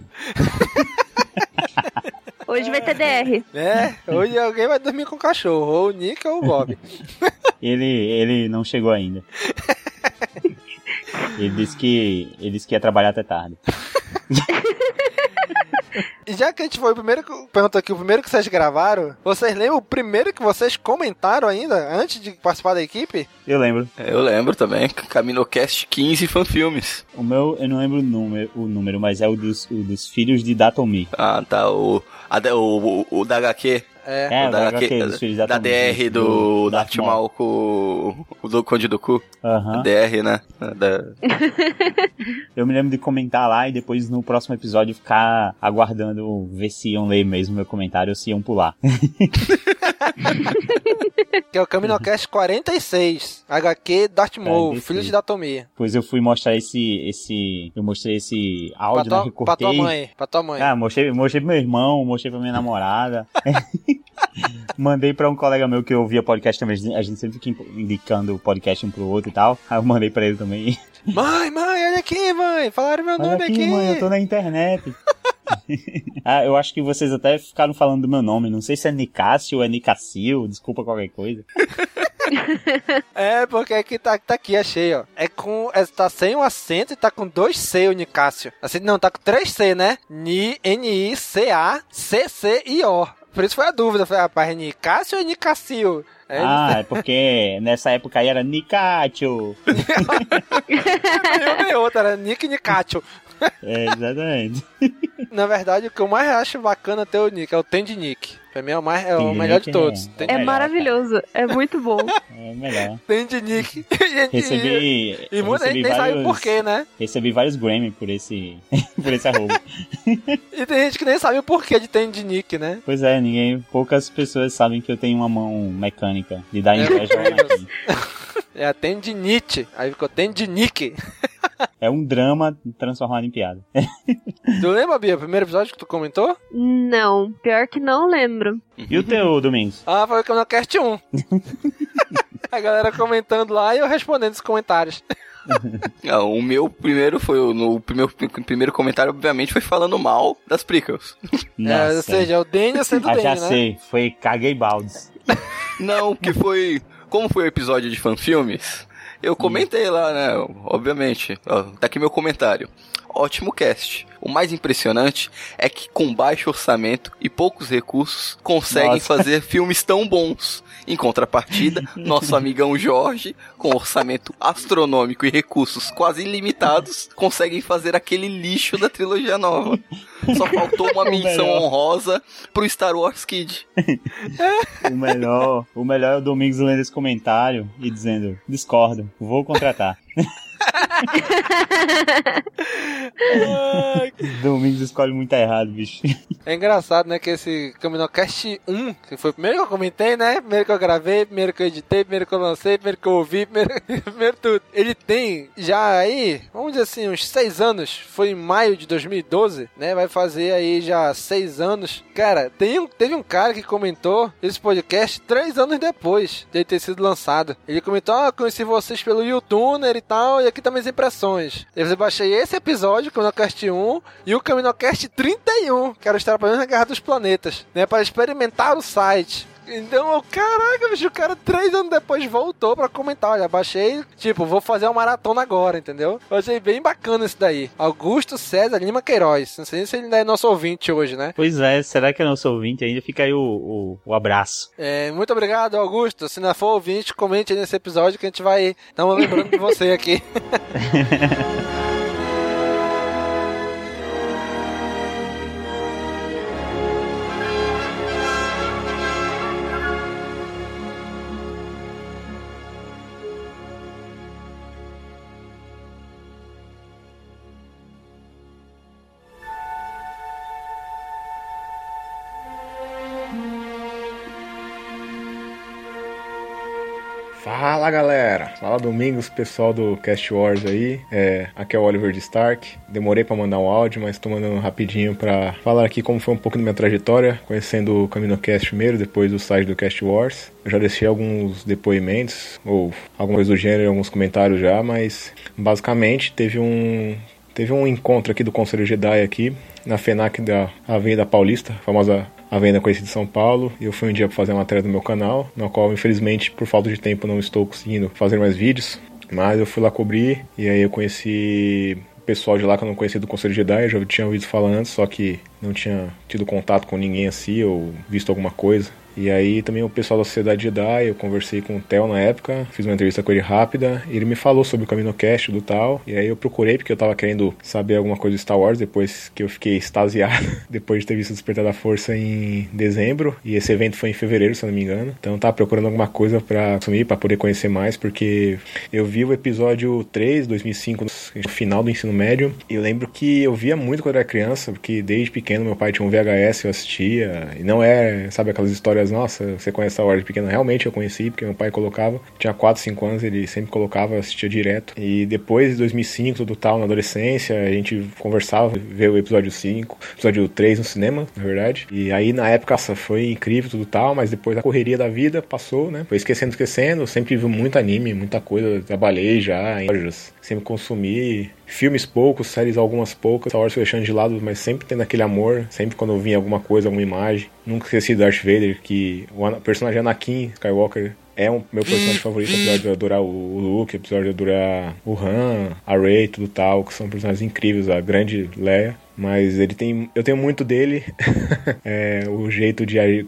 S6: Hoje vai ter DR.
S3: É, hoje alguém vai dormir com o cachorro, ou o Nick ou o Bob. <laughs>
S5: Ele, ele não chegou ainda. <laughs> Ele disse que ele disse que ia trabalhar até tarde. <laughs>
S3: E já que a gente foi o primeiro que perguntou aqui, o primeiro que vocês gravaram, vocês lembram o primeiro que vocês comentaram ainda, antes de participar da equipe?
S5: Eu lembro.
S4: Eu lembro também. Caminocast 15 fanfilmes.
S5: O meu, eu não lembro o número, o número mas é o dos, o dos filhos de Datomi.
S4: Ah, tá. O, a, o, o, o da HQ.
S3: É,
S5: É, da HQ, dos filhos da
S4: da
S5: Tommy,
S4: DR
S5: do-
S4: do
S5: do
S4: Darth
S5: Maul.
S4: Com o do Conde do Cu.
S5: Aham.
S4: A DR, né? Da- <laughs>
S5: Eu me lembro de comentar lá e depois no próximo episódio ficar aguardando ver se iam ler mesmo meu comentário ou se iam pular. <laughs> <laughs>
S3: Que é o Caminocast 46, HQ Darth Maul,
S5: 46.
S3: Filho de Datomia.
S5: Depois eu fui mostrar esse. esse eu mostrei esse
S3: Pra
S5: áudio, né?
S3: pra tua mãe, pra tua mãe.
S5: Ah, mostrei, mostrei pro meu irmão, mostrei pra minha namorada. <laughs> mandei pra um colega meu que ouvia podcast também. A gente sempre fica indicando o podcast um pro outro e tal. Aí eu mandei pra ele também.
S3: Mãe, mãe, olha aqui, mãe, falaram meu
S5: Olha
S3: nome
S5: aqui,
S3: aqui.
S5: mãe, eu tô na internet. <laughs> <laughs> ah, eu acho que vocês até ficaram falando do meu nome. Não sei se é Nicásio ou é Nicácio, desculpa qualquer coisa. <laughs>
S3: É, porque aqui tá, tá aqui, achei, ó. É com. É, tá sem um acento e tá com dois C, o Nicásio. Assim, não, tá com três C, né? Ni, N-I-C-A-C-C-I-O. Por isso foi a dúvida. Foi, rapaz, é Nicásio ou Nicácio? É,
S5: ah, <laughs> é porque nessa época aí era Nicátio.
S3: nenhum nem outro, era Nick Nicátio. <laughs>
S5: É, exatamente.
S3: Na verdade, o que eu mais acho bacana ter o Nick é o Tend Nick. Pra mim é o, mais, é o melhor de todos.
S5: é-
S6: É
S5: melhor,
S6: maravilhoso. É muito bom. <laughs>
S5: É melhor.
S3: Tend Nick. <laughs>
S5: Recebi.
S3: E muita gente nem sabe
S5: vários-
S3: por quê, né?
S5: Recebi vários Grammy por esse, por esse arroba.
S3: E tem gente que nem sabe o porquê de Tend Nick, né?
S5: Pois é, ninguém, poucas pessoas sabem que eu tenho uma mão mecânica de dar inveja ao Anakin.
S3: É a Tendinite. Aí ficou Tendinick. <laughs>
S5: É um drama transformado em piada. <laughs>
S3: Tu lembra, Bia, o primeiro episódio que tu comentou?
S6: Não, pior que não lembro.
S5: E o teu, Domingos?
S3: Ah, foi o Caminocast 1. <laughs> a galera comentando lá e eu respondendo os comentários.
S4: Ah, o meu primeiro foi o- no primeiro, primeiro comentário, obviamente, foi falando mal das prequels.
S3: É, ou seja, o Daniel sendo
S5: Ah, já
S3: né?
S5: sei, foi caguei baldes.
S4: Não, que foi. Como foi o episódio de fanfilmes, eu comentei lá, né? Obviamente. Ó, tá aqui meu comentário. Ótimo cast. O mais impressionante é que com baixo orçamento e poucos recursos conseguem
S5: Nossa.
S4: fazer filmes tão bons. Em contrapartida, <laughs> nosso amigão Jorge, com orçamento astronômico e recursos quase ilimitados, conseguem fazer aquele lixo da trilogia nova. Só faltou uma <laughs>
S5: O
S4: menção
S5: melhor.
S4: honrosa pro Star Wars Kid. <laughs>
S5: O melhor, o melhor é o Domingos lendo esse comentário e dizendo: discordo, vou contratar. <laughs> Domingos escolhe muito errado, bicho.
S3: É engraçado, né, que esse Caminocast 1, que foi o primeiro que eu comentei, né? Primeiro que eu gravei, primeiro que eu editei, primeiro que eu lancei, primeiro que eu ouvi, primeiro, <laughs> primeiro tudo. Ele tem já aí, vamos dizer assim, uns seis anos. Foi em maio de 2012, né? Vai fazer aí já seis anos. Cara, tem teve um cara que comentou esse podcast três anos depois de ter sido lançado. Ele comentou, ah, conheci vocês pelo YouTuner e tal, aqui tá minhas impressões. Eu baixei esse episódio, Caminocast 1, e o CaminoCast 31, que era estar na Guerra dos Planetas, né? Para experimentar o site. Então, caraca, bicho, o cara três anos depois voltou pra comentar. Olha, baixei, tipo, vou fazer uma maratona agora, entendeu? Eu achei bem bacana isso daí. Augusto César Lima Queiroz. Não sei se ele ainda é nosso ouvinte hoje, né?
S5: Pois é, será que é nosso ouvinte ainda? Fica aí o, o, o abraço.
S3: É, muito obrigado, Augusto. Se não for ouvinte, comente aí nesse episódio que a gente vai uma lembrando de você aqui. <laughs>
S14: Fala galera, fala Domingos, pessoal do Cast Wars aí. É, aqui é o Oliver de Stark. Demorei para mandar um áudio, mas tô mandando rapidinho para falar aqui como foi um pouco da minha trajetória, conhecendo o CaminoCast primeiro, depois o site do Cast Wars. Eu já deixei alguns depoimentos, ou alguma coisa do gênero, alguns comentários já, mas basicamente teve um teve um encontro aqui do Conselho Jedi aqui na FENAC da Avenida Paulista, famosa a venda conhecida de São Paulo. Eu fui um dia para fazer uma matéria do meu canal, no qual infelizmente por falta de tempo não estou conseguindo fazer mais vídeos, mas eu fui lá cobrir e aí eu conheci pessoal de lá que eu não conhecia do Conselho Jedi, eu já tinha ouvido falar antes, só que não tinha tido contato com ninguém assim ou visto alguma coisa. E aí também o pessoal da Sociedade Jedi, eu conversei com o Theo na época, fiz uma entrevista com ele rápida, e ele me falou sobre o CaminoCast do tal, e aí eu procurei porque eu tava querendo saber alguma coisa de Star Wars depois que eu fiquei extasiado, <laughs> depois de ter visto Despertar da Força em dezembro, e esse evento foi em fevereiro, se eu não me engano. Então eu tava procurando alguma coisa para assumir, para poder conhecer mais, porque eu vi o episódio 3, 2005, no final do ensino médio, e eu lembro que eu via muito quando era criança, porque desde pequeno meu pai tinha um VHS, eu assistia, e não é, sabe, aquelas histórias nossa, você conhece a Wars pequena? Realmente eu conheci, porque meu pai colocava. Tinha 4, 5 anos, ele sempre colocava, assistia direto. E depois de 2005, tudo tal, na adolescência, a gente conversava, ver o episódio 5, episódio 3 no cinema, na verdade. E aí na época foi incrível, tudo tal, mas depois a correria da vida passou, né? Foi esquecendo, esquecendo. Sempre vi muito anime, muita coisa. Trabalhei já em lojas, sempre consumi filmes poucos, séries algumas poucas, Star Wars foi deixando de lado, mas sempre tendo aquele amor, sempre quando eu vinha alguma coisa, alguma imagem. Nunca esqueci do Darth Vader, que o personagem Anakin Skywalker é um meu personagem <laughs> favorito, apesar de eu adorar o Luke, apesar de eu adorar o Han, a Rey, tudo tal, que são personagens incríveis, a grande Leia. Mas ele tem. Eu tenho muito dele. <laughs> é, o jeito de agir,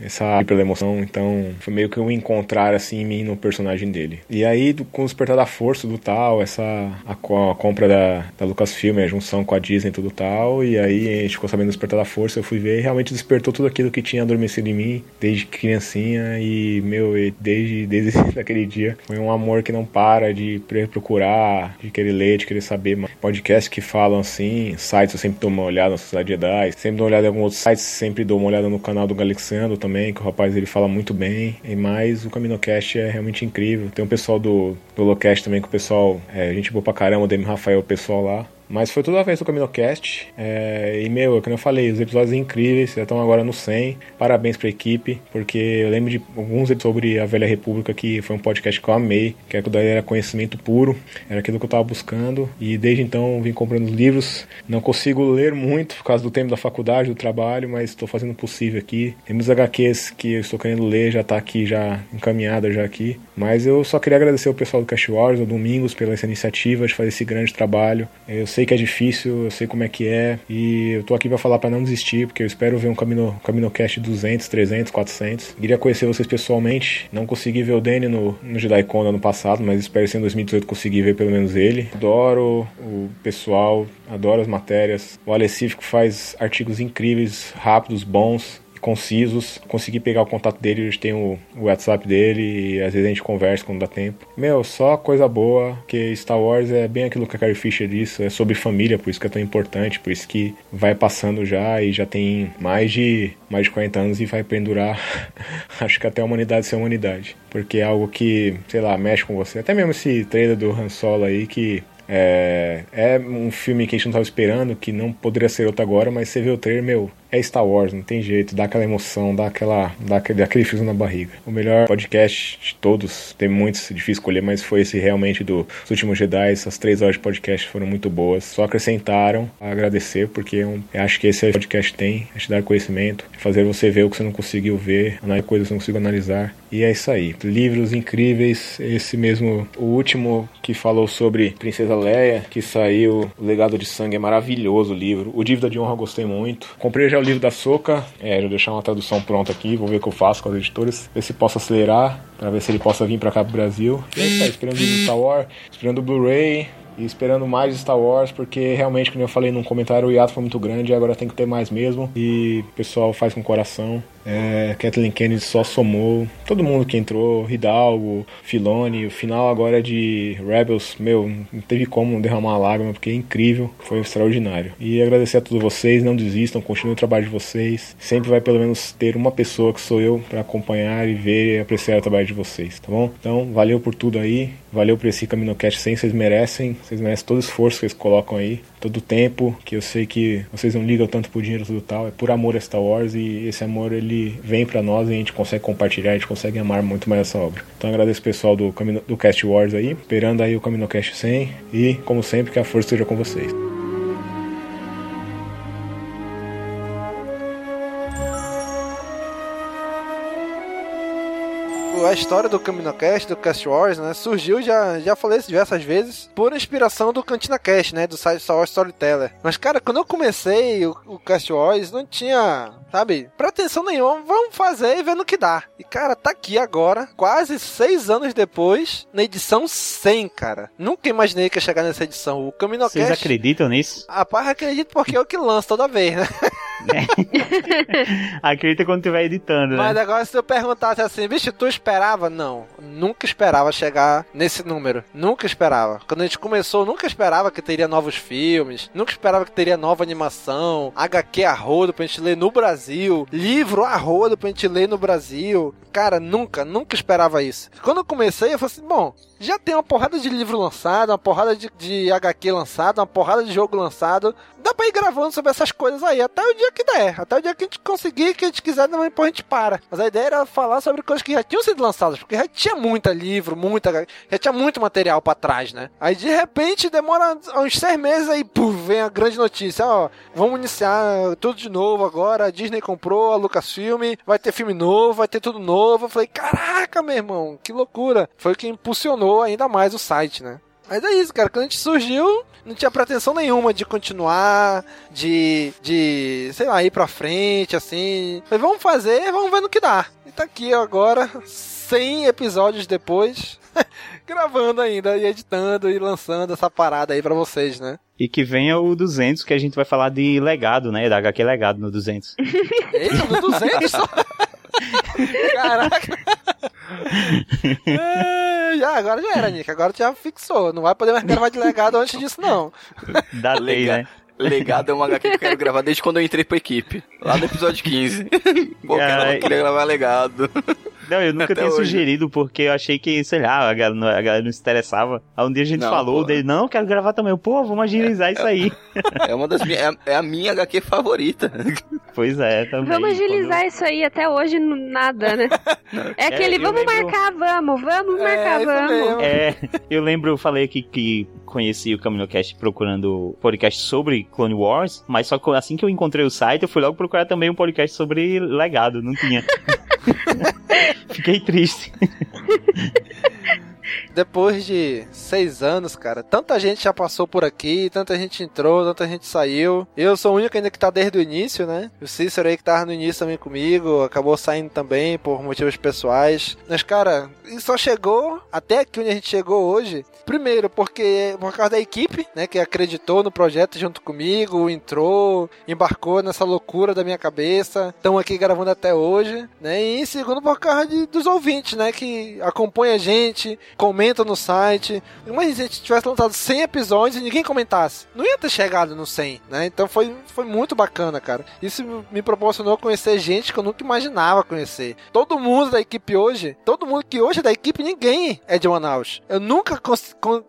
S14: essa pela emoção. Então, foi meio que um encontrar assim em mim no personagem dele. E aí, com o despertar da força do tal, essa. A, a compra da, da Lucasfilm, a junção com a Disney e tudo tal. E aí a gente ficou sabendo do despertar da força. Eu fui ver e realmente despertou tudo aquilo que tinha adormecido em mim desde criancinha. E, meu, desde, desde <laughs> aquele dia foi um amor que não para de procurar, de querer ler, de querer saber. Podcasts que falam assim, sites sempre dou uma olhada na Sociedade Jedi, sempre dou uma olhada em alguns outros sites, sempre dou uma olhada no canal do Galexandro também, que o rapaz ele fala muito bem. E mais o CaminoCast é realmente incrível. Tem um pessoal do, do Locast também, que o pessoal, é, gente boa pra caramba, o Demi Rafael, o pessoal lá. Mas foi toda vez do CaminoCast. É, e, meu, como eu falei, os episódios incríveis, já estão agora no 100. Parabéns pra equipe, porque eu lembro de alguns episódios sobre a Velha República, que foi um podcast que eu amei, que é daí era conhecimento puro, era aquilo que eu tava buscando. E desde então vim comprando livros. Não consigo ler muito por causa do tempo da faculdade, do trabalho, mas estou fazendo o possível aqui. Tem muitos HQs que eu estou querendo ler, já tá aqui, já encaminhada já aqui. Mas eu só queria agradecer o pessoal do Cast Wars, o Domingos, pela essa iniciativa de fazer esse grande trabalho. Eu sei que é difícil, eu sei como é que é, e eu tô aqui pra falar para não desistir, porque eu espero ver um Camino, CaminoCast 200, 300, 400. Queria conhecer vocês pessoalmente, não consegui ver o Danny no, no JediCon ano passado, mas espero que em 2018 conseguir ver pelo menos ele. Adoro o pessoal, adoro as matérias. O Alessífico faz artigos incríveis, rápidos, bons concisos. Consegui pegar o contato dele, hoje tem o, WhatsApp dele e às vezes a gente conversa quando dá tempo. Meu, só coisa boa, que Star Wars é bem aquilo que a Carrie Fisher disse, é sobre família, por isso que é tão importante, por isso que vai passando já e já tem mais de mais de 40 anos e vai pendurar, <laughs> acho que até a humanidade ser humanidade. Porque é algo que, sei lá, mexe com você. Até mesmo esse trailer do Han Solo aí que é, é, um filme que a gente não estava esperando, que não poderia ser outro agora, mas você vê o trailer, meu, é Star Wars, não tem jeito, dá aquela emoção, dá aquela dá aquele, aquele na barriga. O melhor podcast de todos, tem muitos, difícil escolher, mas foi esse realmente do dos últimos Jedi, essas três horas de podcast foram muito boas. Só acrescentaram a agradecer, porque eu, eu acho que esse podcast tem, é te dar conhecimento, fazer você ver o que você não conseguiu ver, analisar coisas que você não conseguiu analisar. E é isso aí. Livros incríveis, esse mesmo, o último que falou sobre Princesa Leia, que saiu, O Legado de Sangue, é maravilhoso o livro. O Dívida de Honra eu gostei muito. Comprei já o livro da Soca, é, vou deixar uma tradução pronta aqui, vou ver o que eu faço com as editoras, ver se posso acelerar, para ver se ele possa vir para cá pro Brasil. E aí, esperando o Star Wars, esperando o Blu-ray, e esperando mais Star Wars, porque realmente, como eu falei num comentário, o hiato foi muito grande agora tem que ter mais mesmo. E o pessoal faz com coração. É, Kathleen Kennedy só somou. Todo mundo que entrou, Hidalgo, Filoni. O final agora é de Rebels, meu, não teve como derramar lágrima, porque é incrível, foi extraordinário. E agradecer a todos vocês, não desistam, continuem o trabalho de vocês. Sempre vai pelo menos ter uma pessoa que sou eu para acompanhar e ver e apreciar o trabalho de vocês, tá bom? Então, valeu por tudo aí, valeu por esse CaminoCast 100, vocês merecem, vocês merecem todo o esforço que vocês colocam aí, todo o tempo, que eu sei que vocês não ligam tanto por dinheiro tudo tal, é por amor a Star Wars e esse amor ele ele vem para nós e a gente consegue compartilhar, a gente consegue amar muito mais essa obra. Então agradeço o pessoal do, do Cast Wars aí, esperando aí o CaminoCast 100 e, como sempre, que a força esteja com vocês.
S3: A história do CaminoCast, do Cast Wars, né, surgiu, já, já falei isso diversas vezes, por inspiração do Cantina Cast, né, do site Star Wars Storyteller. Mas, cara, quando eu comecei o, o Cast Wars, não tinha, sabe, pretensão nenhuma, vamos fazer e ver no que dá. E, cara, tá aqui agora, quase seis anos depois, na edição 100, cara. Nunca imaginei que ia chegar nessa edição. O CaminoCast...
S5: Vocês acreditam nisso?
S3: Rapaz, acredito porque é o que lança toda vez, né? <laughs> <laughs>
S5: Acredita quando estiver editando, né?
S3: Mas agora se eu perguntasse assim, bicho, tu esperava? Não, nunca esperava chegar nesse número. Nunca esperava. Quando a gente começou, nunca esperava que teria novos filmes, nunca esperava que teria nova animação, HQ a rodo pra gente ler no Brasil, livro a rodo pra gente ler no Brasil. Cara, nunca, nunca esperava isso. Quando eu comecei, eu falei assim, bom, já tem uma porrada de livro lançado, uma porrada de, de HQ lançado, uma porrada de jogo lançado. Dá pra ir gravando sobre essas coisas aí, até o dia que der. Até o dia que a gente conseguir, que a gente quiser, depois a gente para. Mas a ideia era falar sobre coisas que já tinham sido lançadas, porque já tinha muita livro, muita. Já tinha muito material para trás, né? Aí de repente demora uns seis meses aí, puf, vem a grande notícia: ó, vamos iniciar tudo de novo agora. A Disney comprou a Lucasfilm, vai ter filme novo, vai ter tudo novo. Eu falei, caraca, meu irmão, que loucura. Foi o que impulsionou ainda mais o site, né? Mas é isso, cara. Quando a gente surgiu, não tinha pretensão nenhuma de continuar, de, de sei lá, ir pra frente, assim. Falei, vamos fazer, vamos ver no que dá. E tá aqui agora, 100 episódios depois, <laughs> gravando ainda, e editando e lançando essa parada aí pra vocês, né?
S5: E que venha o 200, que a gente vai falar de legado, né? Da HQ Legado no 200.
S3: Eita, no 200 só? <laughs> Caraca! É, <laughs> já, agora já era, Nick. Agora já fixou. Não vai poder mais gravar de legado antes disso, não.
S5: Da lei, né?
S4: Legado é uma HQ que eu quero gravar desde quando eu entrei pra equipe. Lá no episódio 15. Pô, cara, eu queria gravar legado.
S5: Não, eu nunca tinha sugerido, porque eu achei que, sei lá, a galera, a galera não se interessava. Aí um dia a gente não, falou pô. dele, não, quero gravar também. Pô, vamos agilizar é, isso aí.
S4: É uma das minhas, é, é, a minha HQ favorita. <laughs>
S5: Pois é, também.
S6: Vamos agilizar quando... isso aí, até hoje nada, né? <laughs> É aquele, é, vamos lembro... marcar, vamos, vamos é, marcar, vamos.
S5: É, eu lembro, eu falei aqui que conheci o CaminoCast procurando podcast sobre Clone Wars, mas só que assim que eu encontrei o site, eu fui logo procurar também um podcast sobre legado, não tinha. <laughs> Fiquei triste. <laughs>
S3: Depois de seis anos, cara, tanta gente já passou por aqui, tanta gente entrou, tanta gente saiu. Eu sou o único ainda que tá desde o início, né? O Cícero aí que tava no início também comigo, acabou saindo também por motivos pessoais. Mas, cara, só chegou até aqui onde a gente chegou hoje. Primeiro, porque por causa da equipe, né, que acreditou no projeto junto comigo, entrou, embarcou nessa loucura da minha cabeça. Estão aqui gravando até hoje, né? E segundo, por causa de, dos ouvintes, né, que acompanha a gente, comenta comentam no site. Imagina se a gente tivesse lançado 100 episódios e ninguém comentasse. Não ia ter chegado no 100, né? Então foi, foi muito bacana, cara. Isso me proporcionou conhecer gente que eu nunca imaginava conhecer. Todo mundo da equipe hoje, todo mundo que hoje é da equipe, ninguém é de Manaus. Eu nunca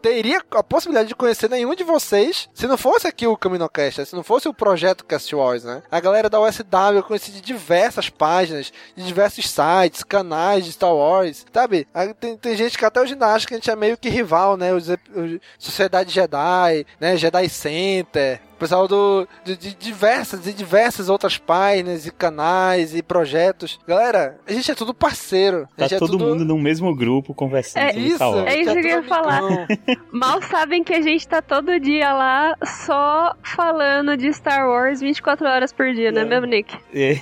S3: teria a possibilidade de conhecer nenhum de vocês se não fosse aqui o CaminoCast, se não fosse o projeto Cast Wars, né? A galera da USW eu conheci de diversas páginas, de diversos sites, canais de Star Wars, sabe? Tem, tem gente que até hoje ainda acha que a gente é meio que rival, né? Os, os Sociedade Jedi, né? Jedi Center, pessoal do, de, de, diversas e diversas outras páginas e canais e projetos. Galera, a gente é tudo parceiro.
S5: Tá
S3: é
S5: todo
S3: tudo...
S5: mundo no mesmo grupo conversando.
S6: É isso, é isso que eu ia falar. <laughs> Mal sabem que a gente tá todo dia lá só falando de Star Wars 24 horas por dia, né, mesmo, Nick? <laughs>
S5: É.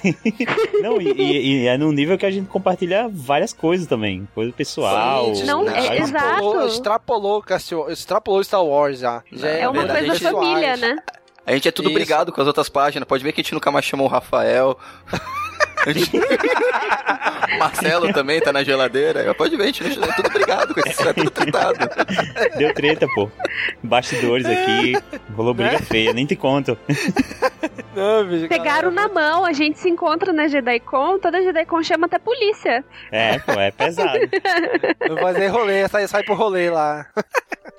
S5: Não, e, e, e, é num nível que a gente compartilha várias coisas também. Coisa pessoal.
S6: Sim, não, é, exato.
S3: Extrapolou, extrapolou Star Wars já. já
S6: é, é uma coisa família, né?
S4: A gente é tudo Isso. brigado com as outras páginas. Pode ver que a gente nunca mais chamou o Rafael. <laughs> <laughs> Marcelo também tá na geladeira. Pode ver, a gente é tudo brigado com isso, é tudo tratado.
S5: Deu treta, pô. Bastidores aqui, rolou briga né? feia, nem te conto.
S6: Não, bicho, Pegaram na mão, a gente se encontra na JediCon, toda JediCon chama até polícia.
S5: É, pô, é pesado. <laughs>
S3: Vou fazer rolê, sai, sai pro rolê lá.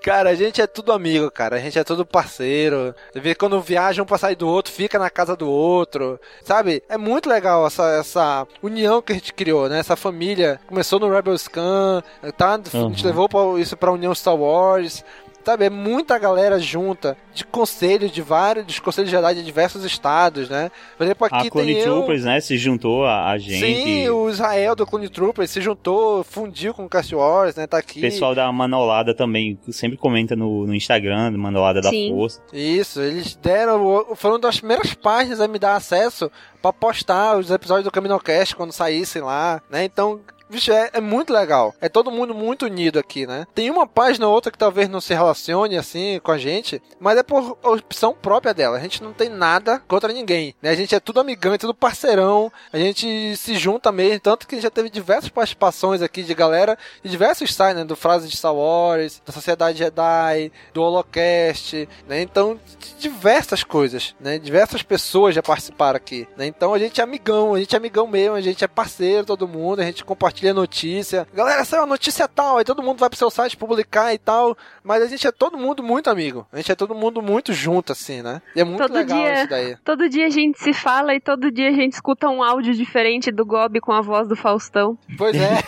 S3: Cara, a gente é tudo amigo, cara. A gente é tudo parceiro. Quando viaja um pra sair do outro, fica na casa do outro. Sabe? É muito legal essa, essa união que a gente criou, né? Essa família. Começou no Rebel Scan, tá? Uhum. A gente levou isso pra União Star Wars. Sabe, é muita galera junta, de conselhos de vários, dos conselhos gerais de diversos estados, né?
S5: Por exemplo, aqui a Clone tem Troopers, eu... né, se juntou a, a, gente.
S3: Sim, o Israel do Clone Troopers se juntou, fundiu com o Cast Wars, né, tá aqui.
S5: O pessoal da Manolada também, sempre comenta no, no Instagram, Manolada Sim. da Força.
S3: Isso, eles deram, foram das primeiras páginas a me dar acesso para postar os episódios do CaminoCast quando saíssem lá, né? Então, Vixe, é, é, muito legal. É todo mundo muito unido aqui, né? Tem uma página ou outra que talvez não se relacione assim com a gente, mas é por opção própria dela. A gente não tem nada contra ninguém, né? A gente é tudo amigão, é tudo parceirão. A gente se junta mesmo, tanto que já teve diversas participações aqui de galera de diversos sites, né? Do Frase de Star Wars, da Sociedade Jedi, do Holocast, né? Então, diversas coisas, né? Diversas pessoas já participaram aqui, né? Então a gente é amigão, a gente é amigão mesmo, a gente é parceiro, todo mundo, a gente compartilha compartilha notícia. Galera, saiu a notícia tal, aí todo mundo vai pro seu site publicar e tal. Mas a gente é todo mundo muito amigo. A gente é todo mundo muito junto, assim, né? E é muito todo legal
S6: dia,
S3: isso daí.
S6: Todo dia a gente se fala e todo dia a gente escuta um áudio diferente do Gob com a voz do Faustão.
S3: Pois é.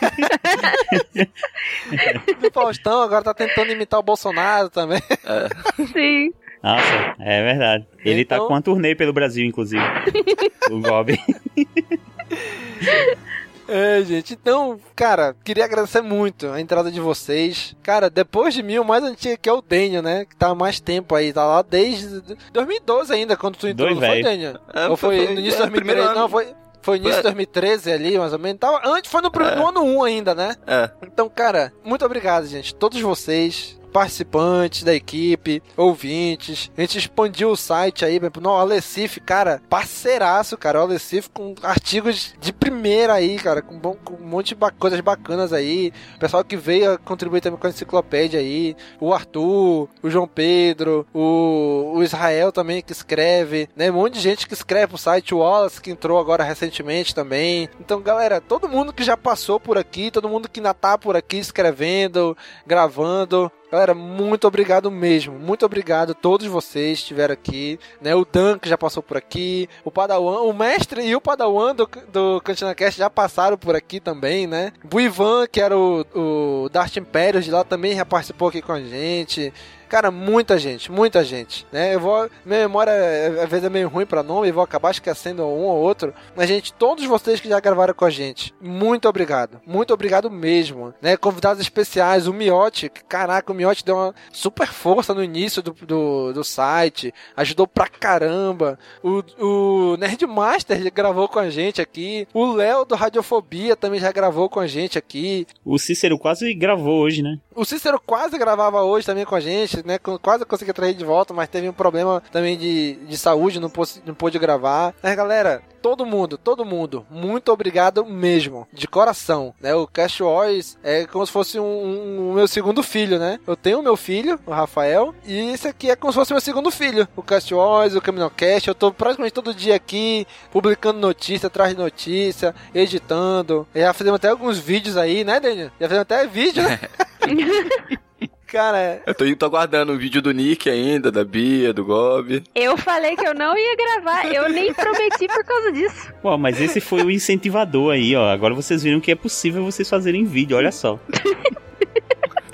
S3: <laughs> do Faustão, agora tá tentando imitar o Bolsonaro também.
S6: É. Sim.
S5: Nossa, é verdade. Ele tá então... tá com uma turnê pelo Brasil, inclusive. <laughs> o Gob. <laughs>
S3: É, gente, então, cara, queria agradecer muito a entrada de vocês. Cara, depois de mim, o mais antigo que é o Daniel, né? Que tá há mais tempo aí, tá lá desde 2012 ainda, quando tu entrou,
S5: Dois
S3: não foi, Daniel? É, ou foi, foi no início de 2013? Não, foi... Foi início de 2013 ali, mais ou menos. Tava, antes foi no, é. no ano 1 ainda, né?
S4: É.
S3: Então, cara, muito obrigado, gente. Todos vocês participantes da equipe, ouvintes. A gente expandiu o site aí, no Alecif, cara, parceiraço, cara. O Alecif com artigos de primeira aí, cara, com, bom, com um monte de coisas bacanas aí. O pessoal que veio contribuir também com a enciclopédia aí. O Arthur, o João Pedro, o, o Israel também que escreve, né? Um monte de gente que escreve pro site. O Wallace que entrou agora recentemente também. Então, galera, todo mundo que já passou por aqui, todo mundo que ainda tá por aqui escrevendo, gravando. Galera, muito obrigado mesmo. Muito obrigado a todos vocês que estiveram aqui. Né? O Dan, que já passou por aqui. O Padawan, o mestre e o Padawan do, do Cantina Cast já passaram por aqui também, né? O Ivan, que era o, o Darth Imperium de lá, também já participou aqui com a gente. Cara, muita gente, muita gente, né? Eu vou, minha memória às vezes é meio ruim para nome, e vou acabar esquecendo um ou outro, mas gente, todos vocês que já gravaram com a gente, muito obrigado, muito obrigado mesmo, né? Convidados especiais, o Miotti, caraca, o Miotti deu uma super força no início do, do, do site, ajudou pra caramba. O, o Nerdmaster gravou com a gente aqui, o Léo do Radiofobia também já gravou com a gente aqui.
S5: O Cícero quase gravou hoje, né?
S3: O Cícero quase gravava hoje também com a gente né? Quase consegui trazer de volta, mas teve um problema também de, de saúde, não, pôde, não pôde gravar. Mas galera, todo mundo, todo mundo, muito obrigado mesmo, de coração, né? O Cast Wars é como se fosse um, um, um meu segundo filho, né? Eu tenho o meu filho, o Rafael, e esse aqui é como se fosse meu segundo filho. O Cast Wars, o Caminocast, eu tô praticamente todo dia aqui, publicando notícia atrás de notícia, editando. Já fizemos até alguns vídeos aí, né, Daniel? Já fizemos até vídeo, né? <laughs> <laughs> Cara,
S4: eu tô, tô aguardando o vídeo do Nick ainda, da Bia, do Gob.
S6: Eu falei que eu não ia gravar, eu nem prometi por causa disso.
S5: Pô, mas esse foi o incentivador aí, ó. Agora vocês viram que é possível vocês fazerem vídeo, olha só. <laughs>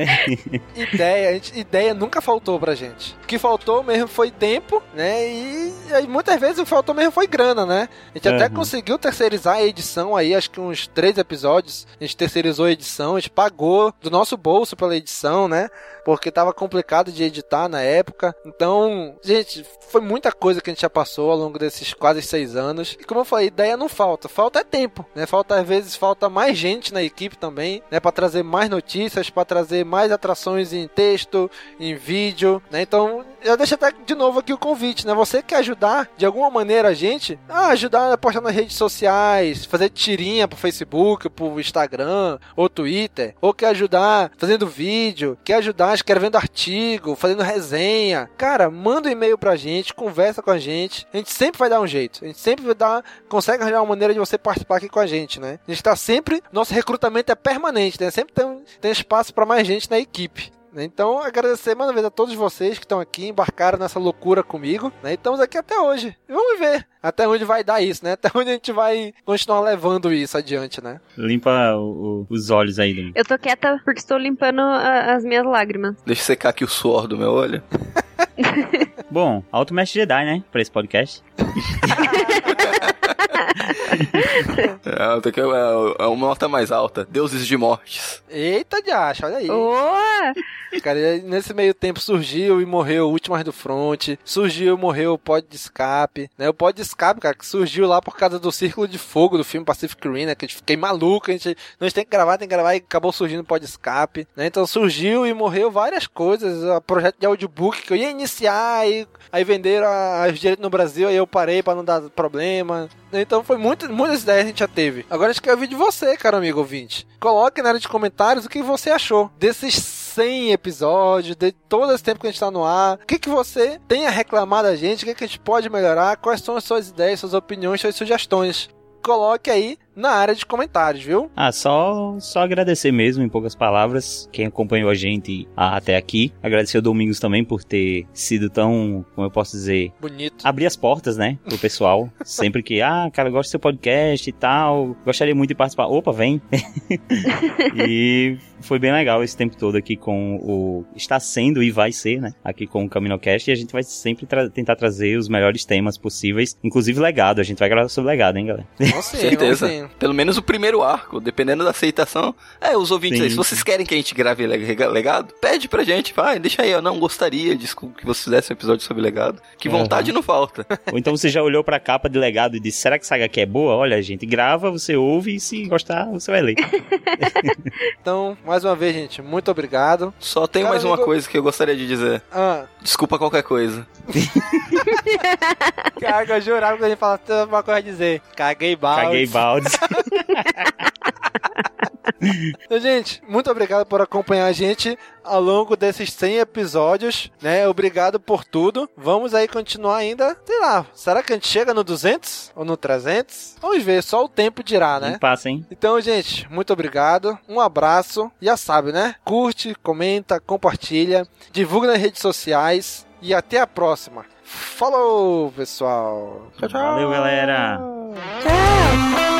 S5: <laughs>
S3: ideia, gente, ideia nunca faltou pra gente. O que faltou mesmo foi tempo, né? E, e muitas vezes o que faltou mesmo foi grana, né? A gente uhum. até conseguiu terceirizar a edição aí, acho que uns três episódios. A gente terceirizou a edição, a gente pagou do nosso bolso pela edição, né? Porque tava complicado de editar na época. Então, gente, foi muita coisa que a gente já passou ao longo desses quase seis anos. E como eu falei, ideia não falta, falta é tempo, né? Falta às vezes falta mais gente na equipe também, né? Para trazer mais notícias, para trazer mais atrações em texto, em vídeo, né? Então, eu deixo até de novo aqui o convite, né? Você quer ajudar de alguma maneira a gente? Ah, ajudar a postar nas redes sociais, fazer tirinha pro Facebook, pro Instagram, ou Twitter, ou quer ajudar fazendo vídeo, quer ajudar escrevendo artigo, fazendo resenha. Cara, manda um e-mail pra gente, conversa com a gente. A gente sempre vai dar um jeito. A gente sempre vai dar, consegue arranjar uma maneira de você participar aqui com a gente, né? A gente tá sempre, nosso recrutamento é permanente, né? Sempre tem, tem espaço para mais gente na equipe. Né? Então, agradecer mais uma vez a todos vocês que estão aqui, embarcaram nessa loucura comigo, né? E estamos aqui até hoje. E vamos ver até onde vai dar isso, né? <laughs> Até onde a gente vai continuar levando isso adiante, né?
S5: Limpa o, o, os olhos aí, Dani.
S6: Eu tô quieta porque estou limpando a, as minhas lágrimas.
S4: Deixa eu secar aqui o suor do meu olho. <laughs>
S5: Bom, Alto Mestre Jedi, né? Pra esse podcast. <laughs>
S4: é, que, é, é uma nota mais alta. Deuses de mortes.
S3: Eita, de acha, olha aí. Oh! Cara, nesse meio tempo surgiu e morreu o Últimas do Front, surgiu e morreu o Pod de Escape, né? O Pod de Escape, cara, que surgiu lá por causa do Círculo de Fogo do filme Pacific Rim, né? Que a gente fiquei maluco, a gente, não, a gente tem que gravar, tem que gravar e acabou surgindo o Pod de Escape, né? Então surgiu e morreu várias coisas, o projeto de audiobook que eu ia iniciar, e, aí venderam os direitos no Brasil, aí eu parei para não dar problema. Então foi muito, muitas ideias a gente já teve. Agora a gente quer ouvir de você, caro amigo ouvinte. Coloque na área de comentários o que você achou desses 100 episódios, de todo esse tempo que a gente tá no ar. O que, que você tem a reclamar da gente? O que, que a gente pode melhorar? Quais são as suas ideias, suas opiniões, suas sugestões? Coloque aí na área de comentários, viu?
S5: Ah, só, só agradecer mesmo, em poucas palavras, quem acompanhou a gente até aqui. Agradecer ao Domingos também por ter sido tão, como eu posso dizer...
S3: Bonito.
S5: Abrir as portas, né, pro pessoal. <laughs> Sempre que, ah, cara, gosto do seu podcast e tal, gostaria muito de participar. Opa, vem! <laughs> e foi bem legal esse tempo todo aqui com o... Está sendo e vai ser, né, aqui com o CaminoCast. E a gente vai sempre tra tentar trazer os melhores temas possíveis, inclusive legado. A gente vai gravar sobre legado, hein, galera?
S4: Com <laughs> certeza pelo menos o primeiro arco, dependendo da aceitação. É, os ouvintes Sim. aí, se vocês querem que a gente grave legado, pede pra gente, vai, deixa aí, eu não gostaria de que vocês fizessem um episódio sobre legado. Que vontade uhum. não falta. <laughs>
S5: Ou então você já olhou pra capa de legado e disse, será que essa HQ é boa? Olha, gente, grava, você ouve e se gostar, você vai ler. <laughs>
S3: então, mais uma vez, gente, muito obrigado.
S4: Só tem Cara, mais uma coisa que eu gostaria de dizer. Ah. Desculpa qualquer coisa. <laughs>
S3: Cara, eu jurava que a gente falasse uma coisa a dizer. Caguei balde.
S5: Caguei balde.
S3: Então, gente, muito obrigado por acompanhar a gente ao longo desses 100 episódios, né? Obrigado por tudo. Vamos aí continuar ainda, sei lá, será que a gente chega no 200 ou no 300? Vamos ver, só o tempo dirá, né?
S5: Não passa, hein?
S3: Então, gente, muito obrigado. Um abraço. Já sabe, né? Curte, comenta, compartilha, divulga nas redes sociais e até a próxima. Falou, pessoal.
S5: Tchau, tchau. Valeu, galera.
S6: Tchau.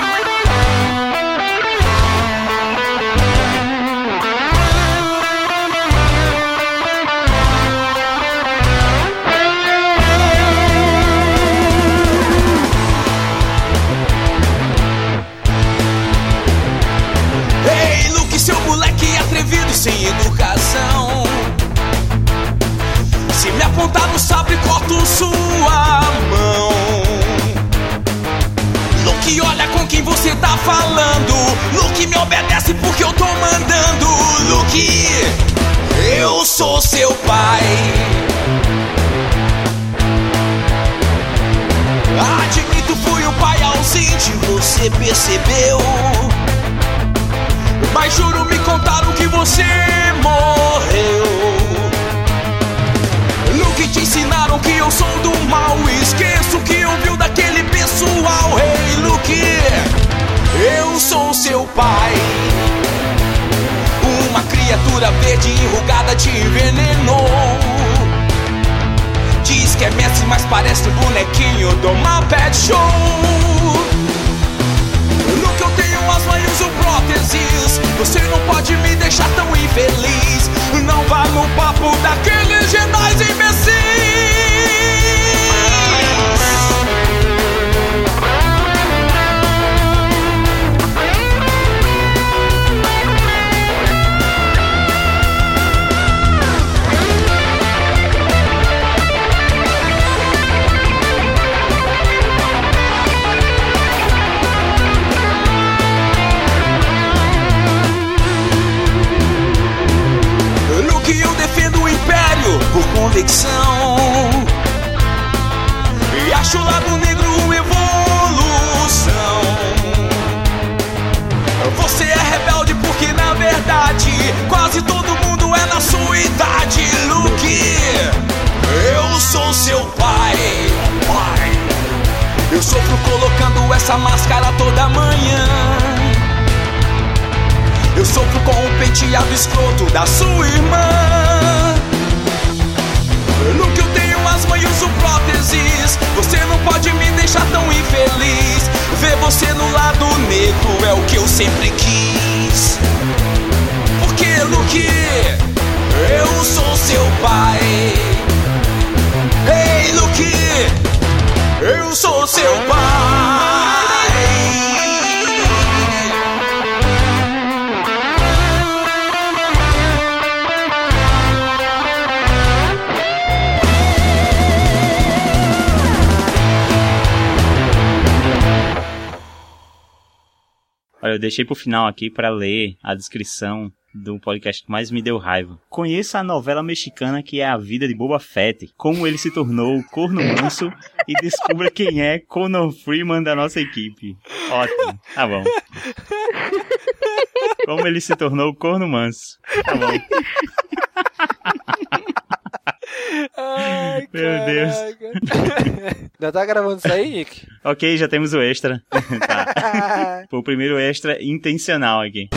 S5: deixei pro final aqui para ler a descrição do podcast que mais me deu raiva. Conheça a novela mexicana que é A Vida de Boba Fett, como ele se tornou o corno manso e descubra quem é Conor Freeman da nossa equipe. Ótimo. Tá bom. Como ele se tornou o corno manso. Tá bom. <laughs>
S3: Ai,
S5: Meu. Deus. <laughs>
S3: Já tá gravando isso aí, Nick?
S5: ok, já temos o extra. <laughs> tá. Foi o primeiro extra intencional aqui.